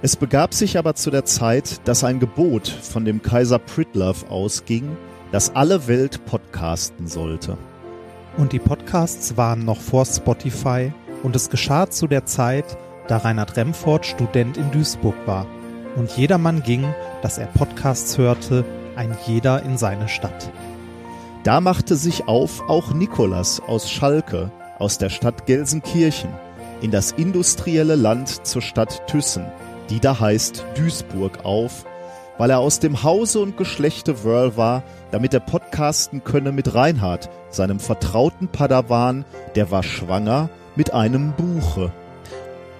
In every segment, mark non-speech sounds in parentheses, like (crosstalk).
Es begab sich aber zu der Zeit, dass ein Gebot von dem Kaiser Pritlove ausging, dass alle Welt podcasten sollte. Und die Podcasts waren noch vor Spotify und es geschah zu der Zeit, da Reinhard Remford Student in Duisburg war. Und jedermann ging, dass er Podcasts hörte, ein jeder in seine Stadt. Da machte sich auf auch Nikolas aus Schalke, aus der Stadt Gelsenkirchen, in das industrielle Land zur Stadt Thyssen, die da heißt Duisburg auf, weil er aus dem Hause und Geschlechte Wörl war, damit er podcasten könne mit Reinhard, seinem vertrauten Padawan, der war schwanger, mit einem Buche.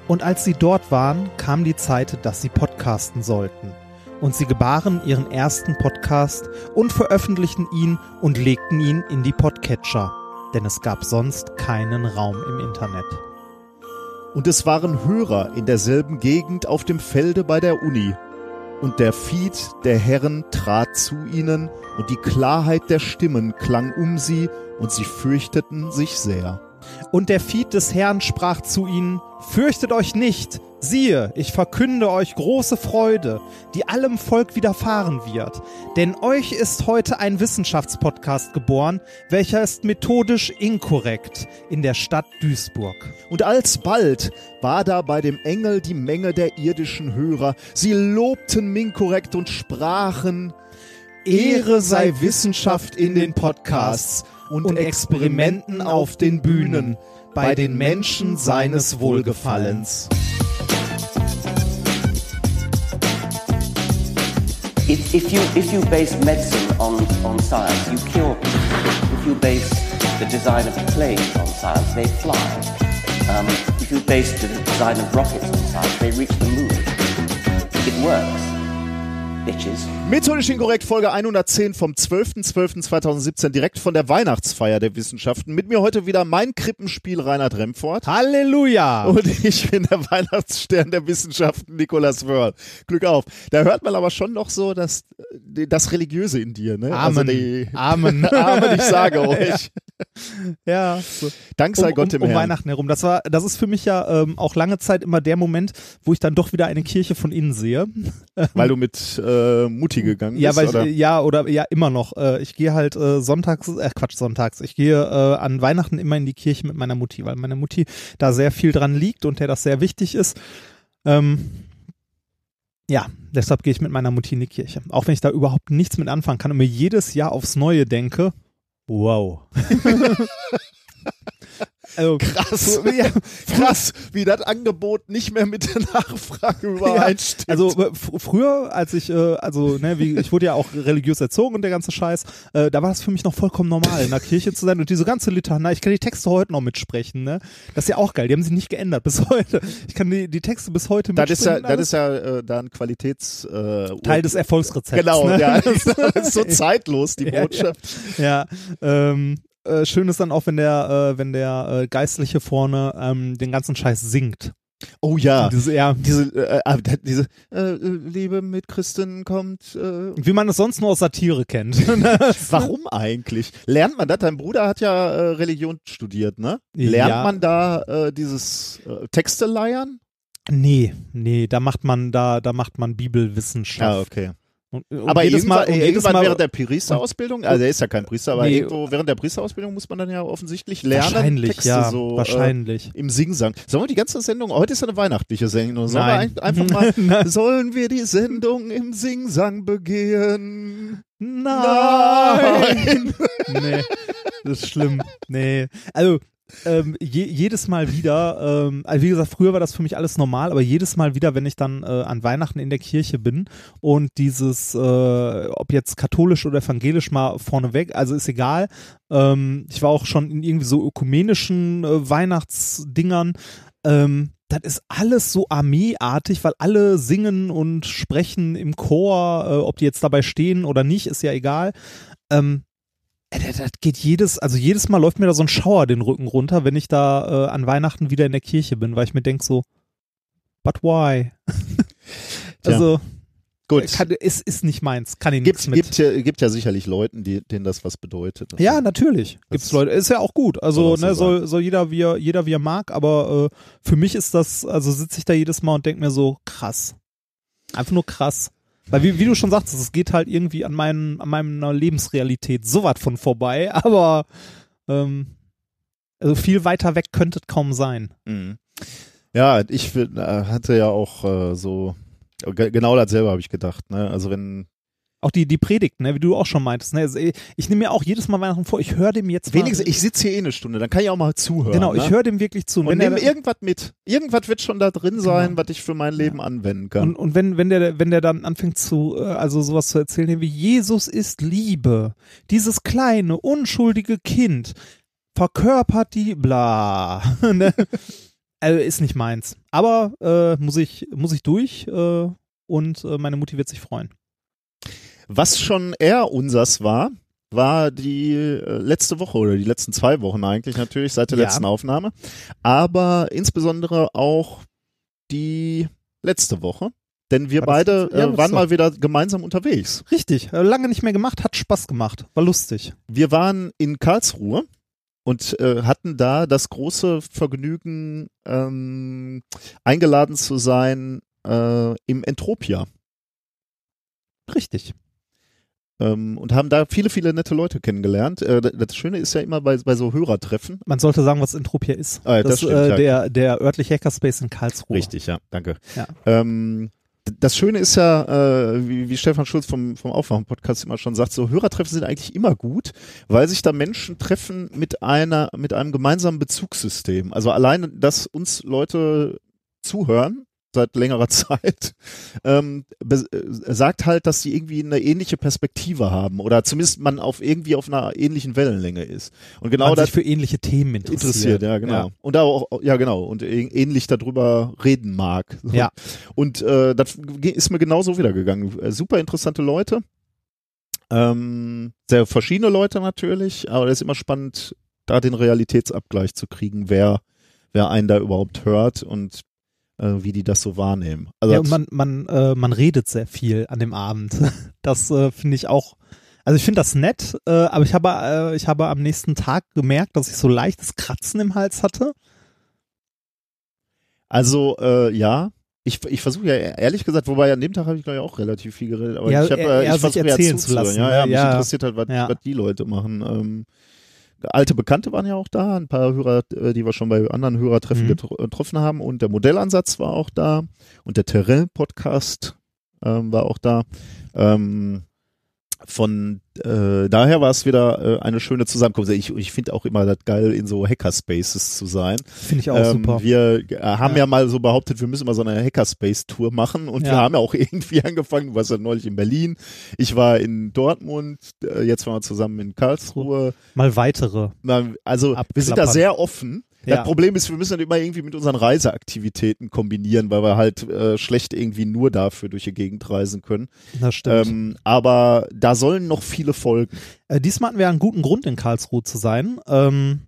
Und als sie dort waren, kam die Zeit, dass sie podcasten sollten. Und sie gebaren ihren ersten Podcast und veröffentlichten ihn und legten ihn in die Podcatcher, denn es gab sonst keinen Raum im Internet. Und es waren Hörer in derselben Gegend auf dem Felde bei der Uni. Und der Fied der Herren trat zu ihnen, und die Klarheit der Stimmen klang um sie, und sie fürchteten sich sehr. Und der Fied des Herrn sprach zu ihnen, Fürchtet euch nicht, siehe, ich verkünde euch große Freude, die allem Volk widerfahren wird. Denn euch ist heute ein Wissenschaftspodcast geboren, welcher ist methodisch inkorrekt in der Stadt Duisburg. Und alsbald war da bei dem Engel die Menge der irdischen Hörer. Sie lobten Minkorrekt und sprachen, Ehre sei Wissenschaft in den Podcasts und, und Experimenten auf den Bühnen bei den Menschen seines Wohlgefallens. If, if, you, if you base medicine on, on science, you cure people. If you base the design of planes on science, they fly. Um, if you base the design of rockets on science, they reach the moon. It works. Bitches. Methodisch inkorrekt Folge 110 vom 12.12.2017 direkt von der Weihnachtsfeier der Wissenschaften. Mit mir heute wieder mein Krippenspiel Reinhard Remfort. Halleluja! Und ich bin der Weihnachtsstern der Wissenschaften Nikolas Wörl. Glück auf. Da hört man aber schon noch so das, das Religiöse in dir. Ne? Amen. Also die, Amen. (laughs) Amen, ich sage euch. Ja. (laughs) So. Dank sei um, Gott im um, um Herrn. Weihnachten herum. Das war, das ist für mich ja ähm, auch lange Zeit immer der Moment, wo ich dann doch wieder eine Kirche von innen sehe. (laughs) Weil du mit äh, Mutti gegangen Ja, bist, weil oder? ich, ja oder ja immer noch. Äh, ich gehe halt äh, sonntags, äh, Quatsch sonntags. Ich gehe äh, an Weihnachten immer in die Kirche mit meiner Mutti, weil meine Mutti da sehr viel dran liegt und der das sehr wichtig ist. Ähm, ja, deshalb gehe ich mit meiner Mutti in die Kirche. Auch wenn ich da überhaupt nichts mit anfangen kann und mir jedes Jahr aufs Neue denke, wow. (laughs) also, Krass, ja, (laughs) krass, wie das Angebot nicht mehr mit der Nachfrage (laughs) übereinstimmt. Also äh, fr- früher, als ich, äh, also ne, wie, ich wurde ja auch religiös erzogen und der ganze Scheiß, äh, da war das für mich noch vollkommen normal, in der Kirche zu sein und diese ganze Litanei, ich kann die Texte heute noch mitsprechen, ne? Das ist ja auch geil, die haben sich nicht geändert bis (laughs) heute. Ich kann die, die Texte bis heute das ist ja, mitsprechen. das ist ja äh, da ein Qualitäts äh, Teil des Erfolgsrezepts. Genau, ne? ja, das ist so zeitlos die Ja, Botschaft. Ja, ähm, äh, schön ist dann auch, wenn der, äh, wenn der äh, Geistliche vorne ähm, den ganzen Scheiß singt. Oh ja, Diese, ja, diese äh, äh, diese äh, Liebe mit Christen kommt. Äh, wie man es sonst nur aus Satire kennt. (laughs) (laughs) warum eigentlich? Lernt man das? Dein Bruder hat ja äh, Religion studiert, ne? Lernt Ja. man da äh, dieses äh, Texte leiern? Nee, nee, da macht man, da, da macht man Bibelwissenschaft. Ja, okay. Und, und Aber jedes Mal, jedes Mal während der Priesterausbildung, also er ist ja kein Priester, aber Nee. irgendwo während der Priesterausbildung muss man dann ja offensichtlich lernen, wahrscheinlich, Texte ja, so wahrscheinlich. Äh, im Singsang. Sollen wir die ganze Sendung, heute ist ja eine weihnachtliche Sendung, sollen Nein. wir ein, einfach mal, (laughs) Nein. sollen wir die Sendung im Singsang begehen? Nein! (laughs) nee, das ist schlimm. Nee. Also, ähm, je, jedes Mal wieder, ähm, also wie gesagt, früher war das für mich alles normal, aber jedes Mal wieder, wenn ich dann äh, an Weihnachten in der Kirche bin und dieses, äh, ob jetzt katholisch oder evangelisch mal vorneweg, also ist egal. Ähm, ich war auch schon in irgendwie so ökumenischen äh, Weihnachtsdingern. Ähm, das ist alles so armeeartig, weil alle singen und sprechen im Chor, äh, ob die jetzt dabei stehen oder nicht, ist ja egal. Ähm, äh, das, das geht jedes, also jedes Mal läuft mir da so ein Schauer den Rücken runter, wenn ich da äh, an Weihnachten wieder in der Kirche bin, weil ich mir denke so, but why? (laughs) also, Gut. kann, ist, ist nicht meins, kann ich Gibt, nichts mit. gibt, ja, gibt ja sicherlich Leuten, die, denen das was bedeutet. Ja, natürlich. Gibt's Leute. Ist ja auch gut. Also, soll ne, soll, soll jeder wie er, jeder wie er mag, aber äh, für mich ist das, also sitze ich da jedes Mal und denke mir so, krass. Einfach nur krass. Weil wie, wie du schon sagst, es geht halt irgendwie an, meinen, an meiner Lebensrealität so was von vorbei, (laughs) aber ähm, also viel weiter weg könnte es kaum sein. Mhm. Ja, ich äh, hatte ja auch äh, so, genau dasselbe habe ich gedacht. Ne? Also wenn auch die, die Predigt, ne, wie du auch schon meintest. Ne? Also ich nehme mir auch jedes Mal Weihnachten vor, ich höre dem jetzt Wenigstens, mal. ich sitze hier eh eine Stunde, dann kann ich auch mal zuhören. Genau, ne? ich höre dem wirklich zu. Und, und nehme irgendwas mit. Irgendwas wird schon da drin sein, genau. was ich für mein Leben ja. anwenden kann. Und, und wenn, wenn, der, wenn der dann anfängt zu, äh, also sowas zu erzählen, wie Jesus ist Liebe, dieses kleine, unschuldige Kind verkörpert die bla. (laughs) ne? also ist nicht meins. Aber äh, muss ich, muss ich durch äh, und äh, meine Mutti wird sich freuen. Was schon eher unsers war, war die äh, letzte Woche oder die letzten zwei Wochen eigentlich natürlich seit der ja. letzten Aufnahme, aber insbesondere auch die letzte Woche. Denn wir war beide das, äh, waren so. mal wieder gemeinsam unterwegs. Richtig, äh, lange nicht mehr gemacht, hat Spaß gemacht, war lustig. Wir waren in Karlsruhe und äh, hatten da das große Vergnügen, ähm, eingeladen zu sein äh, im Entropia. Richtig. Ähm, und haben da viele, viele nette Leute kennengelernt. Äh, das Schöne ist ja immer bei, bei so Hörertreffen. Man sollte sagen, was Entropia ist. Ah, das, das stimmt, äh, der, der örtliche Hackerspace in Karlsruhe. Richtig, ja, danke. Ja. Ähm, das Schöne ist ja, äh, wie, wie Stefan Schulz vom, vom Aufwachen-Podcast immer schon sagt, so Hörertreffen sind eigentlich immer gut, weil sich da Menschen treffen mit einer, mit einem gemeinsamen Bezugssystem. Also alleine, dass uns Leute zuhören, seit längerer (laughs) Zeit, ähm, äh, sagt halt, dass sie irgendwie eine ähnliche Perspektive haben oder zumindest man auf irgendwie auf einer ähnlichen Wellenlänge ist. Und genau man das sich für ähnliche Themen interessiert. interessiert ja, genau. Ja. Und da auch, ja, genau. Und ähnlich darüber reden mag. Ja. Und äh, das ist mir genauso wiedergegangen. Äh, super interessante Leute. Ähm, sehr verschiedene Leute natürlich, aber es ist immer spannend, da den Realitätsabgleich zu kriegen, wer, wer einen da überhaupt hört und wie die das so wahrnehmen. Also ja, und man, man, äh, man redet sehr viel an dem Abend. (laughs) Das äh, finde ich auch. Also ich finde das nett, äh, aber ich habe, äh, ich habe am nächsten Tag gemerkt, dass ich so leichtes Kratzen im Hals hatte. Also äh, ja, ich, ich versuche ja ehrlich gesagt, wobei an dem Tag habe ich glaube ich auch relativ viel geredet, aber ja, ich habe äh, ich versuche ja zu lassen. Ja, ja, mich ja. interessiert halt, was, ja. was die Leute machen. Ähm, alte Bekannte waren ja auch da, ein paar Hörer, äh, die wir schon bei anderen Hörertreffen mhm. getroffen haben und der Modellansatz war auch da und der Terrain-Podcast ähm, war auch da. Ähm, von äh, daher war es wieder äh, eine schöne Zusammenkunft. Ich, ich finde auch immer das geil, in so Hackerspaces zu sein. Finde ich auch ähm, super. Wir äh, haben ja. ja. mal so behauptet, wir müssen mal so eine Hackerspace-Tour machen und ja. wir haben ja auch (laughs) irgendwie angefangen. Du warst ja neulich in Berlin, ich war in Dortmund, äh, jetzt waren wir zusammen in Karlsruhe. Mal weitere. Also wir sind da sehr offen ja. Das Problem ist, wir müssen dann immer irgendwie mit unseren Reiseaktivitäten kombinieren, weil wir halt äh, schlecht irgendwie nur dafür durch die Gegend reisen können. Das stimmt. Ähm, aber da sollen noch viele folgen. Äh, diesmal hatten wir einen guten Grund, in Karlsruhe zu sein. Ähm,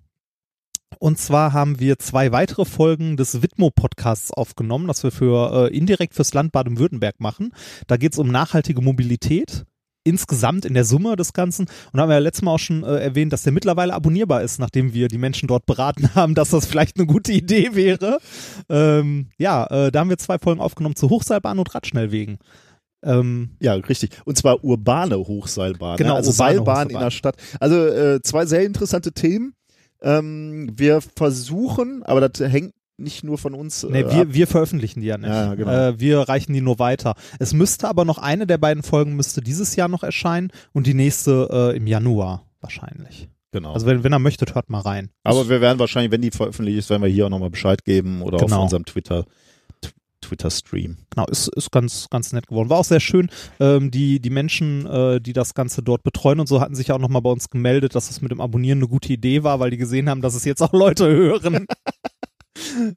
und zwar haben wir zwei weitere Folgen des Widmo-Podcasts aufgenommen, das wir für äh, indirekt fürs Land Baden-Württemberg machen. Da geht es um nachhaltige Mobilität insgesamt in der Summe des Ganzen. Und haben wir ja letztes Mal auch schon äh, erwähnt, dass der mittlerweile abonnierbar ist, nachdem wir die Menschen dort beraten (laughs) haben, dass das vielleicht eine gute Idee wäre. Ähm, ja, äh, da haben wir zwei Folgen aufgenommen zu Hochseilbahn und Radschnellwegen. Ähm, ja, richtig. Und zwar urbane Hochseilbahn. Genau, also Seilbahn in der Stadt. Also äh, zwei sehr interessante Themen. Ähm, wir versuchen, aber das hängt nicht nur von uns. Nee, äh, wir, wir veröffentlichen die ja nicht. Ja, genau. Äh, wir reichen die nur weiter. Es müsste aber noch eine der beiden Folgen müsste dieses Jahr noch erscheinen und die nächste äh, im Januar wahrscheinlich. Genau. Also wenn, wenn ihr möchtet, hört mal rein. Aber wir werden wahrscheinlich, wenn die veröffentlicht ist, werden wir hier auch nochmal Bescheid geben oder genau. auf unserem Twitter. Twitter-Stream. Genau, ist, ist ganz, ganz nett geworden. War auch sehr schön. Ähm, die, die Menschen, äh, die das Ganze dort betreuen und so, hatten sich auch nochmal bei uns gemeldet, dass es mit dem Abonnieren eine gute Idee war, weil die gesehen haben, dass es jetzt auch Leute hören. (laughs)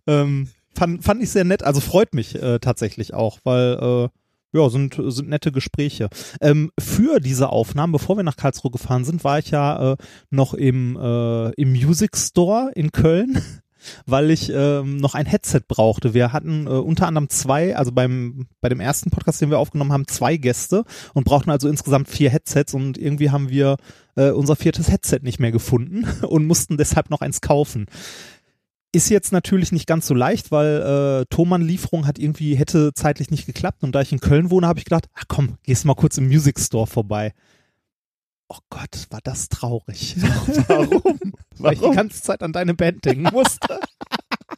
ähm, fand, fand ich sehr nett, also freut mich äh, tatsächlich auch, weil äh, ja, sind, sind nette Gespräche. Ähm, für diese Aufnahmen, bevor wir nach Karlsruhe gefahren sind, war ich ja äh, noch im, äh, im Music Store in Köln, (laughs) weil ich ähm, noch ein Headset brauchte. Wir hatten äh, unter anderem zwei, also beim bei dem ersten Podcast, den wir aufgenommen haben, zwei Gäste und brauchten also insgesamt vier Headsets und irgendwie haben wir äh, unser viertes Headset nicht mehr gefunden (laughs) und mussten deshalb noch eins kaufen Ist jetzt natürlich nicht ganz so leicht, weil äh, Thomann-Lieferung hat irgendwie, hätte zeitlich nicht geklappt. Und da ich in Köln wohne, habe ich gedacht, ach komm, gehst mal kurz im Music Store vorbei. Oh Gott, war das traurig. (laughs) Warum? Weil ich die ganze Zeit an deine Band denken musste.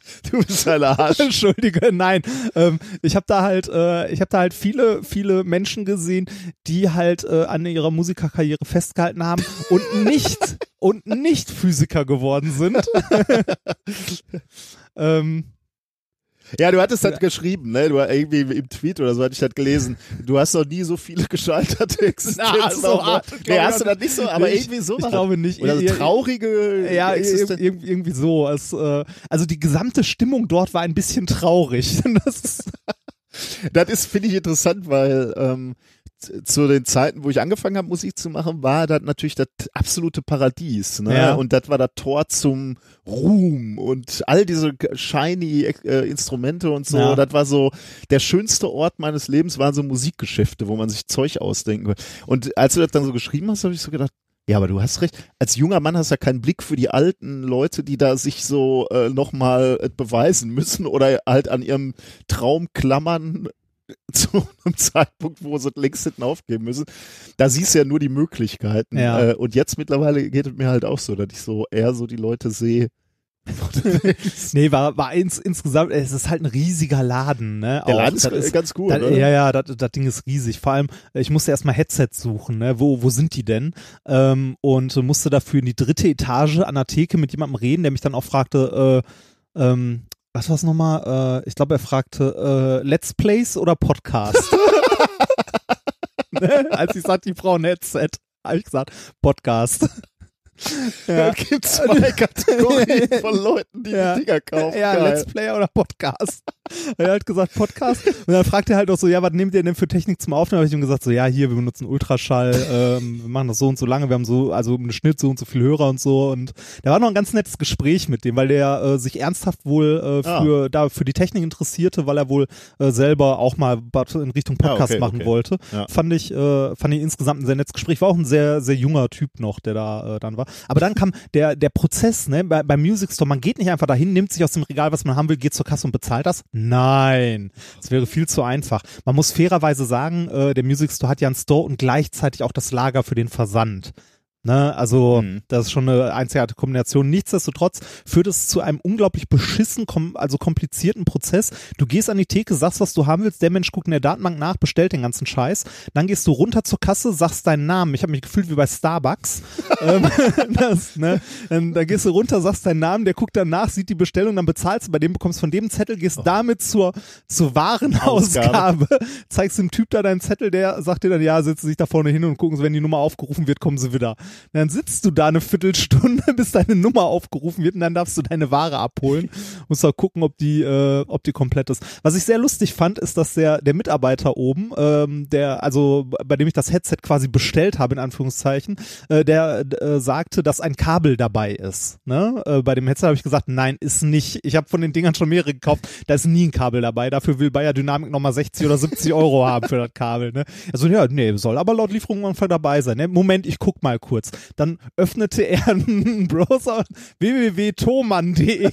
(laughs) Du bist ein Arsch. Entschuldige, nein. Ähm, ich habe da halt, äh, ich habe da halt viele, viele Menschen gesehen, die halt äh, an ihrer Musikerkarriere festgehalten haben und nicht (laughs) und nicht Physiker geworden sind. (laughs) ähm, Ja, du hattest das geschrieben, ne? Du irgendwie im Tweet oder so hatte ich das gelesen. Du hast noch nie so viele (laughs) gescheiterte Existenzen. So hart, nee, hast du das nicht so, aber ich, irgendwie so. Ich glaube nicht. Oder so traurige Ja, Existenz. ir- ir- irgendwie so. Es, äh, also die gesamte Stimmung dort war ein bisschen traurig. (laughs) Das ist, Das ist, finde ich, interessant, weil ähm, zu den Zeiten, wo ich angefangen habe, Musik zu machen, war das natürlich das absolute Paradies. Ne? Ja. Und das war das Tor zum Ruhm und all diese shiny äh, Instrumente und so. Ja. Das war so der schönste Ort meines Lebens, waren so Musikgeschäfte, wo man sich Zeug ausdenken konnte. Und als du das dann so geschrieben hast, habe ich so gedacht, ja, aber du hast recht. Als junger Mann hast du ja keinen Blick für die alten Leute, die da sich so äh, nochmal äh, beweisen müssen oder halt an ihrem Traum klammern (laughs) zu einem Zeitpunkt, wo sie längst hinten aufgeben müssen. Da siehst du ja nur die Möglichkeiten. Ja. Äh, und jetzt mittlerweile geht es mir halt auch so, dass ich so eher so die Leute sehe. (laughs) nee, war, war ins, insgesamt, es ist halt ein riesiger Laden, ne? Der Auch, Laden ist, das äh, ganz gut, Da, oder? ja, ja, das, das Ding ist riesig. Vor allem, äh, ich musste erstmal Headsets suchen, ne? Wo, wo sind die denn? Ähm, und musste dafür in die dritte Etage an der Theke mit jemandem reden, der mich dann auch fragte, äh, ähm, was war's nochmal? Äh, ich glaube, er fragte, äh, Let's Plays oder Podcast? ne? (laughs) (laughs) Als ich sagte, die brauchen ein Headset, habe ich gesagt, Podcast. Ja. Es gibt (laughs) zwei Kategorien von Leuten, die Ja. die Dinger kaufen. Ja, Geil. Let's Player oder Podcast. (laughs) er hat gesagt Podcast. Und dann fragt er halt auch so, ja, was nehmt ihr denn für Technik zum Aufnehmen? Habe ich ihm gesagt, so, ja, hier, wir benutzen Ultraschall, ähm, wir machen das so und so lange, wir haben so, also im Schnitt so und so viel Hörer und so. Und da war noch ein ganz nettes Gespräch mit dem, weil der äh, sich ernsthaft wohl äh, Ah. für, da für die Technik interessierte, weil er wohl äh, selber auch mal was in Richtung Ah, Podcast okay, machen okay. wollte. Ja. Fand ich, äh, fand ich insgesamt ein sehr nettes Gespräch. War auch ein sehr, sehr junger Typ noch, der da äh, dann war. Aber dann kam der, der Prozess, ne, bei, beim Music Store, man geht nicht einfach dahin, nimmt sich aus dem Regal, was man haben will, geht zur Kasse und bezahlt das. Nein. Das wäre viel zu einfach. Man muss fairerweise sagen, äh, der Music Store hat ja einen Store und gleichzeitig auch das Lager für den Versand. Ne, also Mhm. das ist schon eine einzigartige Kombination. Nichtsdestotrotz führt es zu einem unglaublich beschissen, kom also komplizierten Prozess. Du gehst an die Theke, sagst, was du haben willst, der Mensch guckt in der Datenbank nach, bestellt den ganzen Scheiß. Dann gehst du runter zur Kasse, sagst deinen Namen. Ich habe mich gefühlt wie bei Starbucks. (laughs) ähm, (laughs) das, ne? dann, dann gehst du runter, sagst deinen Namen, der guckt dann nach, sieht die Bestellung, dann bezahlst du bei dem, bekommst von dem Zettel, gehst damit zur, zur Warenausgabe, zeigst dem Typ da deinen Zettel, der sagt dir dann, ja, setzen sich da vorne hin und gucken, sie, wenn die Nummer aufgerufen wird, kommen sie wieder. Dann sitzt du da eine Viertelstunde, (laughs) bis deine Nummer aufgerufen wird und dann darfst du deine Ware abholen. (laughs) Musst auch gucken, ob die, äh, ob die komplett ist. Was ich sehr lustig fand, ist, dass der, der Mitarbeiter oben, ähm, der, also bei dem ich das Headset quasi bestellt habe, in Anführungszeichen, äh, der äh, sagte, dass ein Kabel dabei ist. Ne? Äh, bei dem Headset habe ich gesagt, nein, ist nicht. Ich habe von den Dingern schon mehrere gekauft, da ist nie ein Kabel dabei. Dafür will Bayer Dynamic nochmal 60 oder 70 Euro haben für das Kabel. Ne? Also ja, nee, soll aber laut Lieferung Anfang dabei sein. Ne? Moment, ich guck mal kurz. Dann öffnete er (laughs) einen Browser www.thomann.de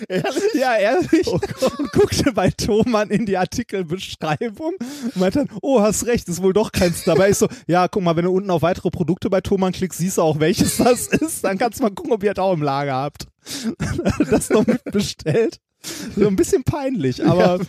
(laughs) ja, ehrlich. und guckte bei Thomann in die Artikelbeschreibung und meinte dann, oh, hast recht, ist wohl doch keins dabei. Ich so, ja, guck mal, wenn du unten auf weitere Produkte bei Thomann klickst, siehst du auch, welches das ist. Dann kannst du mal gucken, ob ihr das auch im Lager habt. (laughs) das noch mitbestellt. So ein bisschen peinlich, aber.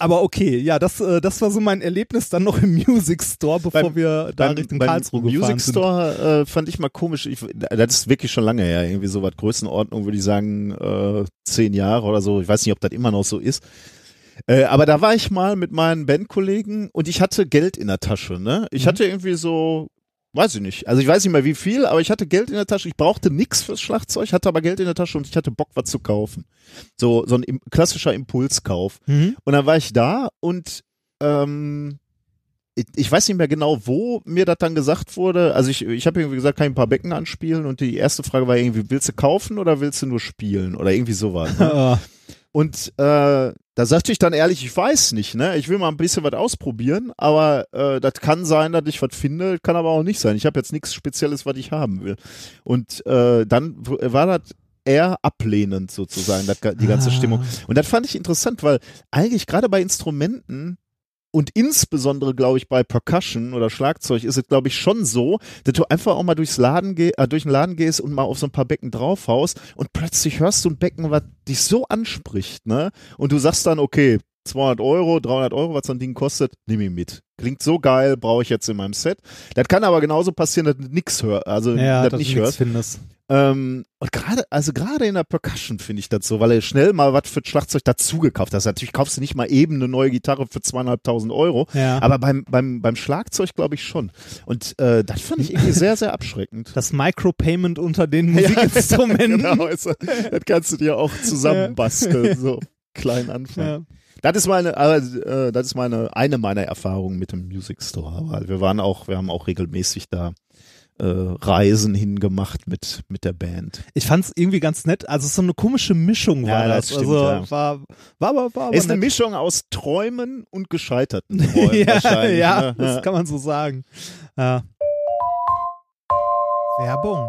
Aber okay, ja, das, äh, das war so mein Erlebnis dann noch im Music Store, bevor Beim- wir da beim, Richtung beim Karlsruhe gefahren Music sind. Store äh, fand ich mal komisch. Ich, das ist wirklich schon lange her. Irgendwie so was Größenordnung, würde ich sagen, äh, zehn Jahre oder so. Ich weiß nicht, ob das immer noch so ist. Äh, aber da war ich mal mit meinen Bandkollegen und ich hatte Geld in der Tasche. Ne? Ich Mhm. hatte irgendwie so, weiß ich nicht. Also ich weiß nicht mehr wie viel, aber ich hatte Geld in der Tasche. Ich brauchte nichts fürs Schlagzeug, hatte aber Geld in der Tasche und ich hatte Bock, was zu kaufen. So, so ein klassischer Impulskauf. Mhm. Und dann war ich da und ähm, ich, ich weiß nicht mehr genau, wo mir das dann gesagt wurde. Also ich, ich habe irgendwie gesagt, kann ich ein paar Becken anspielen und die erste Frage war irgendwie, willst du kaufen oder willst du nur spielen oder irgendwie sowas. Ne? (laughs) Und äh, Da sagte ich dann ehrlich, ich weiß nicht, ne? Ich will mal ein bisschen was ausprobieren, aber äh, das kann sein, dass ich was finde, kann aber auch nicht sein. Ich habe jetzt nichts Spezielles, was ich haben will. Und äh, dann war das eher ablehnend sozusagen, ga- die ganze Ah. Stimmung. Und das fand ich interessant, weil eigentlich gerade bei Instrumenten und insbesondere, glaube ich, bei Percussion oder Schlagzeug ist es, glaube ich, schon so, dass du einfach auch mal durchs Laden geh, äh, durch den Laden gehst und mal auf so ein paar Becken draufhaust und plötzlich hörst du ein Becken, was dich so anspricht, ne? Und du sagst dann, okay, 200 Euro, 300 Euro, was so ein Ding kostet, nimm ihn mit. Klingt so geil, brauche ich jetzt in meinem Set. Das kann aber genauso passieren, dass du nix hörst, also Ja, das dass nicht du nichts hörst. findest. Ähm, und gerade, also gerade in der Percussion finde ich das so, weil er schnell mal was für Schlagzeug dazugekauft hast. Natürlich kaufst du nicht mal eben eine neue Gitarre für zweieinhalbtausend Euro, Ja. aber beim, beim, beim Schlagzeug glaube ich schon. Und äh, das fand ich irgendwie sehr, sehr abschreckend. (laughs) Das Micropayment unter den (laughs) Musikinstrumenten. genau, also, das kannst du dir auch zusammenbasteln, so klein anfangen. Ja. Das ist meine, äh, das ist meine, eine meiner Erfahrungen mit dem Music Store, weil wir waren auch, wir haben auch regelmäßig da äh, Reisen hingemacht mit, mit der Band. Ich fand es irgendwie ganz nett. Also so eine komische Mischung war Ja, das. das stimmt, also ja. war, war aber, war aber ist eine nett. Mischung aus Träumen und gescheiterten (laughs) Träumen ja, wahrscheinlich. ja, ne? das kann man so sagen. Ja. Werbung.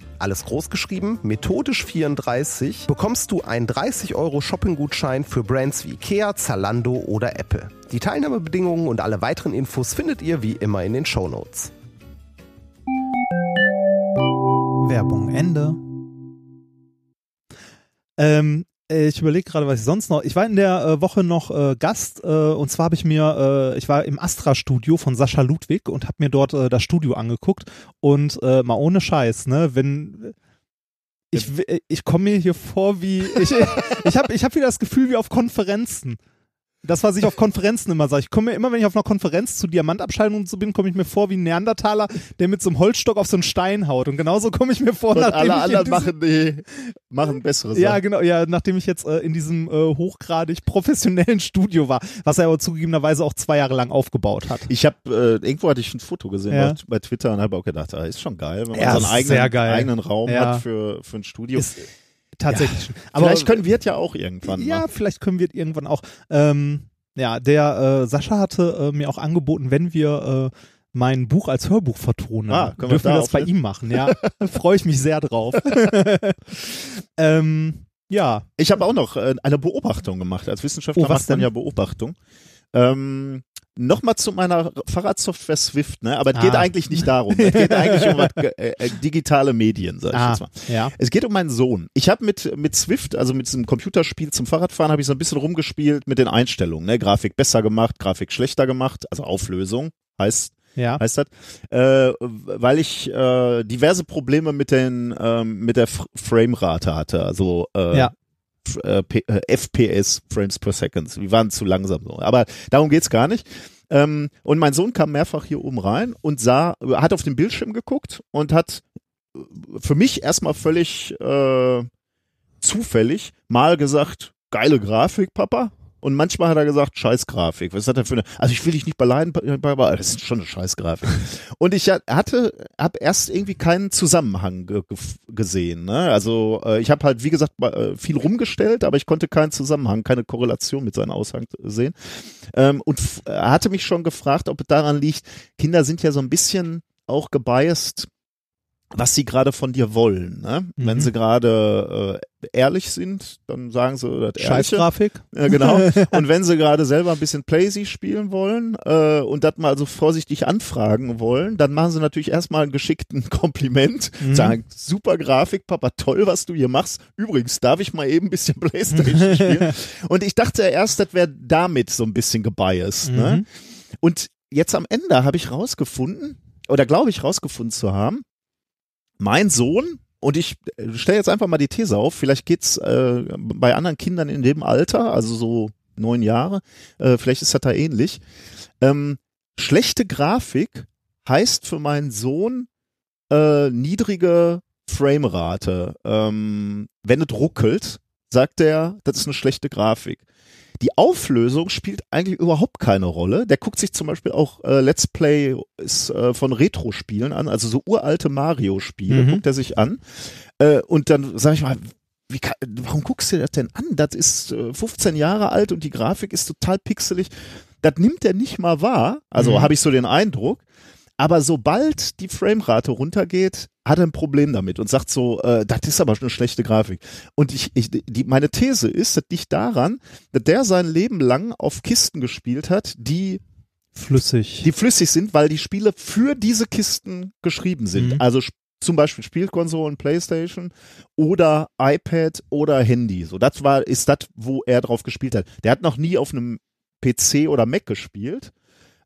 alles groß geschrieben, methodisch 34, bekommst du einen 30 Euro Shopping-Gutschein für Brands wie Ikea, Zalando oder Apple. Die Teilnahmebedingungen und alle weiteren Infos findet ihr wie immer in den Shownotes. Werbung Ende. Ähm, äh, ich überlege gerade, was ich sonst noch. Ich war in der äh, Woche noch äh, Gast äh, und zwar habe ich mir, äh, ich war im Astra-Studio von Sascha Ludwig und habe mir dort äh, das Studio angeguckt und äh, mal ohne Scheiß, ne, wenn ich, ich komme mir hier vor wie ich (laughs) ich habe ich hab wieder das Gefühl wie auf Konferenzen. Das, was ich auf Konferenzen immer sage. Ich komme mir immer, wenn ich auf einer Konferenz zu Diamantabscheidungen und so bin, komme ich mir vor wie ein Neandertaler, der mit so einem Holzstock auf so einen Stein haut. Und genauso komme ich mir vor, Und nachdem alle ich anderen machen, die, machen bessere Sachen. ja, genau, ja, nachdem ich jetzt äh, in diesem äh, hochgradig professionellen (laughs) Studio war, was er aber zugegebenerweise auch zwei Jahre lang aufgebaut hat. Ich habe äh, irgendwo hatte ich ein Foto gesehen Ja. bei, Twitter und habe auch gedacht, ah, ist schon geil, wenn man Ja, so einen eigenen, eigenen Raum Ja. hat für, für ein Studio. Ist tatsächlich. Aber Vielleicht können wir es ja auch irgendwann ja, mal. vielleicht können wir irgendwann auch. Ähm, ja, der äh, Sascha hatte äh, mir auch angeboten, wenn wir äh, mein Buch als Hörbuch vertonen, Ah, können wir dürfen wir da das bei ihm machen. Ja, (laughs) freue ich mich sehr drauf. (laughs) ähm, ja, Ich habe auch noch äh, eine Beobachtung gemacht. Als Wissenschaftler Oh, was macht man denn? ja Beobachtung. Ähm, Nochmal zu meiner Fahrradsoftware Swift, ne? Aber es Ah. geht eigentlich nicht darum. Es geht eigentlich um was, (laughs) äh, äh, digitale Medien, sag ich ah, jetzt mal. ja. Es geht um meinen Sohn. Ich habe mit mit Swift, also mit diesem Computerspiel zum Fahrradfahren, habe ich so ein bisschen rumgespielt mit den Einstellungen. Ne? Grafik besser gemacht, Grafik schlechter gemacht, also Auflösung heißt Ja. heißt das, äh, weil ich äh, diverse Probleme mit den ähm, mit der Framerate hatte, also äh, Ja. Äh, äh, FPS Frames per Second. Die waren zu langsam. Aber darum geht's gar nicht. Ähm, und mein Sohn kam mehrfach hier oben rein und sah, hat auf den Bildschirm geguckt und hat äh, für mich erstmal völlig äh, zufällig mal gesagt, geile Grafik, Papa. Und manchmal hat er gesagt, scheiß Grafik. Was hat er für eine, also ich will dich nicht beleidigen, aber das ist schon eine scheiß Grafik. (laughs) Und ich hatte, habe erst irgendwie keinen Zusammenhang ge gesehen. Ne? Also äh, ich habe halt, wie gesagt, äh, viel rumgestellt, aber ich konnte keinen Zusammenhang, keine Korrelation mit seinen Aussagen sehen. Ähm, und er hatte mich schon gefragt, ob es daran liegt, Kinder sind ja so ein bisschen auch gebiased was sie gerade von dir wollen. Ne? Mhm. Wenn sie gerade äh, ehrlich sind, dann sagen sie das Scheißgrafik. Ja, genau. (laughs) und wenn sie gerade selber ein bisschen Playsy spielen wollen äh, und das mal so vorsichtig anfragen wollen, dann machen sie natürlich erstmal einen geschickten (laughs) Kompliment, mhm. sagen, super Grafik, Papa, toll, was du hier machst. Übrigens, darf ich mal eben ein bisschen (laughs) Playstation spielen? und ich dachte erst, das wäre damit so ein bisschen gebiased. Ne? Mhm. Ne? Und jetzt am Ende habe ich rausgefunden, oder glaube ich rausgefunden zu haben, mein Sohn, und ich stelle jetzt einfach mal die These auf, vielleicht geht's äh, bei anderen Kindern in dem Alter, also so neun Jahre, äh, vielleicht ist das da ähnlich. Ähm, schlechte Grafik heißt für meinen Sohn äh, niedrige Framerate. Ähm, wenn es ruckelt, sagt er, das ist eine schlechte Grafik. Die Auflösung spielt eigentlich überhaupt keine Rolle. Der guckt sich zum Beispiel auch äh, Let's Play ist, äh, von Retro-Spielen an, also so uralte Mario-Spiele, mhm. guckt er sich an. Äh, und dann sage ich mal, wie kann, warum guckst du das denn an? Das ist äh, 15 Jahre alt und die Grafik ist total pixelig. Das nimmt er nicht mal wahr. Also mhm. habe ich so den Eindruck. Aber sobald die Framerate runtergeht, hat ein Problem damit und sagt so, äh, das ist aber schon eine schlechte Grafik. Und ich, ich die, meine These ist, das liegt daran, dass der sein Leben lang auf Kisten gespielt hat, die flüssig, die flüssig sind, weil die Spiele für diese Kisten geschrieben sind. Mhm. Also zum Beispiel Spielkonsolen, Playstation oder iPad oder Handy. So, das war, ist das, wo er drauf gespielt hat. Der hat noch nie auf einem PC oder Mac gespielt.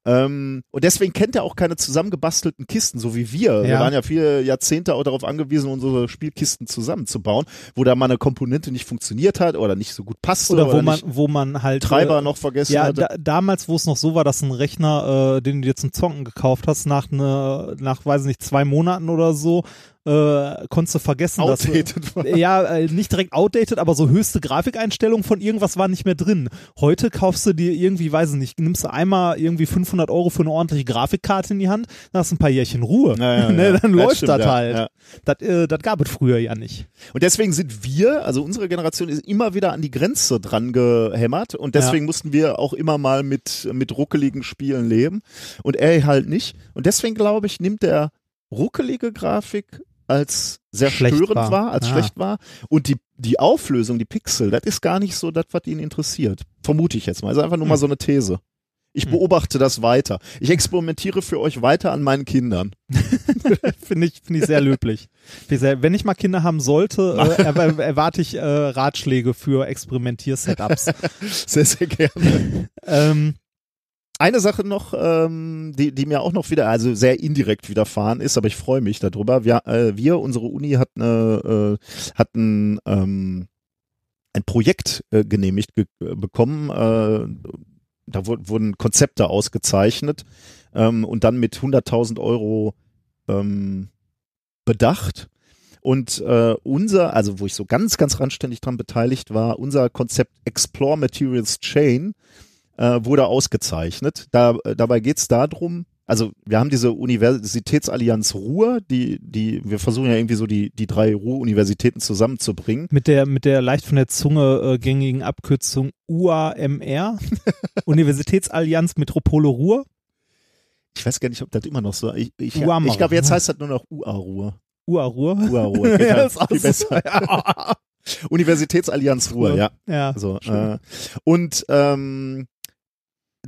Ähm, und deswegen kennt er auch keine zusammengebastelten Kisten, so wie wir. Ja. Wir waren ja viele Jahrzehnte auch darauf angewiesen, unsere Spielkisten zusammenzubauen, wo da mal eine Komponente nicht funktioniert hat oder nicht so gut passte. Oder, oder wo man, wo man halt Treiber äh, noch vergessen ja, hatte. Da, damals, wo es noch so war, dass ein Rechner, äh, den du dir zum Zocken gekauft hast, nach ne, nach weiß nicht zwei Monaten oder so äh, konntest du vergessen, outdated dass war. ja äh, nicht direkt outdated, aber so höchste Grafikeinstellungen von irgendwas war nicht mehr drin. Heute kaufst du dir irgendwie, weiß ich nicht, nimmst du einmal irgendwie 500 Euro für eine ordentliche Grafikkarte in die Hand, dann hast du ein paar Jährchen Ruhe, ja, ja, (laughs) ne, dann ja, läuft stimmt, das halt. Das, äh, das gab es früher ja nicht. Und deswegen sind wir, also unsere Generation ist immer wieder an die Grenze dran gehämmert und deswegen mussten wir auch immer mal mit mit ruckeligen Spielen leben und er halt nicht. Und deswegen glaube ich, nimmt der ruckelige Grafik als sehr schlecht störend war, war als ja. schlecht war. Und die, die Auflösung, die Pixel, das ist gar nicht so das, was ihn interessiert. Vermute ich jetzt mal. Das ist einfach nur hm. mal so eine These. Ich hm. beobachte das weiter. Ich experimentiere für euch weiter an meinen Kindern. (laughs) Finde ich, finde ich sehr löblich. Wenn ich mal Kinder haben sollte, äh, (laughs) er, erwarte ich äh, Ratschläge für Experimentier-Setups. (laughs) sehr, sehr gerne. ähm, eine Sache noch, ähm, die, die mir auch noch wieder, also sehr indirekt widerfahren ist, aber ich freue mich darüber. Wir, äh, wir unsere Uni hat eine, äh, hat ein, ähm, ein Projekt äh, genehmigt ge bekommen. Äh, da wurden Konzepte ausgezeichnet ähm, und dann mit 100.000 Euro ähm, bedacht. Und äh, unser, also wo ich so ganz, ganz randständig dran beteiligt war, unser Konzept Explore Materials Chain äh, wurde ausgezeichnet. Da, dabei geht es darum, also wir haben diese Universitätsallianz Ruhr, die, die, wir versuchen ja irgendwie so die, die drei Ruhr-Universitäten zusammenzubringen. Mit der, mit der leicht von der Zunge äh, gängigen Abkürzung UAMR, (laughs) Universitätsallianz Metropole Ruhr. Ich weiß gar nicht, ob das immer noch so Ich, ich, ich glaube, jetzt heißt das nur noch UA Ruhr. UA Ruhr? UA Ruhr. (laughs) ja, das ist viel besser. (laughs) Universitätsallianz Ruhr, ja. Ja. So, äh, und ähm,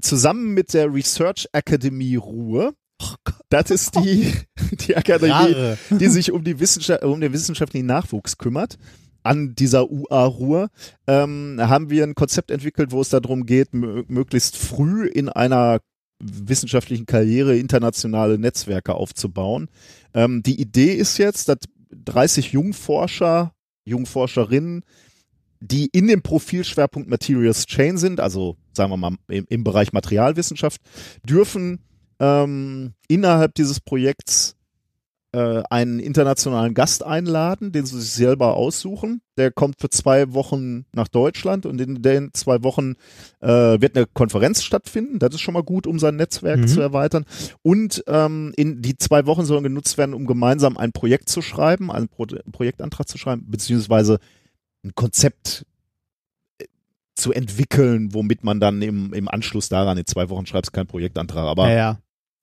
zusammen mit der Research Academy Ruhr. Oh das ist die, (laughs) die Akademie, die sich um, die Wissenschaft, um den wissenschaftlichen Nachwuchs kümmert. An dieser UA Ruhr ähm, haben wir ein Konzept entwickelt, wo es darum geht, möglichst früh in einer wissenschaftlichen Karriere internationale Netzwerke aufzubauen. Ähm, die Idee ist jetzt, dass 30 Jungforscher, Jungforscherinnen die in dem Profilschwerpunkt Materials Chain sind, also sagen wir mal im, im Bereich Materialwissenschaft, dürfen ähm, innerhalb dieses Projekts äh, einen internationalen Gast einladen, den sie sich selber aussuchen. Der kommt für zwei Wochen nach Deutschland und in den zwei Wochen äh, wird eine Konferenz stattfinden. Das ist schon mal gut, um sein Netzwerk Mhm. zu erweitern. Und ähm, in die zwei Wochen sollen genutzt werden, um gemeinsam ein Projekt zu schreiben, einen Pro Projektantrag zu schreiben, beziehungsweise ein Konzept äh, zu entwickeln, womit man dann im, im Anschluss daran in zwei Wochen schreibst kein Projektantrag, aber ja,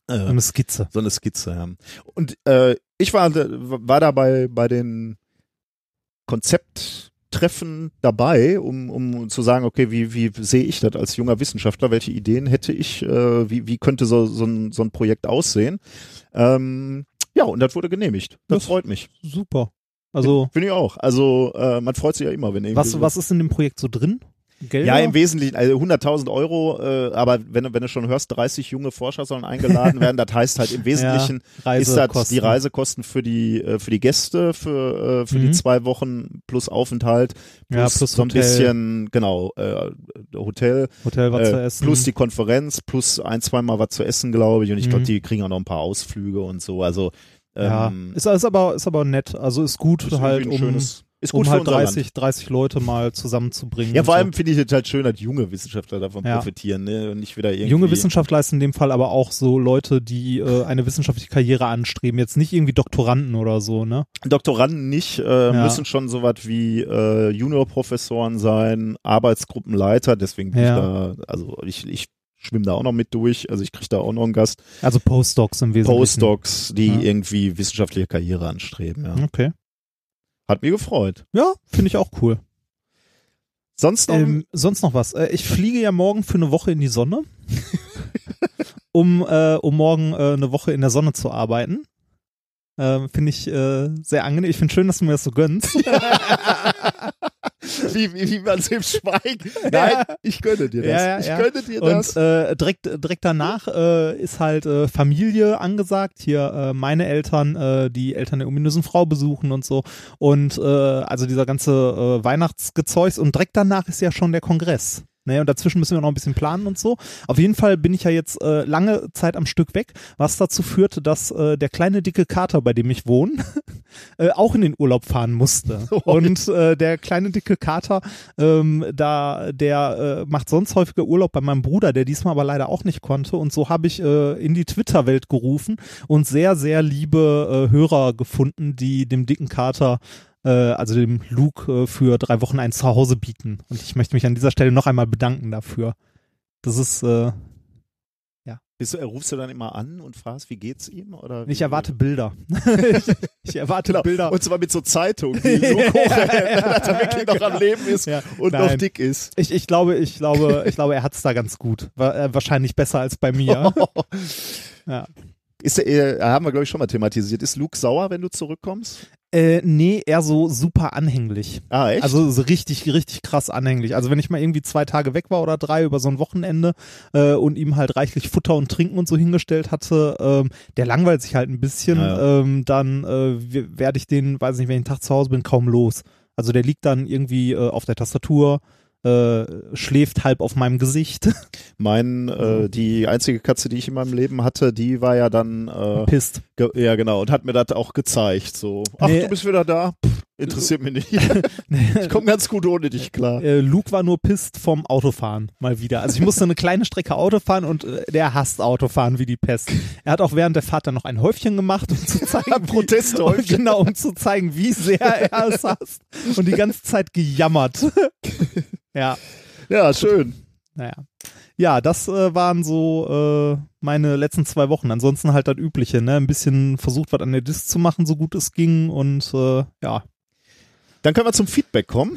ja. äh, So eine Skizze. so eine Skizze. Ja. Und äh, ich war, war dabei bei den Konzepttreffen dabei, um, um zu sagen, okay, wie, wie sehe ich das als junger Wissenschaftler? Welche Ideen hätte ich? Äh, wie, wie könnte so, so, ein, so ein Projekt aussehen? Ähm, ja, und das wurde genehmigt. Das, Das- freut mich. Super. Also, Finde ich auch. Also äh, man freut sich ja immer, wenn irgendwie was, so- was ist in dem Projekt so drin? Geld? Ja, im Wesentlichen, also 100.000 Euro, äh, aber wenn, du- wenn du schon hörst, 30 junge Forscher sollen eingeladen werden, das heißt halt im (laughs) Wesentlichen ist das die Reisekosten für die, äh, für die Gäste für, äh, für die Mhm. zwei Wochen plus Aufenthalt, plus, Ja, plus so ein Hotel. bisschen, genau, äh, Hotel, Hotel was zu äh, essen. plus die Konferenz, plus ein, zweimal was zu essen, glaube ich. Und ich glaube, Mhm. die kriegen auch noch ein paar Ausflüge und so. Also ja, ähm, ist, ist aber ist aber nett. Also ist gut ist halt, um, schönes, ist gut um halt unser 30, 30 Leute mal zusammenzubringen. Ja, vor so. allem finde ich es halt schön, dass junge Wissenschaftler davon Ja. profitieren, ne? Und nicht wieder irgendwie. Junge Wissenschaftler ist in dem Fall aber auch so Leute, die äh, eine wissenschaftliche Karriere anstreben. Jetzt nicht irgendwie Doktoranden oder so, ne? Doktoranden nicht, äh, Ja. müssen schon so was wie äh, Juniorprofessoren sein, Arbeitsgruppenleiter, deswegen bin Ja. ich da, also ich, ich schwimme da auch noch mit durch, also ich kriege da auch noch einen Gast. Also Postdocs im Wesentlichen. Postdocs, die Ja. irgendwie wissenschaftliche Karriere anstreben, ja. Okay. Hat mich gefreut. Ja, finde ich auch cool. Sonst noch, Ähm, sonst noch was? Äh, ich fliege ja morgen für eine Woche in die Sonne, (laughs) um, äh, um morgen äh, eine Woche in der Sonne zu arbeiten. Ähm, finde ich äh, sehr angenehm. Ich finde schön, dass du mir das so gönnst. (laughs) wie, wie, wie man es im Schweigen. (laughs) Nein, ich gönne dir das. Ja, ja, ich ja. gönne dir Und das. äh, direkt, direkt danach äh, ist halt äh, Familie angesagt. Hier äh, meine Eltern, äh, die Eltern der ominösen Frau besuchen und so. Und äh, also dieser ganze Weihnachtsgezeugs. Und direkt danach ist ja schon der Kongress. Ne, und dazwischen müssen wir noch ein bisschen planen und so. Auf jeden Fall bin ich ja jetzt äh, lange Zeit am Stück weg, was dazu führte, dass äh, der kleine dicke Kater, bei dem ich wohne, (laughs) äh, auch in den Urlaub fahren musste. (laughs) Und äh, der kleine dicke Kater, ähm, da der äh, macht sonst häufiger Urlaub bei meinem Bruder, der diesmal aber leider auch nicht konnte. Und so habe ich äh, in die Twitter-Welt gerufen und sehr, sehr liebe äh, Hörer gefunden, die dem dicken Kater äh, also dem Luke äh, für drei Wochen ein Zuhause bieten. Und ich möchte mich an dieser Stelle noch einmal bedanken dafür. Das ist, äh, Bist du, rufst du dann immer an und fragst, wie geht's ihm? Oder ich erwarte Bilder. (laughs) ich, ich erwarte Genau. Bilder. Und zwar mit so Zeitungen, (laughs) die so hoch, dass er wirklich noch am Leben ist Ja, und nein. noch dick ist. Ich, ich glaube, ich glaube, (laughs) ich glaube, er hat's da ganz gut. War, äh, wahrscheinlich besser als bei mir. Ja. Ist äh, haben wir, glaube ich, schon mal thematisiert. Ist Luke sauer, wenn du zurückkommst? Äh, nee, eher so super anhänglich. Ah, echt? Also so richtig, richtig krass anhänglich. Also wenn ich mal irgendwie zwei Tage weg war oder drei über so ein Wochenende äh, und ihm halt reichlich Futter und Trinken und so hingestellt hatte, ähm, der langweilt sich halt ein bisschen, Ja, ähm, dann äh, werde ich den, weiß nicht, wenn ich einen Tag zu Hause bin, kaum los. Also der liegt dann irgendwie äh, auf der Tastatur, äh, schläft halb auf meinem Gesicht, (laughs) mein, äh, die einzige Katze, die ich in meinem Leben hatte, die war ja dann, äh, pisst. ge ja genau, und hat mir das auch gezeigt. So, ach, Nee. du bist wieder da? Pff, interessiert mich nicht. (laughs) ich komme ganz gut ohne dich klar. Äh, Luke war nur pisst vom Autofahren mal wieder. Also ich musste eine kleine Strecke Auto fahren und äh, der hasst Autofahren wie die Pest. Er hat auch während der Fahrt dann noch ein Häufchen gemacht, um zu zeigen, (laughs) wie, Protesthäufchen. genau, um zu zeigen, wie sehr (laughs) er es hasst und die ganze Zeit gejammert. ja, Ja, schön. naja. Ja, das äh, waren so äh, meine letzten zwei Wochen. Ansonsten halt das Übliche, ne? Ein bisschen versucht, was an der Disk zu machen, so gut es ging und äh, ja. Dann können wir zum Feedback kommen.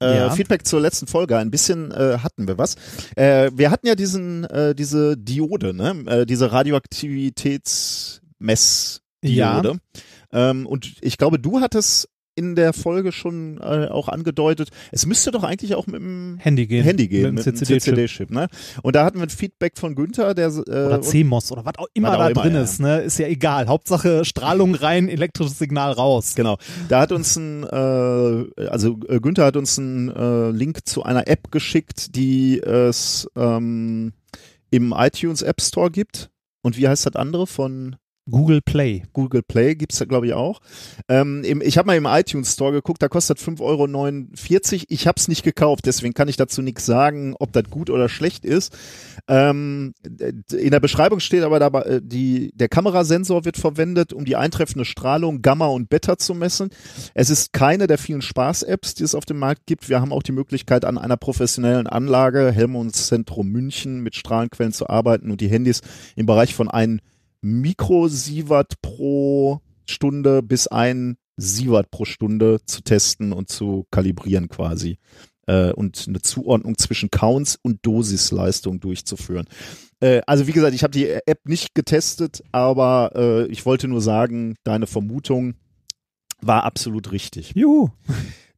Äh, Ja. Feedback zur letzten Folge. Ein bisschen äh, hatten wir was. Äh, wir hatten ja diesen, äh, diese Diode, ne? Äh, diese Radioaktivitätsmessdiode. Ähm, und ich glaube, du hattest in der Folge schon äh, auch angedeutet, es müsste doch eigentlich auch mit dem Handy gehen. Handy gehen, Mit mit CCD-Chip. CCD-Chip. Ne? Und da hatten wir ein Feedback von Günther, der äh, Oder CMOS oder was auch immer auch da immer, drin ja. ist, ne? Ist ja egal. Hauptsache Strahlung rein, elektrisches Signal raus. Genau. Da hat uns ein, äh, also äh, Günther hat uns einen äh, Link zu einer App geschickt, die es ähm, im iTunes App Store gibt. Und wie heißt das andere von Google Play. Google Play gibt's da, glaube ich, auch. Ähm, im, ich habe mal im iTunes Store geguckt, da kostet 5,49 Euro. Ich habe es nicht gekauft, deswegen kann ich dazu nichts sagen, ob das gut oder schlecht ist. Ähm, in der Beschreibung steht aber dabei, äh, die, der Kamerasensor wird verwendet, um die eintreffende Strahlung Gamma und Beta zu messen. Es ist keine der vielen Spaß-Apps, die es auf dem Markt gibt. Wir haben auch die Möglichkeit, an einer professionellen Anlage, Helmholtz Zentrum München, mit Strahlenquellen zu arbeiten und die Handys im Bereich von einem Mikrosievert pro Stunde bis ein Sievert pro Stunde zu testen und zu kalibrieren quasi äh, und eine Zuordnung zwischen Counts und Dosisleistung durchzuführen. Äh, also wie gesagt, ich habe die App nicht getestet, aber äh, ich wollte nur sagen, deine Vermutung war absolut richtig. Juhu.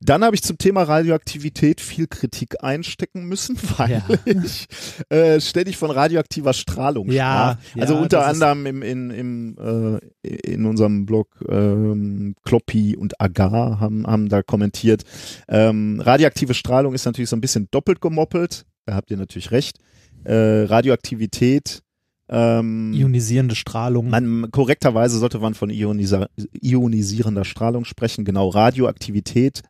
Dann habe ich zum Thema Radioaktivität viel Kritik einstecken müssen, (laughs) weil Ja. ich äh, ständig von radioaktiver Strahlung Ja, sprach. Also ja, unter anderem im, in, im, äh, in unserem Blog ähm, Kloppi und Agar haben, haben da kommentiert. Ähm, radioaktive Strahlung ist natürlich so ein bisschen doppelt gemoppelt. Da habt ihr natürlich recht. Äh, Radioaktivität ähm, Ionisierende Strahlung. man, korrekterweise sollte man von ionisa ionisierender Strahlung sprechen. Genau, Radioaktivität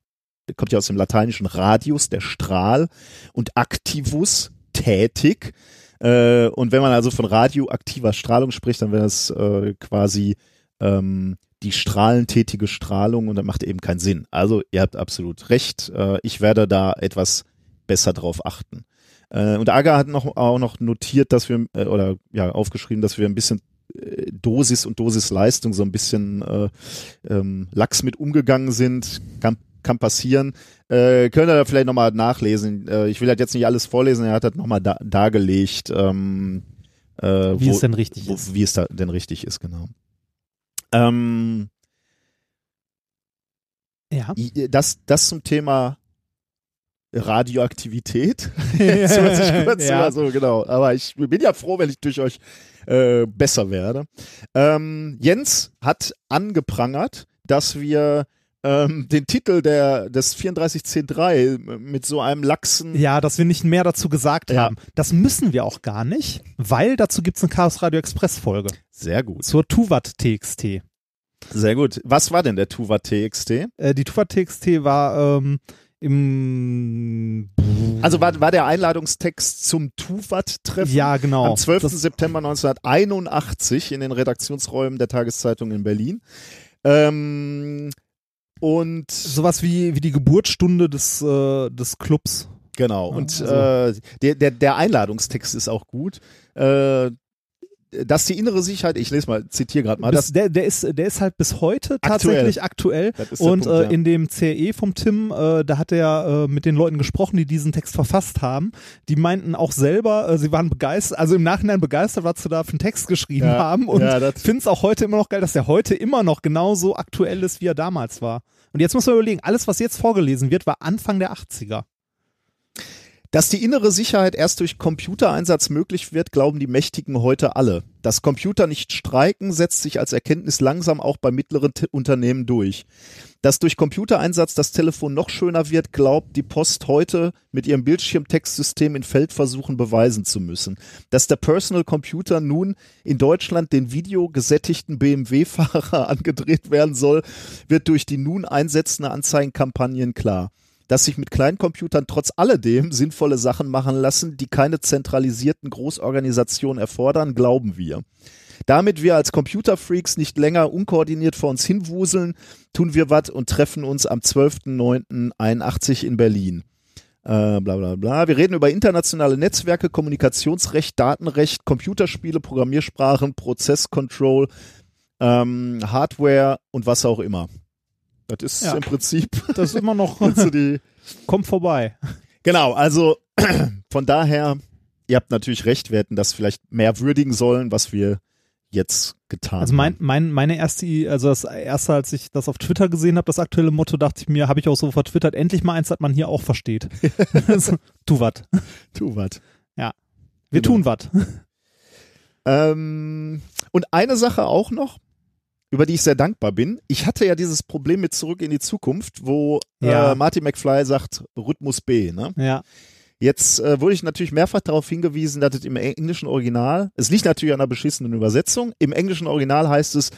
kommt ja aus dem lateinischen Radius, der Strahl, und Activus, tätig. Äh, und wenn man also von radioaktiver Strahlung spricht, dann wäre das äh, quasi ähm, die strahlentätige Strahlung und das macht eben keinen Sinn. Also ihr habt absolut recht. Äh, ich werde da etwas besser drauf achten. Und Aga hat noch, auch noch notiert, dass wir, oder ja, aufgeschrieben, dass wir ein bisschen Dosis und Dosisleistung so ein bisschen äh, ähm, lax mit umgegangen sind. Kann, kann passieren. Äh, könnt ihr da vielleicht nochmal nachlesen. Äh, ich will halt jetzt nicht alles vorlesen, er hat das nochmal da, dargelegt. Ähm, äh, wie wo, es denn richtig wo, ist. wie es da denn richtig ist, genau. Ähm, Ja. das, das zum Thema Radioaktivität. (laughs) (laughs) Jetzt hört sich kurz Ja. so, genau. Aber ich bin ja froh, wenn ich durch euch äh, besser werde. Ähm, Jens hat angeprangert, dass wir ähm, den Titel der, des 34C3 mit so einem laxen Ja, dass wir nicht mehr dazu gesagt Ja. haben. Das müssen wir auch gar nicht, weil dazu gibt's eine Chaos Radio Express Folge Sehr gut. zur Tuvat TXT. Sehr gut. Was war denn der Tuva TXT? Äh, die Tuvat TXT war ähm, im Also war, war der Einladungstext zum Tuvat-Treffen ja genau am 12. Das, September 1981 in den Redaktionsräumen der Tageszeitung in Berlin. Ähm, und sowas wie wie die Geburtsstunde des äh, des Clubs. genau, und also- äh, der, der, der Einladungstext ist auch gut. Äh, dass die innere Sicherheit, ich lese mal, zitiere gerade mal, Bis, das, der, der ist der ist halt bis heute tatsächlich aktuell. der Und Punkt, äh, in dem CE vom Tim, äh, da hat er äh, mit den Leuten gesprochen, die diesen Text verfasst haben. Die meinten auch selber, äh, sie waren begeistert, also im Nachhinein begeistert, was sie da für einen Text geschrieben Ja, haben. Und ja, das- finden es auch heute immer noch geil, dass der heute immer noch genauso aktuell ist, wie er damals war. Und jetzt muss man überlegen, alles, was jetzt vorgelesen wird, war Anfang der 80er. Dass die innere Sicherheit erst durch Computereinsatz möglich wird, glauben die Mächtigen heute alle. Dass Computer nicht streiken, setzt sich als Erkenntnis langsam auch bei mittleren T Unternehmen durch. Dass durch Computereinsatz das Telefon noch schöner wird, glaubt die Post heute mit ihrem Bildschirmtextsystem in Feldversuchen beweisen zu müssen. Dass der Personal Computer nun in Deutschland den videogesättigten BMW-Fahrer (laughs) angedreht werden soll, wird durch die nun einsetzende Anzeigenkampagnen klar dass sich mit Kleincomputern trotz alledem sinnvolle Sachen machen lassen, die keine zentralisierten Großorganisationen erfordern, glauben wir. Damit wir als Computerfreaks nicht länger unkoordiniert vor uns hinwuseln, tun wir was und treffen uns am 12.09.81 in Berlin. Äh, bla bla bla. Wir reden über internationale Netzwerke, Kommunikationsrecht, Datenrecht, Computerspiele, Programmiersprachen, Prozesscontrol, ähm, Hardware und was auch immer. Das ist Ja. im Prinzip (laughs) Das ist immer noch, (laughs) die (laughs) kommt vorbei. Genau, also (clears throat) von daher, ihr habt natürlich recht, wir hätten das vielleicht mehr würdigen sollen, was wir jetzt getan Also mein, haben. mein, meine erste, also das erste, als ich das auf Twitter gesehen habe, das aktuelle Motto, dachte ich mir, habe ich auch so vertwittert, endlich mal eins, das man hier auch versteht. Tu wat. Tu wat. Wir Genau. tun wat. Ähm, und eine Sache auch noch, über die ich sehr dankbar bin. Ich hatte ja dieses Problem mit Zurück in die Zukunft, wo Ja. äh, Marty McFly sagt, Rhythmus B. Ne? Ja. Jetzt äh, wurde ich natürlich mehrfach darauf hingewiesen, dass es im englischen Original, es liegt natürlich an einer beschissenen Übersetzung, im englischen Original heißt es,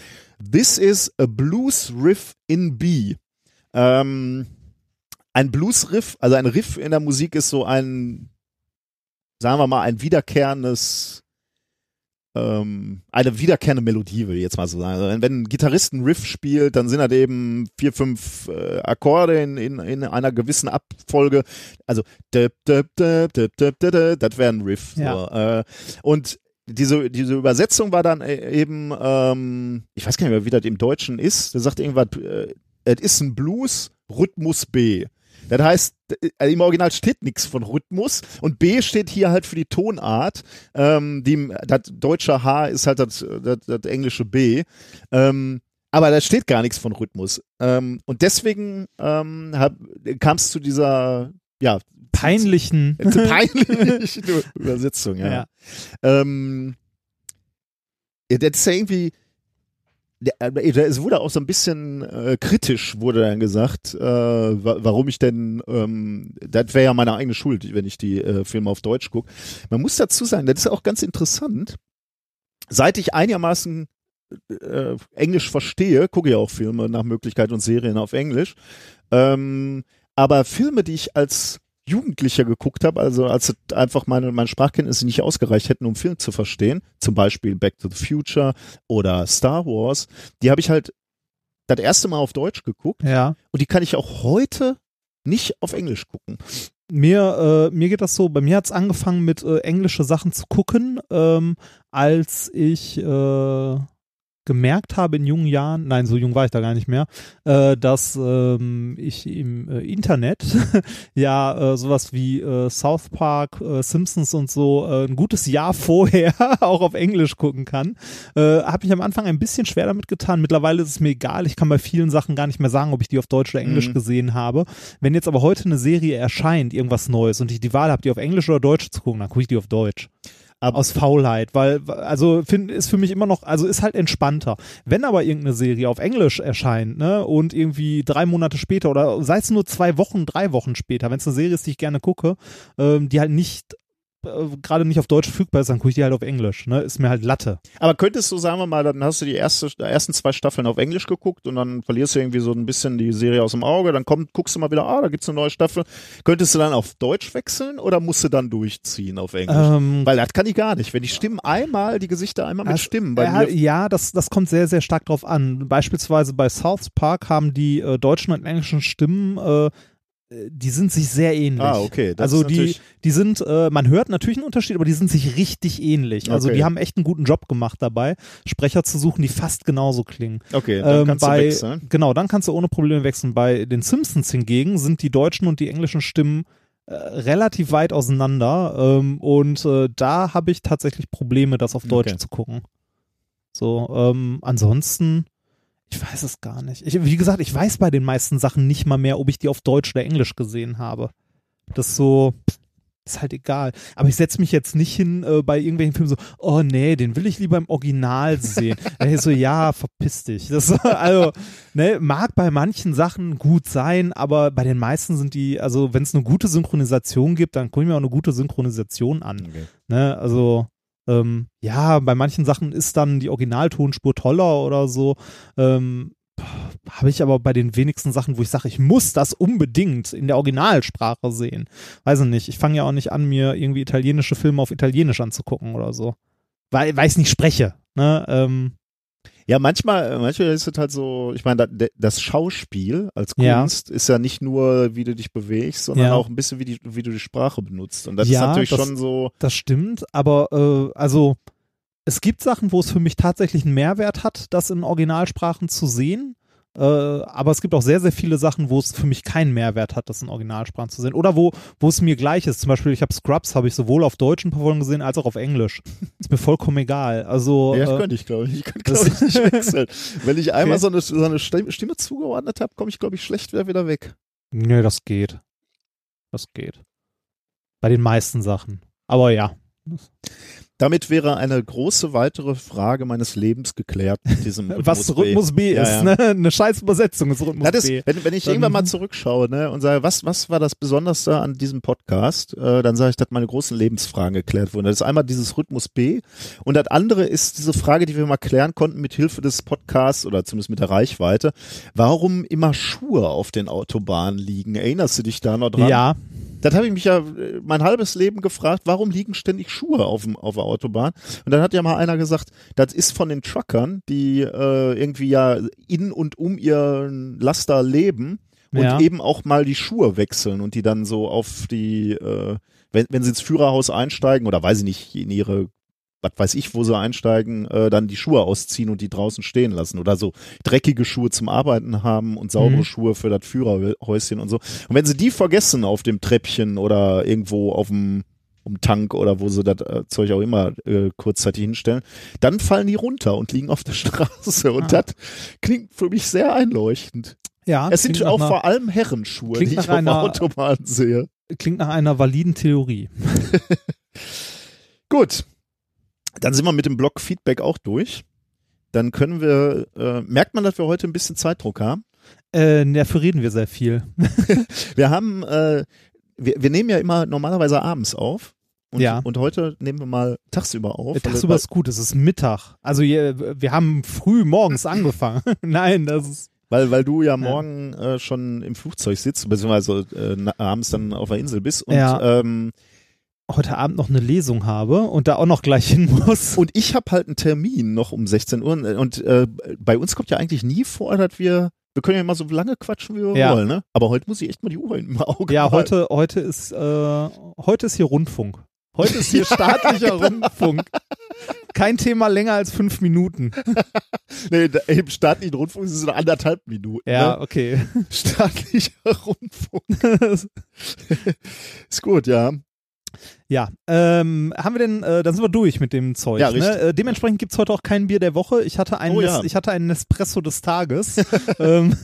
This is a blues riff in B. Ähm, ein Blues-Riff, also ein Riff in der Musik ist so ein, sagen wir mal, ein wiederkehrendes ähm, eine wiederkehrende Melodie, will ich jetzt mal so sagen. Also wenn ein Gitarrist einen Riff spielt, dann sind das eben vier, fünf äh, Akkorde in, in, in einer gewissen Abfolge. Also das wäre ein Riff. So. Ja. Äh, und diese, diese Übersetzung war dann e- eben, ähm, ich weiß gar nicht mehr, wie das im Deutschen ist. Der sagt irgendwas, äh, es ist ein Blues, Rhythmus B. Das heißt, äh, im Original steht nichts von Rhythmus und B steht hier halt für die Tonart. Ähm, die, das deutsche H ist halt das, das, das englische B. Ähm, aber da steht gar nichts von Rhythmus. Ähm, und deswegen ähm, kam es zu dieser, ja, Peinlichen. (laughs) zu peinlichen (laughs) Übersetzung, ja. Ja. Ähm, ja, das ist ja irgendwie, es wurde auch so ein bisschen äh, kritisch, wurde dann gesagt, äh, wa- warum ich denn, ähm, das wäre ja meine eigene Schuld, wenn ich die äh, Filme auf Deutsch gucke. Man muss dazu sagen, das ist auch ganz interessant. Seit ich einigermaßen äh, Englisch verstehe, gucke ich auch Filme nach Möglichkeit und Serien auf Englisch. Ähm, aber Filme, die ich als Jugendlicher geguckt habe, also als einfach meine, meine Sprachkenntnisse nicht ausgereicht hätten, um Film zu verstehen, zum Beispiel Back to the Future oder Star Wars, die habe ich halt das erste Mal auf Deutsch geguckt Ja. und die kann ich auch heute nicht auf Englisch gucken. Mir, äh, mir geht das so, bei mir hat es angefangen mit äh, englische Sachen zu gucken, ähm, als ich äh, gemerkt habe in jungen Jahren, nein, so jung war ich da gar nicht mehr, äh, dass ähm, ich im äh, Internet (laughs) ja äh, sowas wie äh, South Park, äh, Simpsons und so äh, ein gutes Jahr (laughs) vorher auch auf Englisch gucken kann. Habe mich am Anfang ein bisschen schwer damit getan. Mittlerweile ist es mir egal. Ich kann bei vielen Sachen gar nicht mehr sagen, ob ich die auf Deutsch oder Englisch Mhm. gesehen habe. Wenn jetzt aber heute eine Serie erscheint, irgendwas Neues und ich die Wahl habe, die auf Englisch oder Deutsch zu gucken, dann gucke ich die auf Deutsch. Aber- Aus Faulheit, weil, also find, ist für mich immer noch, also ist halt entspannter. Wenn aber irgendeine Serie auf Englisch erscheint, ne, und irgendwie drei Monate später oder sei es nur zwei Wochen, drei Wochen später, wenn es eine Serie ist, die ich gerne gucke, ähm, die halt nicht gerade nicht auf Deutsch verfügbar ist, dann gucke ich die halt auf Englisch, ne, ist mir halt Latte. Aber könntest du, sagen wir mal, dann hast du die erste, ersten zwei Staffeln auf Englisch geguckt und dann verlierst du irgendwie so ein bisschen die Serie aus dem Auge, dann kommt, guckst du mal wieder, ah, da gibt's eine neue Staffel. Könntest du dann auf Deutsch wechseln oder musst du dann durchziehen auf Englisch? Ähm, Weil das kann ich gar nicht. Wenn die Stimmen einmal, die Gesichter einmal mit Also, Stimmen bei ja, ja, das, das kommt sehr, sehr stark drauf an. Beispielsweise bei South Park haben die äh, deutschen und englischen Stimmen, äh, die sind sich sehr ähnlich. Ah, okay. Das also die, die sind, äh, man hört natürlich einen Unterschied, aber die sind sich richtig ähnlich. Also Okay. die haben echt einen guten Job gemacht dabei, Sprecher zu suchen, die fast genauso klingen. Okay, dann Ähm, kannst bei, du wechseln. Genau, dann kannst du ohne Probleme wechseln. Bei den Simpsons hingegen sind die deutschen und die englischen Stimmen äh, relativ weit auseinander ähm, und äh, da habe ich tatsächlich Probleme, das auf Deutsch Okay. zu gucken. So, ähm, ansonsten, ich weiß es gar nicht. Ich, wie gesagt, ich weiß bei den meisten Sachen nicht mal mehr, ob ich die auf Deutsch oder Englisch gesehen habe. Das ist so, ist halt egal. Aber ich setze mich jetzt nicht hin äh, bei irgendwelchen Filmen so, oh nee, den will ich lieber im Original sehen. (laughs) Ist so, ja, verpiss dich. Das, also, ne, mag bei manchen Sachen gut sein, aber bei den meisten sind die, also wenn es eine gute Synchronisation gibt, dann gucke ich mir auch eine gute Synchronisation an. Okay. Ne, also ähm, ja, bei manchen Sachen ist dann die Originaltonspur toller oder so. Ähm, habe ich aber bei den wenigsten Sachen, wo ich sage, ich muss das unbedingt in der Originalsprache sehen. Weiß ich nicht. Ich fange ja auch nicht an, mir irgendwie italienische Filme auf Italienisch anzugucken oder so. Weil, weil ich nicht spreche. Ne? Ähm, Ja, manchmal, manchmal ist es halt so, ich meine, da- das Schauspiel als Ja. Kunst ist ja nicht nur, wie du dich bewegst, sondern Ja. auch ein bisschen, wie, die, wie du die Sprache benutzt. Und das Ja, ist natürlich das- schon so, Das stimmt, aber äh, also es gibt Sachen, wo es für mich tatsächlich einen Mehrwert hat, das in Originalsprachen zu sehen. Äh, aber es gibt auch sehr, sehr viele Sachen, wo es für mich keinen Mehrwert hat, das in Originalsprachen zu sehen. Oder wo, wo es mir gleich ist. Zum Beispiel, ich habe Scrubs, habe ich sowohl auf deutschen Folgen gesehen als auch auf Englisch. (laughs) Ist mir vollkommen egal. Also ja, das äh, könnte ich, glaube ich. Ich könnte, das- glaube ich, nicht (laughs) wechseln. Wenn ich einmal Okay. so, eine, so eine Stimme zugeordnet habe, komme ich, glaube ich, schlecht wieder, wieder weg. nee, das geht. Das geht. Bei den meisten Sachen. Aber ja. Damit wäre eine große weitere Frage meines Lebens geklärt mit diesem (laughs) Rhythmus Was Rhythmus B, Ja, ist, ja. ne? Eine scheiß Übersetzung ist Rhythmus Das ist, B. wenn, wenn ich Dann- irgendwann mal zurückschaue ne, und sage, was, was war das Besonderste an diesem Podcast, äh, dann sage ich, dass meine großen Lebensfragen geklärt wurden. Das ist einmal dieses Rhythmus B und das andere ist diese Frage, die wir mal klären konnten mit Hilfe des Podcasts oder zumindest mit der Reichweite. Warum immer Schuhe auf den Autobahnen liegen? Erinnerst du dich da noch dran? Ja, Das habe ich mich ja äh, mein halbes Leben gefragt, warum liegen ständig Schuhe auf, dem, auf der Autobahn? Und dann hat ja mal einer gesagt, das ist von den Truckern, die äh, irgendwie ja in und um ihren Laster leben und Ja. eben auch mal die Schuhe wechseln und die dann so auf die, äh, wenn, wenn sie ins Führerhaus einsteigen oder weiß ich nicht, in ihre was weiß ich, wo sie einsteigen, äh, dann die Schuhe ausziehen und die draußen stehen lassen oder so dreckige Schuhe zum Arbeiten haben und saubere Mhm. Schuhe für das Führerhäuschen und so. Und wenn sie die vergessen auf dem Treppchen oder irgendwo auf dem um Tank oder wo sie das äh, Zeug auch immer äh, kurzzeitig hinstellen, dann fallen die runter und liegen auf der (laughs) Straße. Und Ah. das klingt für mich sehr einleuchtend. ja. Es sind auch nach vor allem Herrenschuhe, die ich auf einer- Autobahn sehe. einer, klingt nach einer validen Theorie. (laughs) Gut, dann sind wir mit dem Blog Feedback auch durch. Dann können wir, äh, merkt man, dass wir heute ein bisschen Zeitdruck haben? Äh, dafür reden wir sehr viel. (laughs) Wir haben, äh, wir, wir nehmen ja immer normalerweise abends auf. Und, Ja. und heute nehmen wir mal tagsüber auf. Tagsüber ist gut, es ist Mittag. Also je- wir haben früh morgens angefangen. (laughs) Nein, das ist Weil, weil du ja morgen äh, schon im Flugzeug sitzt, beziehungsweise äh, abends dann auf der Insel bist. Und, Ja. ähm, heute Abend noch eine Lesung habe und da auch noch gleich hin muss. und ich habe halt einen Termin noch um 16 Uhr. Und äh, bei uns kommt ja eigentlich nie vor, dass wir, wir können ja mal so lange quatschen, wie wir Ja. wollen. Ne? Aber heute muss ich echt mal die Uhr im Auge Ja, behalten. heute, heute ist, äh, heute ist hier Rundfunk. Heute ist hier (laughs) staatlicher Rundfunk. Kein Thema länger als fünf Minuten. (laughs) Nee, im staatlichen Rundfunk ist es noch anderthalb Minuten. Ja, Ne? okay. (laughs) Staatlicher Rundfunk. ist gut, ja. Ja, ähm, haben wir denn, äh, dann sind wir durch mit dem Zeug. Ja, ne? äh, dementsprechend gibt's heute auch kein Bier der Woche. Ich hatte einen, Oh ja. Ich hatte einen Nespresso des Tages. (laughs) ähm,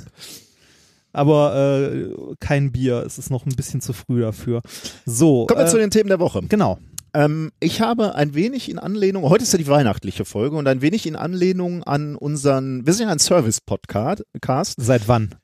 aber äh, kein Bier. Es ist noch ein bisschen zu früh dafür. So, Kommen wir äh, zu den Themen der Woche. genau. Ähm, ich habe ein wenig in Anlehnung, heute ist ja die weihnachtliche Folge und ein wenig in Anlehnung an unseren, wir sind ja ein Service-Podcast, Seit wann?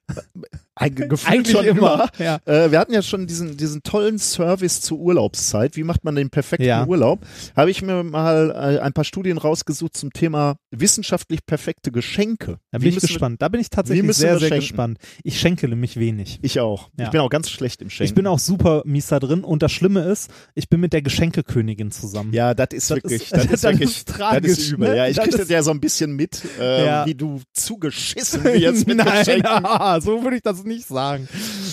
(laughs) gefühlt Eigentlich schon immer. Ja. Äh, wir hatten ja schon diesen, diesen tollen Service zur Urlaubszeit. Wie macht man den perfekten Ja. Urlaub? Habe ich mir mal äh, ein paar Studien rausgesucht zum Thema wissenschaftlich perfekte Geschenke. Da Wie bin ich müssen wir- gespannt. Da bin ich wie tatsächlich sehr, sehr schenken? gespannt. Ich schenke nämlich wenig. Ich auch. Ja. Ich bin auch ganz schlecht im Schenken. Ich bin auch super mies da drin und das Schlimme ist, ich bin mit der Geschenkekönigin zusammen. Ja, das ist Das wirklich, das ist (laughs) wirklich, ist tragisch, das ist übel. ne? Ja, ich kriege das ja so ein bisschen mit, äh, wie du zugeschissen wirst mit (laughs) Nein, Geschenken. ah, so würde ich das nicht sagen.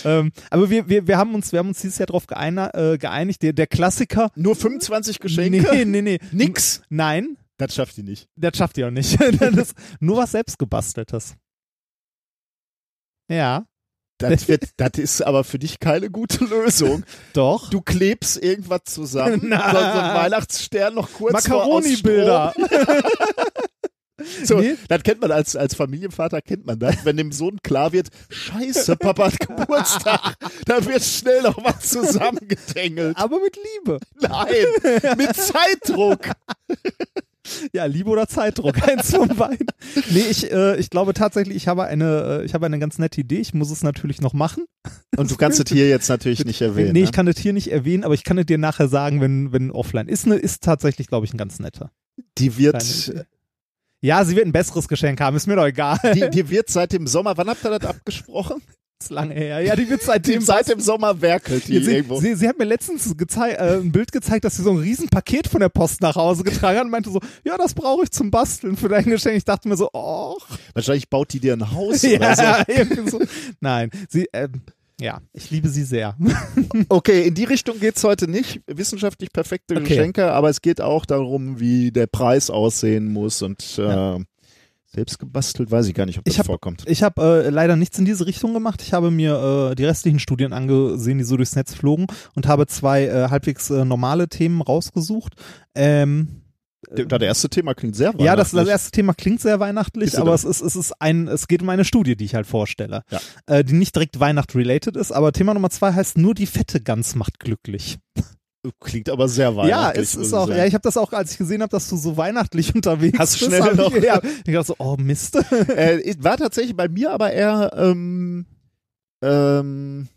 ähm, aber wir, wir, wir haben uns, wir haben uns dieses Jahr darauf äh, geeinigt, der, der Klassiker. Nur 25 Geschenke? Nee, nee, nee. Nix? Nein, Das schafft die nicht. das schafft ihr auch nicht. (laughs) das nur was selbstgebasteltes. Ja, Das, wird, das ist aber für dich keine gute Lösung. (laughs) doch. Du klebst irgendwas zusammen, (laughs) so, so Na. ein Weihnachtsstern noch kurz vor Macaroni-Bilder. So, Nee. Das kennt man als, als Familienvater, kennt man das. Wenn dem Sohn klar wird, scheiße, Papa hat Geburtstag, (laughs) da wird schnell noch was zusammengedrängelt. Aber mit Liebe. Nein, mit Zeitdruck. (laughs) Ja, Liebe oder Zeitdruck, (laughs) eins von beiden. Nee, ich, äh, ich glaube tatsächlich, ich habe eine, äh, ich habe eine ganz nette Idee. Ich muss es natürlich noch machen. Und du kannst es hier jetzt natürlich nicht erwähnen. nee, ne? ich kann das hier nicht erwähnen, aber ich kann es dir nachher sagen, wenn, wenn offline ist. Ne, ist tatsächlich, glaube ich, ein ganz netter. Die wird, Ja, sie wird ein besseres Geschenk haben, ist mir doch egal. die, die wird seit dem Sommer, wann habt ihr das abgesprochen? (laughs) ist lange her. Ja, die wird seitdem. Seit dem Sommer werkelt die sie, irgendwo. sie, sie hat mir letztens äh, ein Bild gezeigt, dass sie so ein riesen Paket von der Post nach Hause getragen hat und meinte so, ja, das brauche ich zum Basteln für dein Geschenk. Ich dachte mir so, oh. Wahrscheinlich baut die dir ein Haus (laughs) oder so. (laughs) Ja, so. Nein, sie, ähm, ja, ich liebe sie sehr. (laughs) Okay, in die Richtung geht's heute nicht. Wissenschaftlich perfekte Okay. Geschenke, aber es geht auch darum, wie der Preis aussehen muss und äh, Ja. selbst gebastelt, weiß ich gar nicht, ob das Ich hab- vorkommt. Ich habe äh, leider nichts in diese Richtung gemacht. Ich habe mir äh, die restlichen Studien angesehen, die so durchs Netz flogen und habe zwei äh, halbwegs äh, normale Themen rausgesucht. Ähm, Das erste Thema klingt sehr ja, das, das weihnachtlich. erste Thema klingt sehr weihnachtlich, aber es ist, es ist ein, es geht um eine Studie, die ich halt vorstelle, Ja. äh, die nicht direkt Weihnacht related ist. Aber Thema Nummer zwei heißt nur die fette Gans macht glücklich. Klingt aber sehr weihnachtlich. Ja, es ist ich auch, ja, ich habe das auch, als ich gesehen habe, dass du so weihnachtlich (laughs) unterwegs Hast du bist. schnell hab noch- Ich, ja, ich dachte so, oh Mist. äh, war tatsächlich bei mir aber eher, ähm, ähm,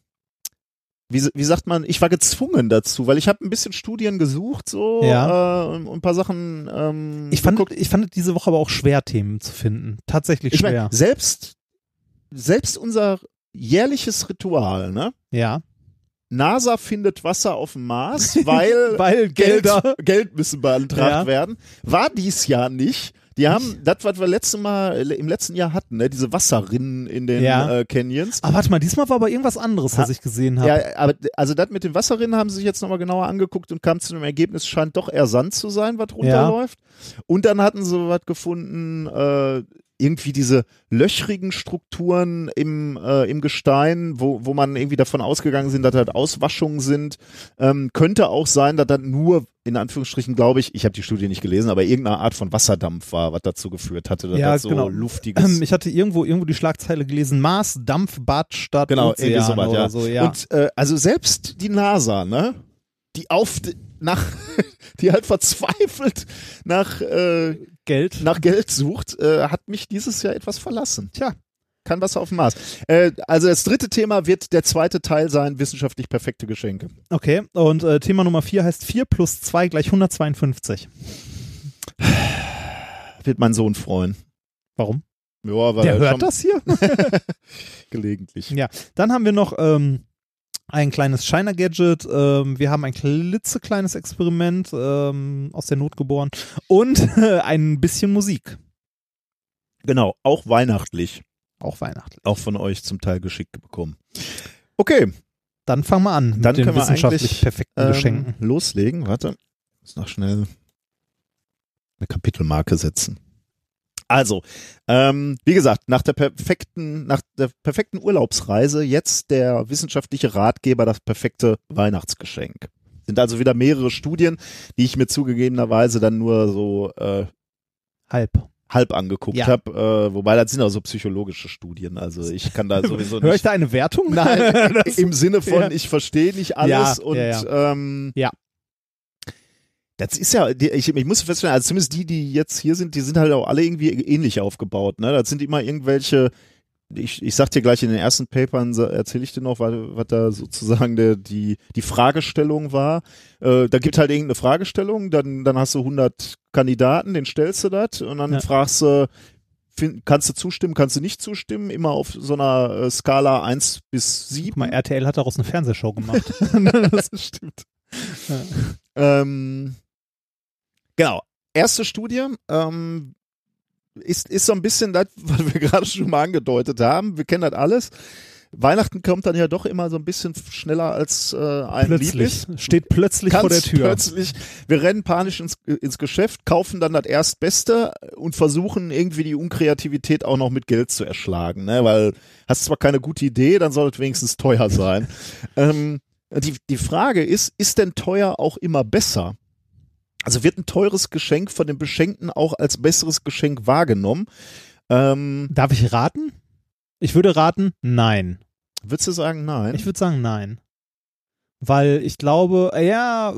wie, wie sagt man, ich war gezwungen dazu, weil ich habe ein bisschen Studien gesucht so Ja. äh, und ein paar Sachen ähm, Ich fand, geguckt. ich fand diese Woche aber auch schwer, Themen zu finden. Tatsächlich Ich schwer. meine, selbst, selbst unser jährliches Ritual, ne? ja. NASA findet Wasser auf dem Mars, weil, (laughs) Weil Geld, Gelder. Geld müssen beantragt Ja. werden. War dies Jahr nicht. Die haben das, was wir letztes Mal, im letzten Jahr hatten, ne? diese Wasserrinnen in den Ja. äh, Canyons. Aber warte mal, diesmal war aber irgendwas anderes, was ich gesehen habe. Ja, aber also das mit den Wasserrinnen haben sie sich jetzt nochmal genauer angeguckt und kam zu dem Ergebnis, scheint doch eher Sand zu sein, was runterläuft. Und dann hatten sie was gefunden, äh, irgendwie diese löchrigen Strukturen im, äh, im Gestein, wo, wo man irgendwie davon ausgegangen sind, dass das Auswaschungen sind. Ähm, könnte auch sein, dass das nur, in Anführungsstrichen glaube ich, ich habe die Studie nicht gelesen, aber irgendeine Art von Wasserdampf war, was dazu geführt hatte, dass Ja, das so genau. luftiges Ich hatte irgendwo irgendwo die Schlagzeile gelesen: Mars Dampfbad statt Genau, Ozean irgendwie sowas, oder ja. so. Ja. Und äh, also selbst die NASA, ne, die auf nach, (laughs) die halt verzweifelt nach äh, Geld. nach Geld sucht, äh, hat mich dieses Jahr etwas verlassen. Tja. Kann Wasser auf dem Mars. Äh, also das dritte Thema wird der zweite Teil sein, wissenschaftlich perfekte Geschenke. Okay, und äh, Thema Nummer 4 heißt 4 plus 2 gleich 152. Wird mein Sohn freuen. Warum? Ja, weil Der er hört schon das hier? (laughs) gelegentlich. Ja, dann haben wir noch ähm, ein kleines Shiner-Gadget. Ähm, wir haben ein klitzekleines Experiment ähm, aus der Not geboren und äh, (laughs) ein bisschen Musik. Genau, auch weihnachtlich. Auch Weihnachten. Auch von euch zum Teil geschickt bekommen. Okay, Dann fangen wir an Dann mit den können wir wissenschaftlich perfekten ähm, Geschenken. loslegen. Warte, ich muss noch schnell eine Kapitelmarke setzen. Also, ähm, wie gesagt, nach der perfekten, nach der perfekten Urlaubsreise jetzt der wissenschaftliche Ratgeber das perfekte Weihnachtsgeschenk. Sind also wieder mehrere Studien, die ich mir zugegebenerweise dann nur so äh, Halb. halb angeguckt Ja. habe, äh, wobei das sind auch so psychologische Studien. Also ich kann da (laughs) sowieso Hör ich nicht. da eine Wertung? Nein, (laughs) (laughs) im Sinne von, Ja. ich verstehe nicht alles Ja, und ja, Ähm, Ja. Das ist ja, ich, ich muss feststellen, also zumindest die, die jetzt hier sind, die sind halt auch alle irgendwie ähnlich aufgebaut. Ne? Das sind immer irgendwelche, ich, ich sag dir gleich in den ersten Papern, erzähle ich dir noch, was, was da sozusagen der, die, die Fragestellung war. Äh, da gibt halt irgendeine Fragestellung, dann, dann hast du 100 Kandidaten, den stellst du das und dann Ja. fragst du, find, kannst du zustimmen, kannst du nicht zustimmen, immer auf so einer äh, Skala 1 bis 7. Guck mal, RTL hat daraus eine Fernsehshow gemacht. (laughs) das stimmt. Ähm, genau. Erste Studie ähm, ist, ist so ein bisschen das, (laughs) was wir gerade schon mal angedeutet haben. Wir kennen das alles. Weihnachten kommt dann ja doch immer so ein bisschen schneller als äh, ein lieb plötzlich. ist. Steht plötzlich Ganz vor der Tür. plötzlich, wir rennen panisch ins, ins Geschäft, kaufen dann das Erstbeste und versuchen irgendwie die Unkreativität auch noch mit Geld zu erschlagen, ne? weil hast zwar keine gute Idee, dann soll es wenigstens teuer sein. (laughs) ähm, die, die Frage ist, ist denn teuer auch immer besser? Also wird ein teures Geschenk von dem Beschenkten auch als besseres Geschenk wahrgenommen? Ähm, Darf ich raten? Ich würde raten, nein. würdest du sagen, nein? Ich würde sagen, nein. Weil ich glaube, äh, ja,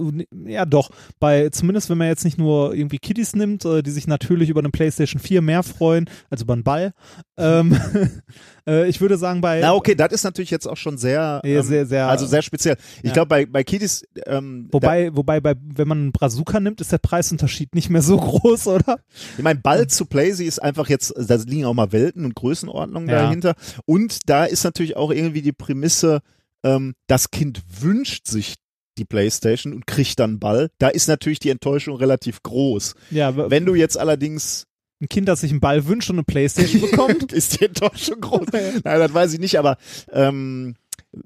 ja doch, bei, zumindest wenn man jetzt nicht nur irgendwie Kiddies nimmt, äh, die sich natürlich über eine Playstation 4 mehr freuen, als über einen Ball. Ähm, (laughs) äh, ich würde sagen, bei, Na okay, das ist natürlich jetzt auch schon sehr, ähm, sehr, sehr- also sehr speziell. Ich Ja. glaube, bei, bei Kiddies, ähm, wobei, wobei, bei, wenn man einen Brazuka nimmt, ist der Preisunterschied nicht mehr so (laughs) groß, oder? Ich meine, Ball zu Playsy ist einfach jetzt, da liegen auch mal Welten und Größenordnungen Ja. dahinter. Und da ist natürlich auch irgendwie die Prämisse, ähm, das Kind wünscht sich die Playstation und kriegt dann Ball. Da ist natürlich die Enttäuschung relativ groß. Ja, Wenn du jetzt allerdings ein Kind, das sich einen Ball wünscht und eine Playstation (laughs) bekommt, ist die Enttäuschung groß. (laughs) Nein, das weiß ich nicht, aber ähm,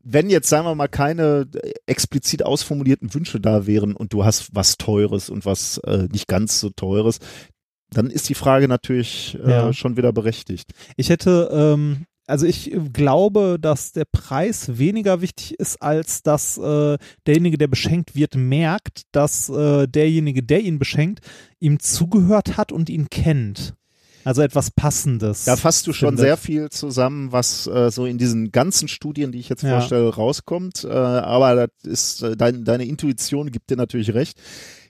wenn jetzt, sagen wir mal, keine explizit ausformulierten Wünsche da wären und du hast was Teures und was äh, nicht ganz so Teures, dann ist die Frage natürlich äh, Ja. schon wieder berechtigt. Ich hätte, ähm, also ich glaube, dass der Preis weniger wichtig ist, als dass äh, derjenige, der beschenkt wird, merkt, dass äh, derjenige, der ihn beschenkt, ihm zugehört hat und ihn kennt. Also etwas Passendes. Da fasst du schon findet. sehr viel zusammen, was äh, so in diesen ganzen Studien, die ich jetzt Ja. vorstelle, rauskommt. Äh, aber das ist äh, dein, deine Intuition gibt dir natürlich recht.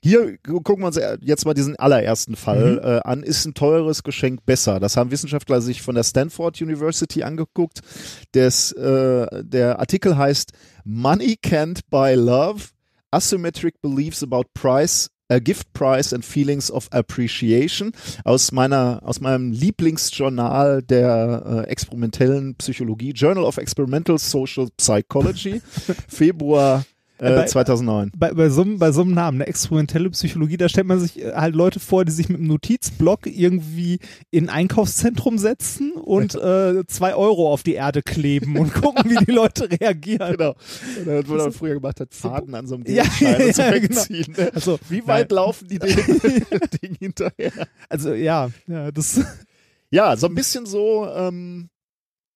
Hier gu- gucken wir uns jetzt mal diesen allerersten Fall Mhm. äh, an. Ist ein teures Geschenk besser? Das haben Wissenschaftler sich von der Stanford University angeguckt. Des, äh, der Artikel heißt Money Can't Buy Love. Asymmetric Beliefs About Price, a Gift Price and Feelings of Appreciation aus meiner aus meinem Lieblingsjournal der äh, experimentellen Psychologie, Journal of Experimental Social Psychology, (laughs) Februar äh, Bei- 2009. bei, bei, so, einem- bei so einem Namen, eine experimentelle Psychologie, da stellt man sich äh, halt Leute vor, die sich mit einem Notizblock irgendwie in ein Einkaufszentrum setzen und äh, zwei Euro auf die Erde kleben und gucken, wie die Leute reagieren. Genau. Dann, wo man früher gemacht hat, Faden an so einem Ja, Geldschein und so (laughs) ja, wegziehen. ne? Also, Wie weit nein. laufen die dem (laughs) (laughs) Ding hinterher? Also ja, ja das, Ja, so ein bisschen so. Ähm,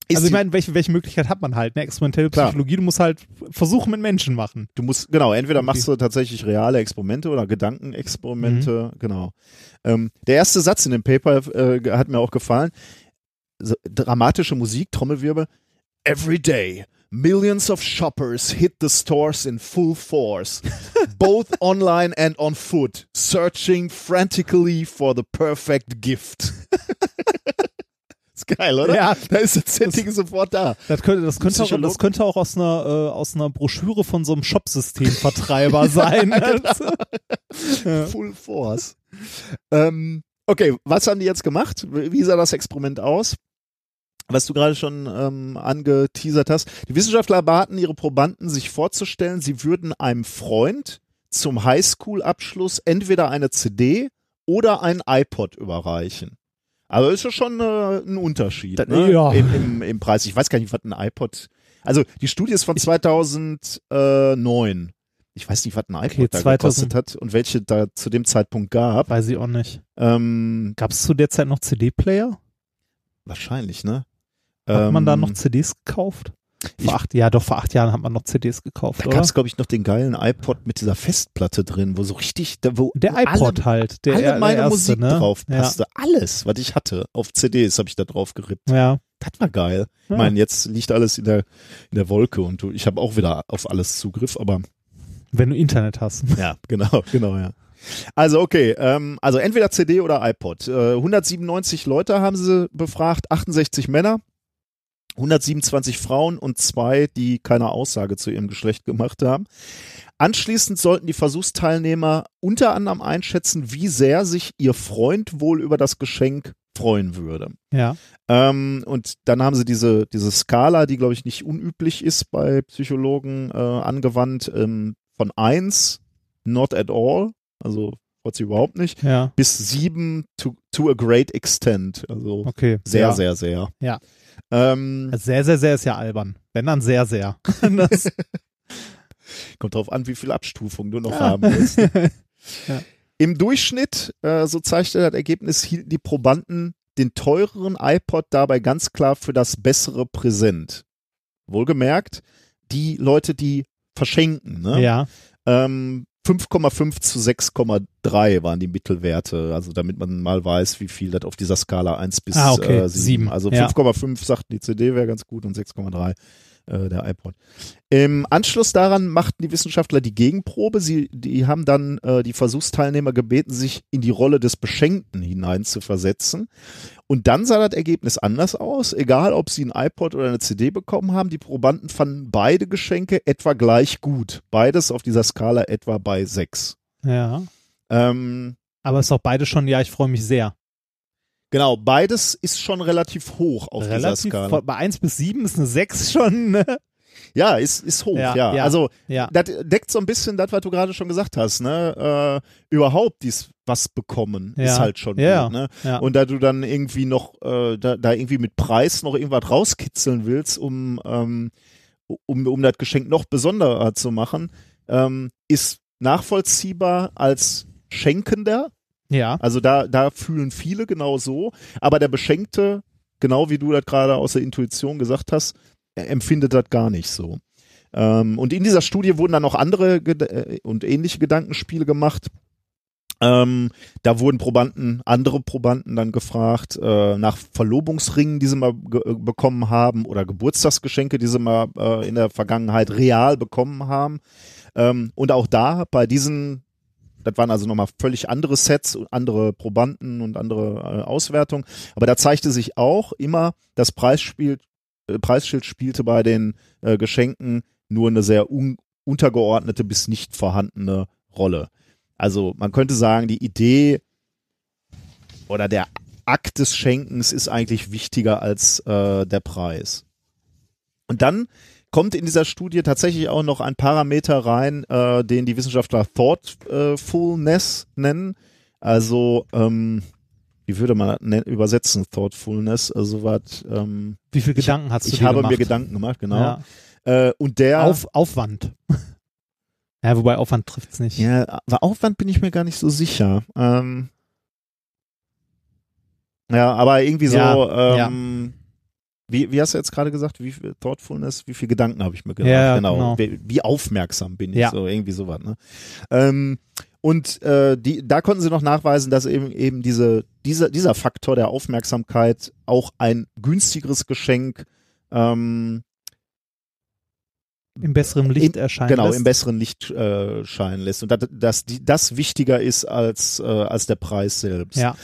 ist also ich meine, welche, welche Möglichkeit hat man halt? Eine experimentelle Klar. Psychologie, du musst halt Versuche mit Menschen machen. Du musst, genau, entweder machst du tatsächlich reale Experimente oder Gedankenexperimente, Mhm. genau. Ähm, der erste Satz in dem Paper äh, hat mir auch gefallen. So, dramatische Musik, Trommelwirbel. Every day, millions of shoppers hit the stores in full force, (laughs) both online and on foot, searching frantically for the perfect gift. (laughs) ist geil, oder? Ja. Da ist das Setting sofort da. Das könnte, das könnte, auch, das könnte auch aus einer, äh, aus einer Broschüre von so einem Shopsystemvertreiber sein. (laughs) genau. Ja. Full Force. Ähm, okay, was haben die jetzt gemacht? Wie sah das Experiment aus? Was du gerade schon ähm, angeteasert hast. Die Wissenschaftler baten ihre Probanden, sich vorzustellen, sie würden einem Freund zum Highschool-Abschluss entweder eine CD oder ein iPod überreichen. Also ist ja schon äh, ein Unterschied Das- ne? ja. Im, im, im Preis. Ich weiß gar nicht, was ein iPod. Also die Studie ist von 2009. Ich weiß nicht, was ein iPod Okay, da 2000. gekostet hat und welche da zu dem Zeitpunkt gab. Weiß ich auch nicht. Ähm, Gab es zu der Zeit noch CD-Player? wahrscheinlich, ne? Hat man da Ähm, noch CDs gekauft? Ich- Vor acht, ja, doch, vor acht Jahren hat man noch CDs gekauft, Da gab es, glaube ich, noch den geilen iPod mit dieser Festplatte drin, wo so richtig, da, wo Der iPod alle, halt. Der, alle der meine erste, Musik ne? drauf passte. Alles, was ich hatte auf CDs, habe ich da drauf gerippt. Ja. ja. Das war geil. Ich Ja. meine, jetzt liegt alles in der, in der Wolke und du, ich habe auch wieder auf alles Zugriff, aber Wenn du Internet hast. (laughs) Ja, genau, genau, ja. Also okay, ähm, also entweder CD oder iPod. Äh, 197 Leute haben sie befragt, 68 Männer, 127 Frauen und zwei, die keine Aussage zu ihrem Geschlecht gemacht haben. Anschließend sollten die Versuchsteilnehmer unter anderem einschätzen, wie sehr sich ihr Freund wohl über das Geschenk freuen würde. Ja. Ähm, und dann haben sie diese, diese Skala, die, glaube ich, nicht unüblich ist bei Psychologen, äh, angewandt, ähm, von eins not at all, also freut sie überhaupt nicht, Ja. bis sieben to, to a great extent, also Okay. sehr, ja. sehr, sehr. Ja. Ähm, Sehr, sehr, sehr ist ja albern. Wenn dann sehr, sehr. (laughs) Kommt drauf an, wie viel Abstufung du noch Ja. haben willst. (laughs) Ja. Im Durchschnitt, äh, so zeigte das Ergebnis, hielten die Probanden den teureren iPod dabei ganz klar für das bessere Präsent. Wohlgemerkt, die Leute, die verschenken, ne? ja. Ähm, 5,5 zu 6,3 waren die Mittelwerte, also damit man mal weiß, wie viel das auf dieser Skala 1 bis Ah, okay. äh, 7. Sieben. Also Ja. 5,5 sagten die CD wäre ganz gut und 6,3 äh, der iPod. Im Anschluss daran machten die Wissenschaftler die Gegenprobe. Sie, die haben dann äh, die Versuchsteilnehmer gebeten, sich in die Rolle des Beschenkten hinein zu versetzen. Und dann sah das Ergebnis anders aus. Egal, ob sie ein iPod oder eine CD bekommen haben, die Probanden fanden beide Geschenke etwa gleich gut. Beides auf dieser Skala etwa bei 6. Ja. Ähm, Aber ist doch beide schon, ja, ich freue mich sehr. Genau, beides ist schon relativ hoch auf dieser Relativ. Skala. Von, bei 1 bis 7 ist eine 6 schon. Ne? Ja, ist, ist hoch, ja. Ja, ja. Also Ja. das deckt so ein bisschen das, was du gerade schon gesagt hast, ne? Äh, überhaupt dies was bekommen Ja. ist halt schon gut, ne? Und da du dann irgendwie noch äh, da, da irgendwie mit Preis noch irgendwas rauskitzeln willst, um ähm, um um das Geschenk noch besonderer zu machen, ähm, ist nachvollziehbar als Schenkender. Ja. Also da da fühlen viele genau so, aber der Beschenkte, genau wie du das gerade aus der Intuition gesagt hast, empfindet das gar nicht so. Ähm, und in dieser Studie wurden dann noch andere äh, und ähnliche Gedankenspiele gemacht. Ähm, da wurden Probanden, andere Probanden dann gefragt äh, nach Verlobungsringen, die sie mal ge- bekommen haben oder Geburtstagsgeschenke, die sie mal äh, in der Vergangenheit real bekommen haben. Ähm, und auch da bei diesen, das waren also nochmal völlig andere Sets, andere Probanden und andere äh, Auswertungen. Aber da zeigte sich auch immer, das Preisspiel, äh, Preisschild spielte bei den äh, Geschenken nur eine sehr un untergeordnete bis nicht vorhandene Rolle. Also man könnte sagen, die Idee oder der Akt des Schenkens ist eigentlich wichtiger als äh, der Preis. Und dann kommt in dieser Studie tatsächlich auch noch ein Parameter rein, äh, den die Wissenschaftler Thoughtfulness nennen. Also ähm, wie würde man das nen- übersetzen, Thoughtfulness? Also was, ähm, Wie viel Gedanken hast du ich dir habe gemacht? mir Gedanken gemacht, genau. Ja. Äh, und der Auf, Aufwand. (laughs) ja, wobei Aufwand trifft's nicht. Ja, aber Aufwand bin ich mir gar nicht so sicher. Ähm, ja, aber irgendwie so, Ja, ähm, Wie, wie hast du jetzt gerade gesagt? Wie viel Thoughtfulness, wie viel Gedanken habe ich mir gemacht? Ja, genau. genau. Wie, wie aufmerksam bin ich? Ja. So, irgendwie sowas, ne? Ähm, und äh, die, da konnten sie noch nachweisen, dass eben eben diese, dieser, dieser Faktor der Aufmerksamkeit auch ein günstigeres Geschenk ähm, Im besseren Licht in, erscheinen genau lässt. im besseren Licht äh, scheinen lässt und dass, dass die, das wichtiger ist als äh, als der Preis selbst. Ja.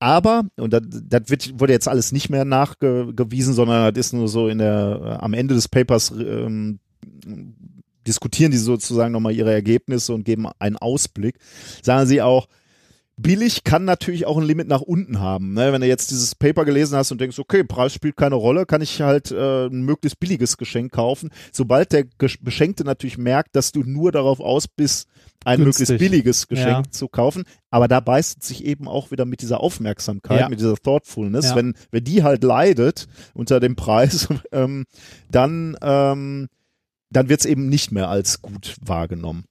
Aber und das, das wird, wurde jetzt alles nicht mehr nachgewiesen, sondern das ist nur so in der äh, am Ende des Papers ähm, diskutieren die sozusagen nochmal ihre Ergebnisse und geben einen Ausblick. Sagen sie auch, billig kann natürlich auch ein Limit nach unten haben. Ne? Wenn du jetzt dieses Paper gelesen hast und denkst, okay, Preis spielt keine Rolle, kann ich halt äh, ein möglichst billiges Geschenk kaufen. Sobald der Beschenkte natürlich merkt, dass du nur darauf aus bist, ein Günstig. möglichst billiges Geschenk Ja. zu kaufen, aber da beißt es sich eben auch wieder mit dieser Aufmerksamkeit, Ja. mit dieser Thoughtfulness, Ja. wenn, wenn die halt leidet unter dem Preis, (laughs) ähm, dann, ähm, dann wird es eben nicht mehr als gut wahrgenommen.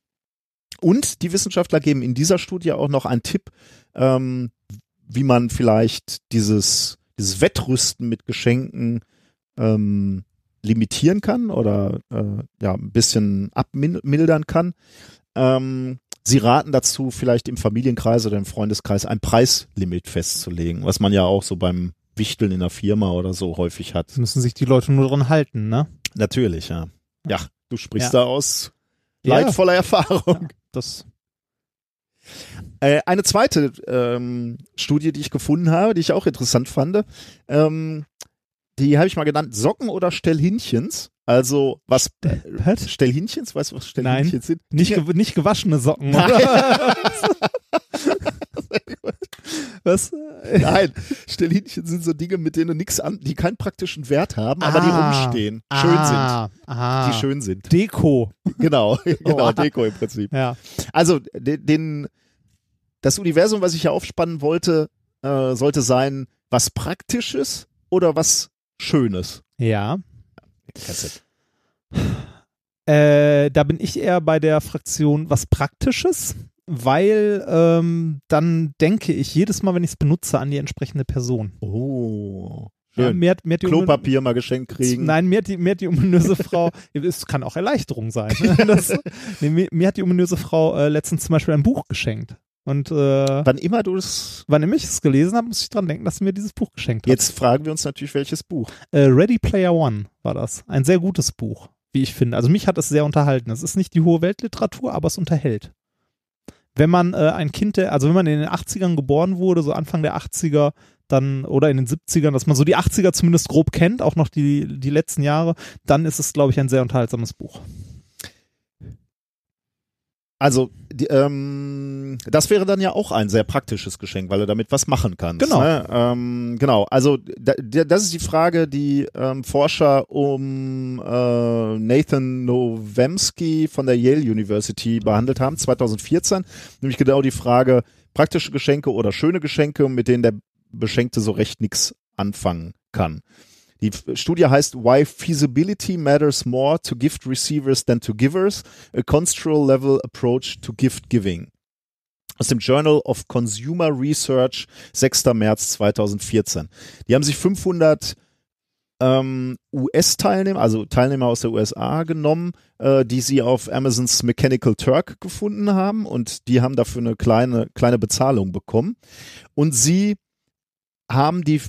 Und die Wissenschaftler geben in dieser Studie auch noch einen Tipp, ähm, wie man vielleicht dieses, dieses Wettrüsten mit Geschenken ähm, limitieren kann oder äh, ja, ein bisschen abmildern kann. Ähm, sie raten dazu, vielleicht im Familienkreis oder im Freundeskreis ein Preislimit festzulegen, was man ja auch so beim Wichteln in der Firma oder so häufig hat. Das müssen sich die Leute nur dran halten, ne? Natürlich, ja. Ja, du sprichst Ja. da aus Ja. leidvoller Erfahrung. (laughs) Das Äh, eine zweite ähm, Studie, die ich gefunden habe, die ich auch interessant fand, ähm, die habe ich mal genannt, Socken oder Stellhinchens. Also was Was? Stellhinchens, weißt du, was Stellhinchens sind? nicht, ge nicht gewaschene Socken, (laughs) Nein. oder? (laughs) (laughs) Was? Nein, Stellhinchen sind so Dinge, mit denen du nichts an, die keinen praktischen Wert haben, aber die Ah. rumstehen, schön ah, Ah, sind, die schön sind. Deko. (laughs) Genau, (laughs) genau, Oh. Deko im Prinzip. Ja. Also den, den das Universum, was ich hier aufspannen wollte, äh, sollte sein, was Praktisches oder was Schönes. Ja. Äh, da bin ich eher bei der Fraktion was Praktisches, weil ähm, dann denke ich jedes Mal, wenn ich es benutze, an die entsprechende Person. Oh, Ja, schön. mir hat die Klopapier mal geschenkt kriegen. Nein, mir hat die, mir hat die ominöse Frau, (laughs) es kann auch Erleichterung sein. ne? (laughs) Das, nee, mir, mir hat die ominöse Frau äh, letztens zum Beispiel ein Buch geschenkt. Und äh, Wann immer du es. wann immer ich es gelesen habe, muss ich dran denken, dass sie mir dieses Buch geschenkt hat. Jetzt fragen wir uns natürlich, welches Buch. Äh, Ready Player One war das. Ein sehr gutes Buch, wie ich finde. Also mich hat es sehr unterhalten. Es ist nicht die hohe Weltliteratur, aber es unterhält. Wenn man äh, ein Kind, der, also wenn man in den 80ern geboren wurde, so Anfang der 80er, dann oder in den 70ern, dass man so die 80er zumindest grob kennt, auch noch die, die letzten Jahre, dann ist es, glaube ich, ein sehr unterhaltsames Buch. Also, die, ähm, das wäre dann ja auch ein sehr praktisches Geschenk, weil du damit was machen kannst. Genau. Ne? Ähm, genau. Also, da, da, das ist die Frage, die ähm, Forscher um äh, Nathan Nowemski von der Yale University behandelt haben, 2014. Nämlich genau die Frage, praktische Geschenke oder schöne Geschenke, mit denen der Beschenkte so recht nichts anfangen kann. Die Studie heißt Why Feasibility Matters More to Gift Receivers Than to Givers, a Construal Level Approach to Gift Giving. Aus dem Journal of Consumer Research, 6. März 2014. Die haben sich 500 ähm, US-Teilnehmer, also Teilnehmer aus der USA genommen, äh, die sie auf Amazons Mechanical Turk gefunden haben und die haben dafür eine kleine, kleine Bezahlung bekommen. Und sie haben die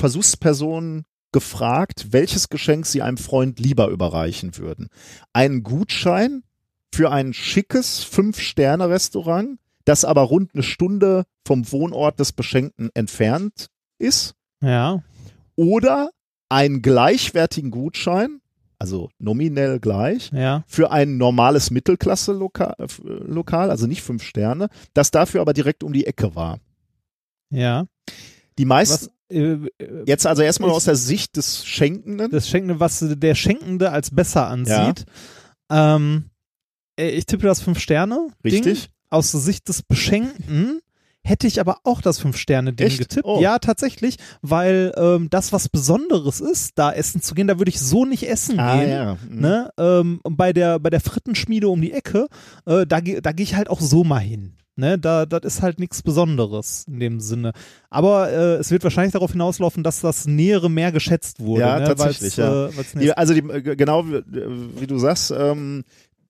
Versuchspersonen gefragt, welches Geschenk sie einem Freund lieber überreichen würden. Einen Gutschein für ein schickes Fünf-Sterne-Restaurant, das aber rund eine Stunde vom Wohnort des Beschenkten entfernt ist. Ja. Oder einen gleichwertigen Gutschein, also nominell gleich, Ja. für ein normales Mittelklasse-Lokal, Lokal, also nicht fünf Sterne, das dafür aber direkt um die Ecke war. Ja. Die meisten, Was, äh, äh, jetzt also erstmal aus der Sicht des Schenkenden. das Schenkende, was der Schenkende als besser ansieht. Ähm, äh, ich tippe das fünf Sterne. Richtig. Ding. Aus der Sicht des Beschenkten hätte ich aber auch das fünf Sterne Ding Echt? getippt. Oh. Ja, tatsächlich, weil ähm, das was Besonderes ist, da essen zu gehen, da würde ich so nicht essen gehen. Ah, ja. Mhm. Ne? Ähm, bei der bei der Frittenschmiede um die Ecke, äh, da gehe da geh ich halt auch so mal hin. Ne, da das ist halt nichts Besonderes in dem Sinne. Aber äh, es wird wahrscheinlich darauf hinauslaufen, dass das Nähere mehr geschätzt wurde. Ja, ne? tatsächlich, ja. Äh, Die, also die, äh, genau wie, wie du sagst, ähm,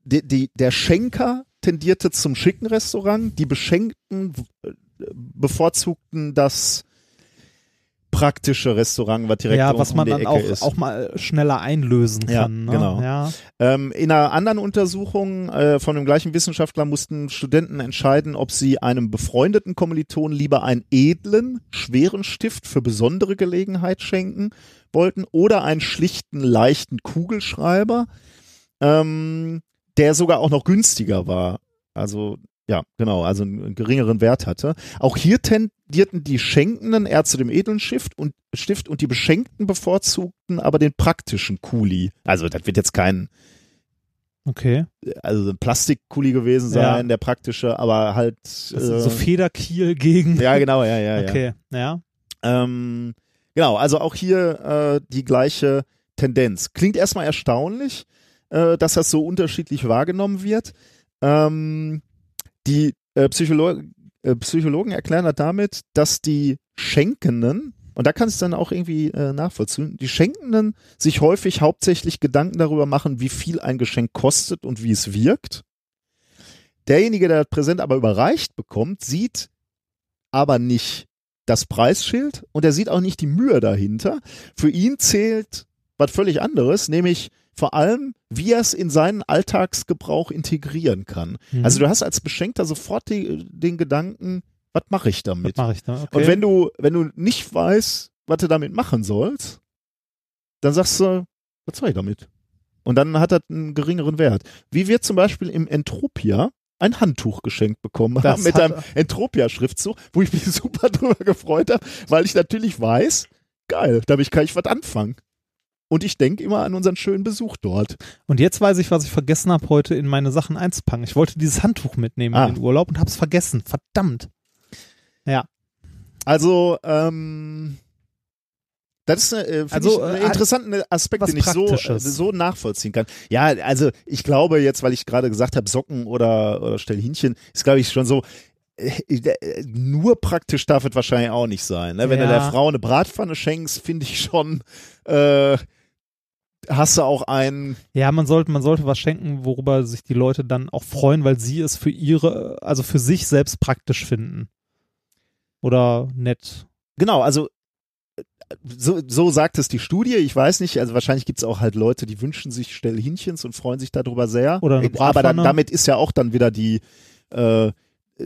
die, die, der Schenker tendierte zum schicken Restaurant, die Beschenkten äh, bevorzugten das praktische Restaurant, was direkt ja, was um man die dann Ecke auch, ist. auch mal schneller einlösen Ja, kann. Ne? genau. Ja. Ähm, in einer anderen Untersuchung äh, von dem gleichen Wissenschaftler mussten Studenten entscheiden, ob sie einem befreundeten Kommiliton lieber einen edlen, schweren Stift für besondere Gelegenheit schenken wollten oder einen schlichten, leichten Kugelschreiber, ähm, der sogar auch noch günstiger war. Also ja, genau, also einen geringeren Wert hatte. Auch hier tendierten die Schenkenden eher zu dem edlen Stift und, Stift und die Beschenkten bevorzugten aber den praktischen Kuli. Also das wird jetzt kein Okay. also ein Plastikkuli gewesen Ja. sein, der praktische, aber halt äh, so Federkiel gegen. ja genau, ja, ja, ja. okay. Ja. Ähm, genau, also auch hier äh, die gleiche Tendenz. Klingt erstmal erstaunlich, äh, dass das so unterschiedlich wahrgenommen wird. Ähm, die äh, Psycholo äh, Psychologen erklären das damit, dass die Schenkenden, und da kann es dann auch irgendwie äh, nachvollziehen, die Schenkenden sich häufig hauptsächlich Gedanken darüber machen, wie viel ein Geschenk kostet und wie es wirkt. Derjenige, der das Präsent aber überreicht bekommt, sieht aber nicht das Preisschild und er sieht auch nicht die Mühe dahinter. Für ihn zählt was völlig anderes, nämlich vor allem, wie er es in seinen Alltagsgebrauch integrieren kann. Mhm. Also du hast als Beschenkter sofort die, den Gedanken, was mache ich Was damit? mache ich da? Okay. Und wenn du, wenn du nicht weißt, was du damit machen sollst, dann sagst du, was soll ich damit? Und dann hat das einen geringeren Wert. Wie wir zum Beispiel im Entropia ein Handtuch geschenkt bekommen Das haben mit einem Entropia-Schriftzug, wo ich mich (laughs) super drüber gefreut habe, weil ich natürlich weiß, geil, damit kann ich was anfangen. Und ich denke immer an unseren schönen Besuch dort. Und jetzt weiß ich, was ich vergessen habe, heute in meine Sachen einzupacken. Ich wollte dieses Handtuch mitnehmen Ah. in den Urlaub und habe es vergessen. Verdammt. Also, ähm, das ist äh, Also, ich einen äh, interessanten Aspekt, den ich so, äh, so nachvollziehen kann. Ja, also ich glaube jetzt, weil ich gerade gesagt habe, Socken oder, oder Stellhähnchen, ist glaube ich schon so, äh, nur praktisch darf es wahrscheinlich auch nicht sein. Ne? Wenn du Ja. der Frau eine Bratpfanne schenkst, finde ich schon, äh, hast du auch einen, Ja, man sollte, man sollte was schenken, worüber sich die Leute dann auch freuen, weil sie es für ihre, also für sich selbst praktisch finden. Oder nett. genau, also so, so sagt es die Studie. Ich weiß nicht, also wahrscheinlich gibt es auch halt Leute, die wünschen sich Stellhähnchens und freuen sich darüber sehr. Oder eine Aber dann, damit ist ja auch dann wieder die äh,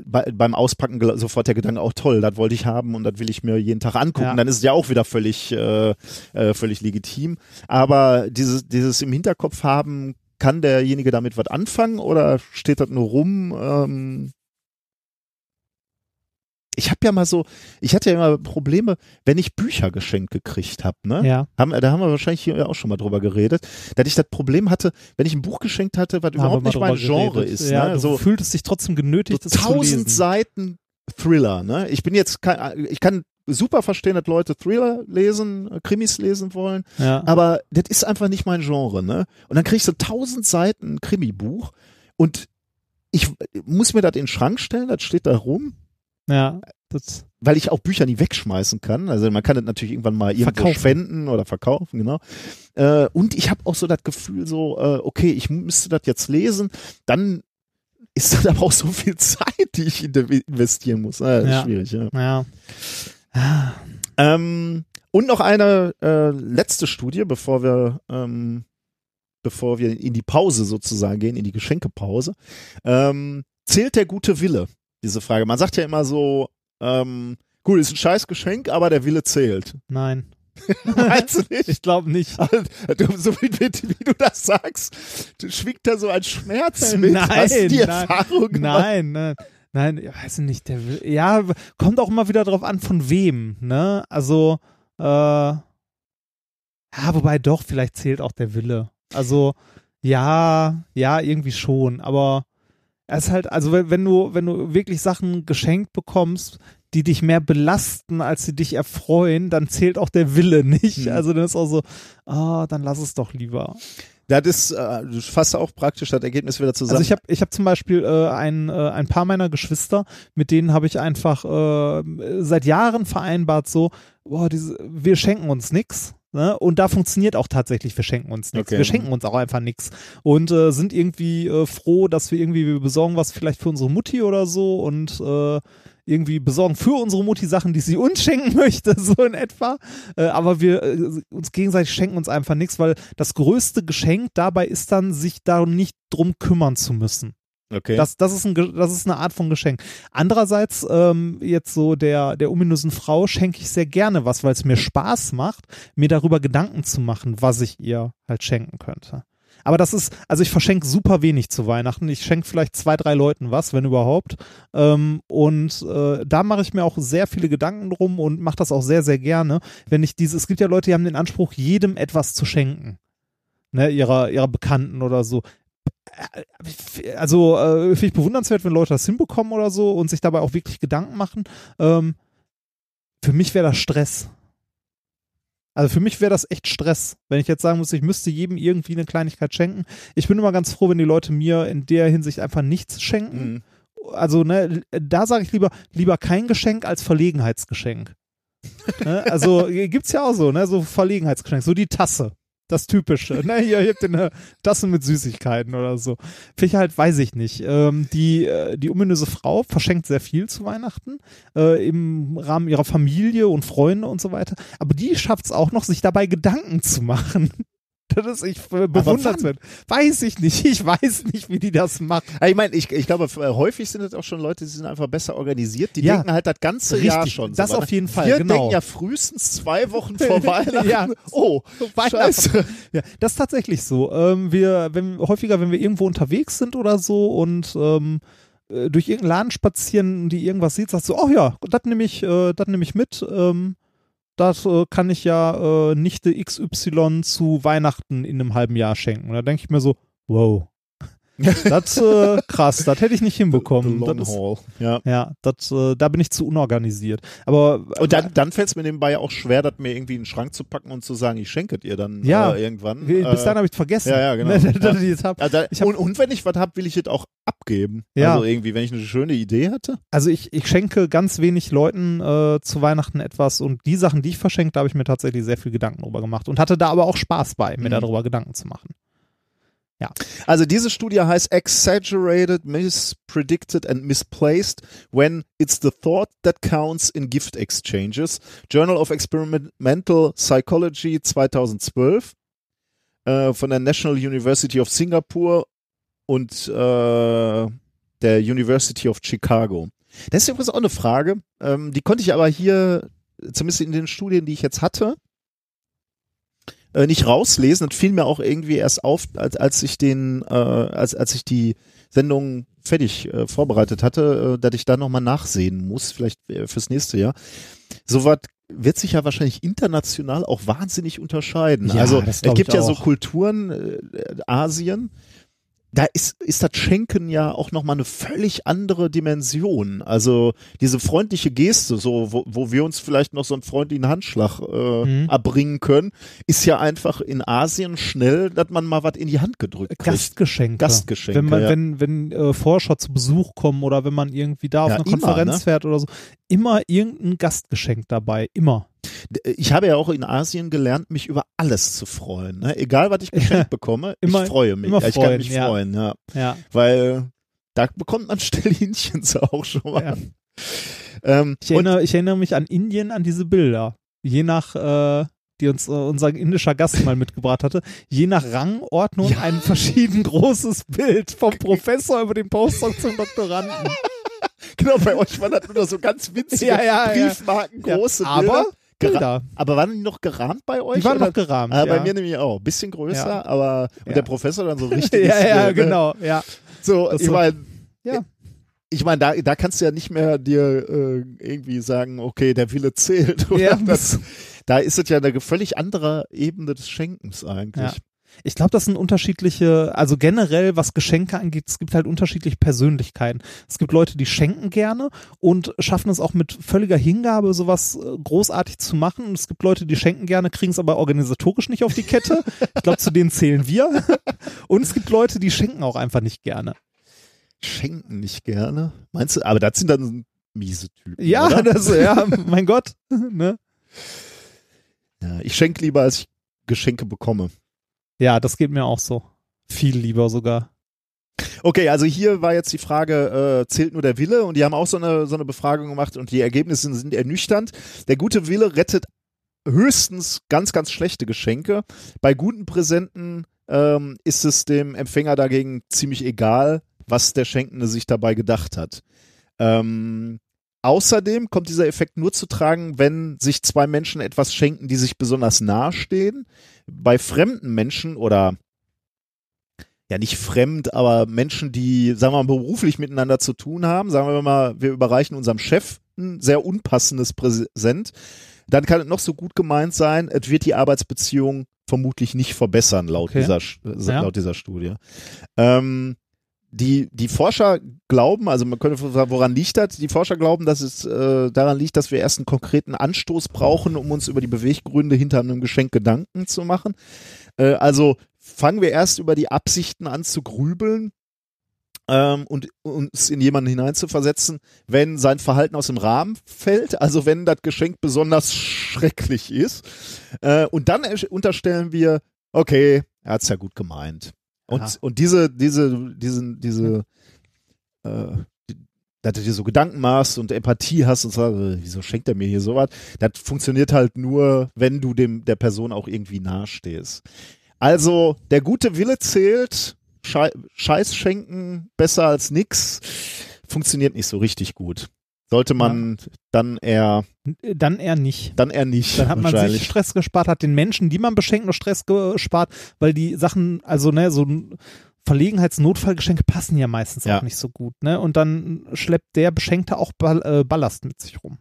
bei, beim Auspacken sofort der Gedanke, auch toll, das wollte ich haben und das will ich mir jeden Tag angucken. Ja. Dann ist es ja auch wieder völlig, äh, äh, völlig legitim. Aber dieses, dieses im Hinterkopf haben, kann derjenige damit was anfangen oder steht das nur rum? Ähm, ich habe ja mal so, ich hatte ja immer Probleme, wenn ich Bücher geschenkt gekriegt habe, ne? Ja. Haben, da haben wir wahrscheinlich hier auch schon mal drüber geredet, dass ich das Problem hatte, wenn ich ein Buch geschenkt hatte, was überhaupt nicht mein Genre geredet. ist. Ja, ne? du so, fühltest dich trotzdem genötigt, so das zu tausend lesen. Seiten Thriller. Ne? Ich bin jetzt, kein, ich kann super verstehen, dass Leute Thriller lesen, äh, Krimis lesen wollen, Ja. aber das ist einfach nicht mein Genre. Ne? Und dann krieg ich so tausend Seiten Krimibuch und ich muss mir das in den Schrank stellen, das steht da rum. Ja. Das, weil ich auch Bücher nie wegschmeißen kann. Also man kann das natürlich irgendwann mal irgendwo Verkaufen. spenden oder verkaufen, genau. Äh, und ich habe auch so das Gefühl, so, äh, okay, ich müsste das jetzt lesen, dann ist das (laughs) aber auch so viel Zeit, die ich in investieren muss. Äh, das ist Ja. schwierig, ja. ja. Ähm, und noch eine äh, letzte Studie, bevor wir, ähm, bevor wir in die Pause sozusagen gehen, in die Geschenkepause. Ähm, zählt der gute Wille? Diese Frage. Man sagt ja immer so, ähm, gut, ist ein scheiß Geschenk, aber der Wille zählt. Nein. (laughs) Meinst du (laughs) nicht? Ich glaube nicht. (laughs) Du, so wie, wie, wie du das sagst, schwingt da so ein Schmerz mit. Nein, Hast du die nein, Erfahrung gemacht? Nein, nein, nein, ich weiß nicht, der will, ja, kommt auch immer wieder drauf an, von wem, ne? Also, äh, ja, wobei doch, vielleicht zählt auch der Wille. Also, ja, ja, irgendwie schon, aber es ist halt, also wenn, du, wenn du wirklich Sachen geschenkt bekommst, die dich mehr belasten, als sie dich erfreuen, dann zählt auch der Wille nicht. Hm. Also dann ist auch so, ah, dann lass es doch lieber. Das ist äh, fast auch praktisch das Ergebnis wieder zusammen. Also ich habe ich hab zum Beispiel äh, ein, äh, ein paar meiner Geschwister, mit denen habe ich einfach äh, seit Jahren vereinbart so, boah, diese, wir schenken uns nix. Ne? Und da funktioniert auch tatsächlich, wir schenken uns nichts. Okay. Wir schenken uns auch einfach nichts. Und äh, sind irgendwie äh, froh, dass wir irgendwie, wir besorgen was vielleicht für unsere Mutti oder so und äh, irgendwie besorgen für unsere Mutti Sachen, die sie (laughs) uns schenken möchte, so in etwa. Äh, aber wir äh, uns gegenseitig schenken uns einfach nichts, weil das größte Geschenk dabei ist dann, sich da nicht drum kümmern zu müssen. Okay. Das, das, ist ein, das ist eine Art von Geschenk. Andererseits, ähm, jetzt so der, der ominösen Frau schenke ich sehr gerne was, weil es mir Spaß macht, mir darüber Gedanken zu machen, was ich ihr halt schenken könnte. Aber das ist, also ich verschenke super wenig zu Weihnachten. Ich schenke vielleicht zwei, drei Leuten was, wenn überhaupt. Ähm, und äh, da mache ich mir auch sehr viele Gedanken drum und mache das auch sehr, sehr gerne. Wenn ich diese, es gibt ja Leute, die haben den Anspruch, jedem etwas zu schenken. Ne, ihrer, ihrer Bekannten oder so also äh, finde ich bewundernswert, wenn Leute das hinbekommen oder so und sich dabei auch wirklich Gedanken machen. Ähm, für mich wäre das Stress. Also für mich wäre das echt Stress, wenn ich jetzt sagen muss, ich müsste jedem irgendwie eine Kleinigkeit schenken. Ich bin immer ganz froh, wenn die Leute mir in der Hinsicht einfach nichts schenken. Mhm. Also ne, da sage ich lieber lieber kein Geschenk als Verlegenheitsgeschenk. ne? Also (laughs) gibt's ja auch so, ne, so Verlegenheitsgeschenk, so die Tasse. Das typische. Ne? Hier, hier habt ihr eine Tasse mit Süßigkeiten oder so. Finde halt, weiß ich nicht. Ähm, die, äh, die ominöse Frau verschenkt sehr viel zu Weihnachten äh, im Rahmen ihrer Familie und Freunde und so weiter. Aber die schafft es auch noch, sich dabei Gedanken zu machen. Das ist ich äh, bewundernswert. Weiß ich nicht. Ich weiß nicht, wie die das macht. Ja, ich meine, ich, ich glaube, f- häufig sind es auch schon Leute, die sind einfach besser organisiert. Die Ja. denken halt das ganze Richtig, Jahr schon. das so, auf jeden Fall, Wir genau. denken ja frühestens zwei Wochen vor (laughs) Weihnachten. Ja. Oh, scheiße. Ja, das ist tatsächlich so. Ähm, wir, wenn, häufiger, wenn wir irgendwo unterwegs sind oder so und ähm, äh, durch irgendeinen Laden spazieren, die irgendwas sieht, sagst du, oh ja, das nehme ich, äh, das nehme ich mit. Ähm, das äh, kann ich ja äh, Nichte XY zu Weihnachten in einem halben Jahr schenken. Und da denke ich mir so, wow. Das äh, krass, das hätte ich nicht hinbekommen. Long Das ist, haul. Ja. ja, das, äh, da bin ich zu unorganisiert. Aber Und dann, dann fällt es mir nebenbei auch schwer, das mir irgendwie in den Schrank zu packen und zu sagen, ich schenke dir dann Ja. äh, irgendwann. bis äh, dahin habe ich vergessen. ja, ja, genau. (laughs) dass ich das hab. ja, da, Ich hab- und, und wenn ich was habe, will ich es auch abgeben. Ja. Also irgendwie, wenn ich eine schöne Idee hatte. Also ich, ich schenke ganz wenig Leuten äh, zu Weihnachten etwas und die Sachen, die ich verschenke, da habe ich mir tatsächlich sehr viel Gedanken drüber gemacht und hatte da aber auch Spaß bei, mir Mhm. darüber Gedanken zu machen. Also diese Studie heißt Exaggerated, Mispredicted and Misplaced when it's the thought that counts in gift exchanges. Journal of Experimental Psychology 2012 äh, von der National University of Singapore und äh, der University of Chicago. Das ist übrigens auch eine Frage, ähm, die konnte ich aber hier, zumindest in den Studien, die ich jetzt hatte, äh, nicht rauslesen. Das fiel mir auch irgendwie erst auf, als, als ich den, äh, als, als ich die Sendung fertig äh, vorbereitet hatte, äh, dass ich da nochmal nachsehen muss, vielleicht äh, fürs nächste Jahr. Sowas wird sich ja wahrscheinlich international auch wahnsinnig unterscheiden. Ja, also es gibt ja so. Kulturen, äh, Asien, da ist, ist das Schenken ja auch nochmal eine völlig andere Dimension. Also diese freundliche Geste, so wo, wo wir uns vielleicht noch so einen freundlichen Handschlag äh, Mhm. erbringen können, ist ja einfach in Asien schnell, dass man mal was in die Hand gedrückt kriegt. Gastgeschenke. Gastgeschenke, Wenn man, ja. wenn, wenn äh, Forscher zu Besuch kommen oder wenn man irgendwie da auf Ja, eine immer, Konferenz ne? fährt oder so, immer irgendein Gastgeschenk dabei. Immer. Ich habe ja auch in Asien gelernt, mich über alles zu freuen. Ne? Egal, was ich geschenkt bekomme, Immer- ich freue mich. immer Ja, ich kann freuen, mich ja. freuen, ja. Ja. Weil da bekommt man (laughs) Stellhähnchens auch schon mal. ja. Ähm, Ich, erinnere, ich erinnere mich an Indien, an diese Bilder. Je nach, äh, die uns äh, unser indischer Gast mal mitgebracht hatte, je nach Rangordnung ein verschieden großes Bild vom Professor über den Postdoc zum Doktoranden. (laughs) genau, bei euch waren das nur so ganz winzige Ja, ja, ja. Briefmarken, Ja, große aber Bilder. Gera- Bilder. Aber waren die noch gerahmt bei euch? Die waren oder? noch gerahmt. Ah, bei ja. mir nämlich auch. Bisschen größer, Ja. aber und Ja. der Professor dann so (laughs) richtig. ja, ja, ne? genau. Ja. So, Das ich so- meine, Ja. ich meine, da, da kannst du ja nicht mehr dir äh, irgendwie sagen, okay, der Wille zählt. (laughs) Oder Ja. das, da ist es ja eine völlig andere Ebene des Schenkens eigentlich. Ich glaube, das sind unterschiedliche, also generell, was Geschenke angeht, es gibt halt unterschiedliche Persönlichkeiten. Es gibt Leute, die schenken gerne und schaffen es auch mit völliger Hingabe, sowas äh, großartig zu machen. Und es gibt Leute, die schenken gerne, kriegen es aber organisatorisch nicht auf die Kette. Ich glaube, zu denen zählen wir. (laughs) Und es gibt Leute, die schenken auch einfach nicht gerne. Schenken nicht gerne. Meinst du? Aber das sind dann miese Typen. Ja, oder? (laughs) das, ja, mein Gott. (laughs) Ne? ja ich schenke lieber, als ich Geschenke bekomme. Ja, das geht mir auch so. Viel lieber sogar. Okay, also hier war jetzt die Frage, äh, zählt nur der Wille? Und die haben auch so eine, so eine Befragung gemacht und die Ergebnisse sind ernüchternd. Der gute Wille rettet höchstens ganz, ganz schlechte Geschenke. Bei guten Präsenten ähm, ist es dem Empfänger dagegen ziemlich egal, was der Schenkende sich dabei gedacht hat. Ähm, außerdem kommt dieser Effekt nur zu tragen, wenn sich zwei Menschen etwas schenken, die sich besonders nahestehen. Bei fremden Menschen oder ja nicht fremd, aber Menschen, die, sagen wir mal, beruflich miteinander zu tun haben, sagen wir mal, wir überreichen unserem Chef ein sehr unpassendes Präsent, dann kann es noch so gut gemeint sein, es wird die Arbeitsbeziehung vermutlich nicht verbessern, laut, Okay. dieser, äh, Ja. laut dieser Studie. Ähm, die, die Forscher glauben, also man könnte fragen, woran liegt das? Die Forscher glauben, dass es äh, daran liegt, dass wir erst einen konkreten Anstoß brauchen, um uns über die Beweggründe hinter einem Geschenk Gedanken zu machen. Äh, also fangen wir erst über die Absichten an zu grübeln ähm, und uns in jemanden hineinzuversetzen, wenn sein Verhalten aus dem Rahmen fällt, also wenn das Geschenk besonders schrecklich ist. Äh, und dann unterstellen wir, okay, er hat's ja gut gemeint. Und, Aha. und diese, diese, diesen, diese, äh, dass du dir so Gedanken machst und Empathie hast und sagst, äh, wieso schenkt er mir hier sowas? Das funktioniert halt nur, wenn du dem der Person auch irgendwie nahestehst. Also der gute Wille zählt, Schei Scheiß schenken besser als nix, funktioniert nicht so richtig gut. Sollte man dann eher, Dann eher nicht. dann eher nicht. Dann hat man sich Stress gespart, hat den Menschen, die man beschenkt, noch Stress gespart, weil die Sachen, also ne, so Verlegenheits-Notfallgeschenke passen ja meistens Ja. auch nicht so gut, ne? Und dann schleppt der Beschenkte auch äh, Ballast mit sich rum.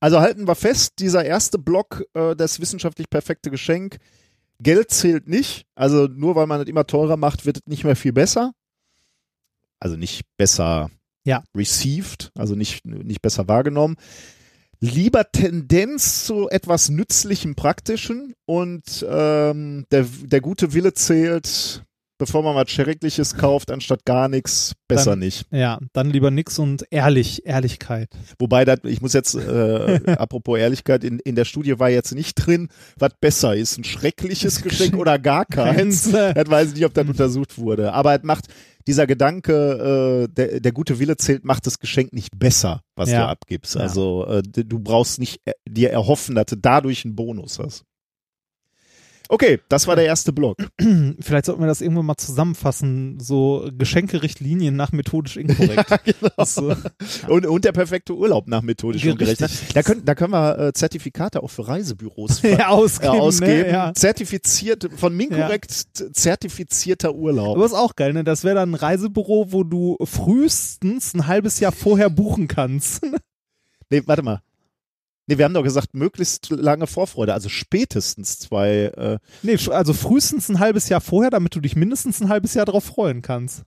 Also halten wir fest, dieser erste Block, äh, das wissenschaftlich perfekte Geschenk, Geld zählt nicht. Also nur weil man es immer teurer macht, wird es nicht mehr viel besser. Also nicht besser Ja. received, also nicht, nicht besser wahrgenommen. Lieber Tendenz zu etwas Nützlichem, Praktischen und ähm, der, der gute Wille zählt, bevor man was Schreckliches kauft, anstatt gar nichts, besser Dann- nicht. Ja, dann lieber nix und ehrlich, Ehrlichkeit. Wobei, das, ich muss jetzt, äh, (laughs) apropos Ehrlichkeit, in, in der Studie war jetzt nicht drin, was besser ist, ein schreckliches Geschenk oder gar keins. Das weiß ich nicht, ob das untersucht wurde. Aber es macht, dieser Gedanke, äh, der, der gute Wille zählt, macht das Geschenk nicht besser, was Ja. du abgibst. Also äh, du brauchst nicht äh, dir erhoffen, dass du dadurch einen Bonus hast. Okay, das war der erste Block. (clears throat) Vielleicht sollten wir das irgendwann mal zusammenfassen, so Geschenkerichtlinien nach methodisch inkorrekt. (laughs) genau. Das, äh, (laughs) Und, und der perfekte Urlaub nach methodisch Ja, richtig. Da können, da können wir äh, Zertifikate auch für Reisebüros (laughs) ja, ausgeben. äh, ausgeben. Ne? Ja. Zertifiziert, von Minkorrekt zertifizierter Urlaub. Aber ist auch geil, ne? Das wäre dann ein Reisebüro, wo du frühestens ein halbes Jahr vorher buchen kannst. Nee, warte mal. Nee, wir haben doch gesagt, möglichst lange Vorfreude, also spätestens zwei. Äh, Nee, also frühestens ein halbes Jahr vorher, damit du dich mindestens ein halbes Jahr drauf freuen kannst.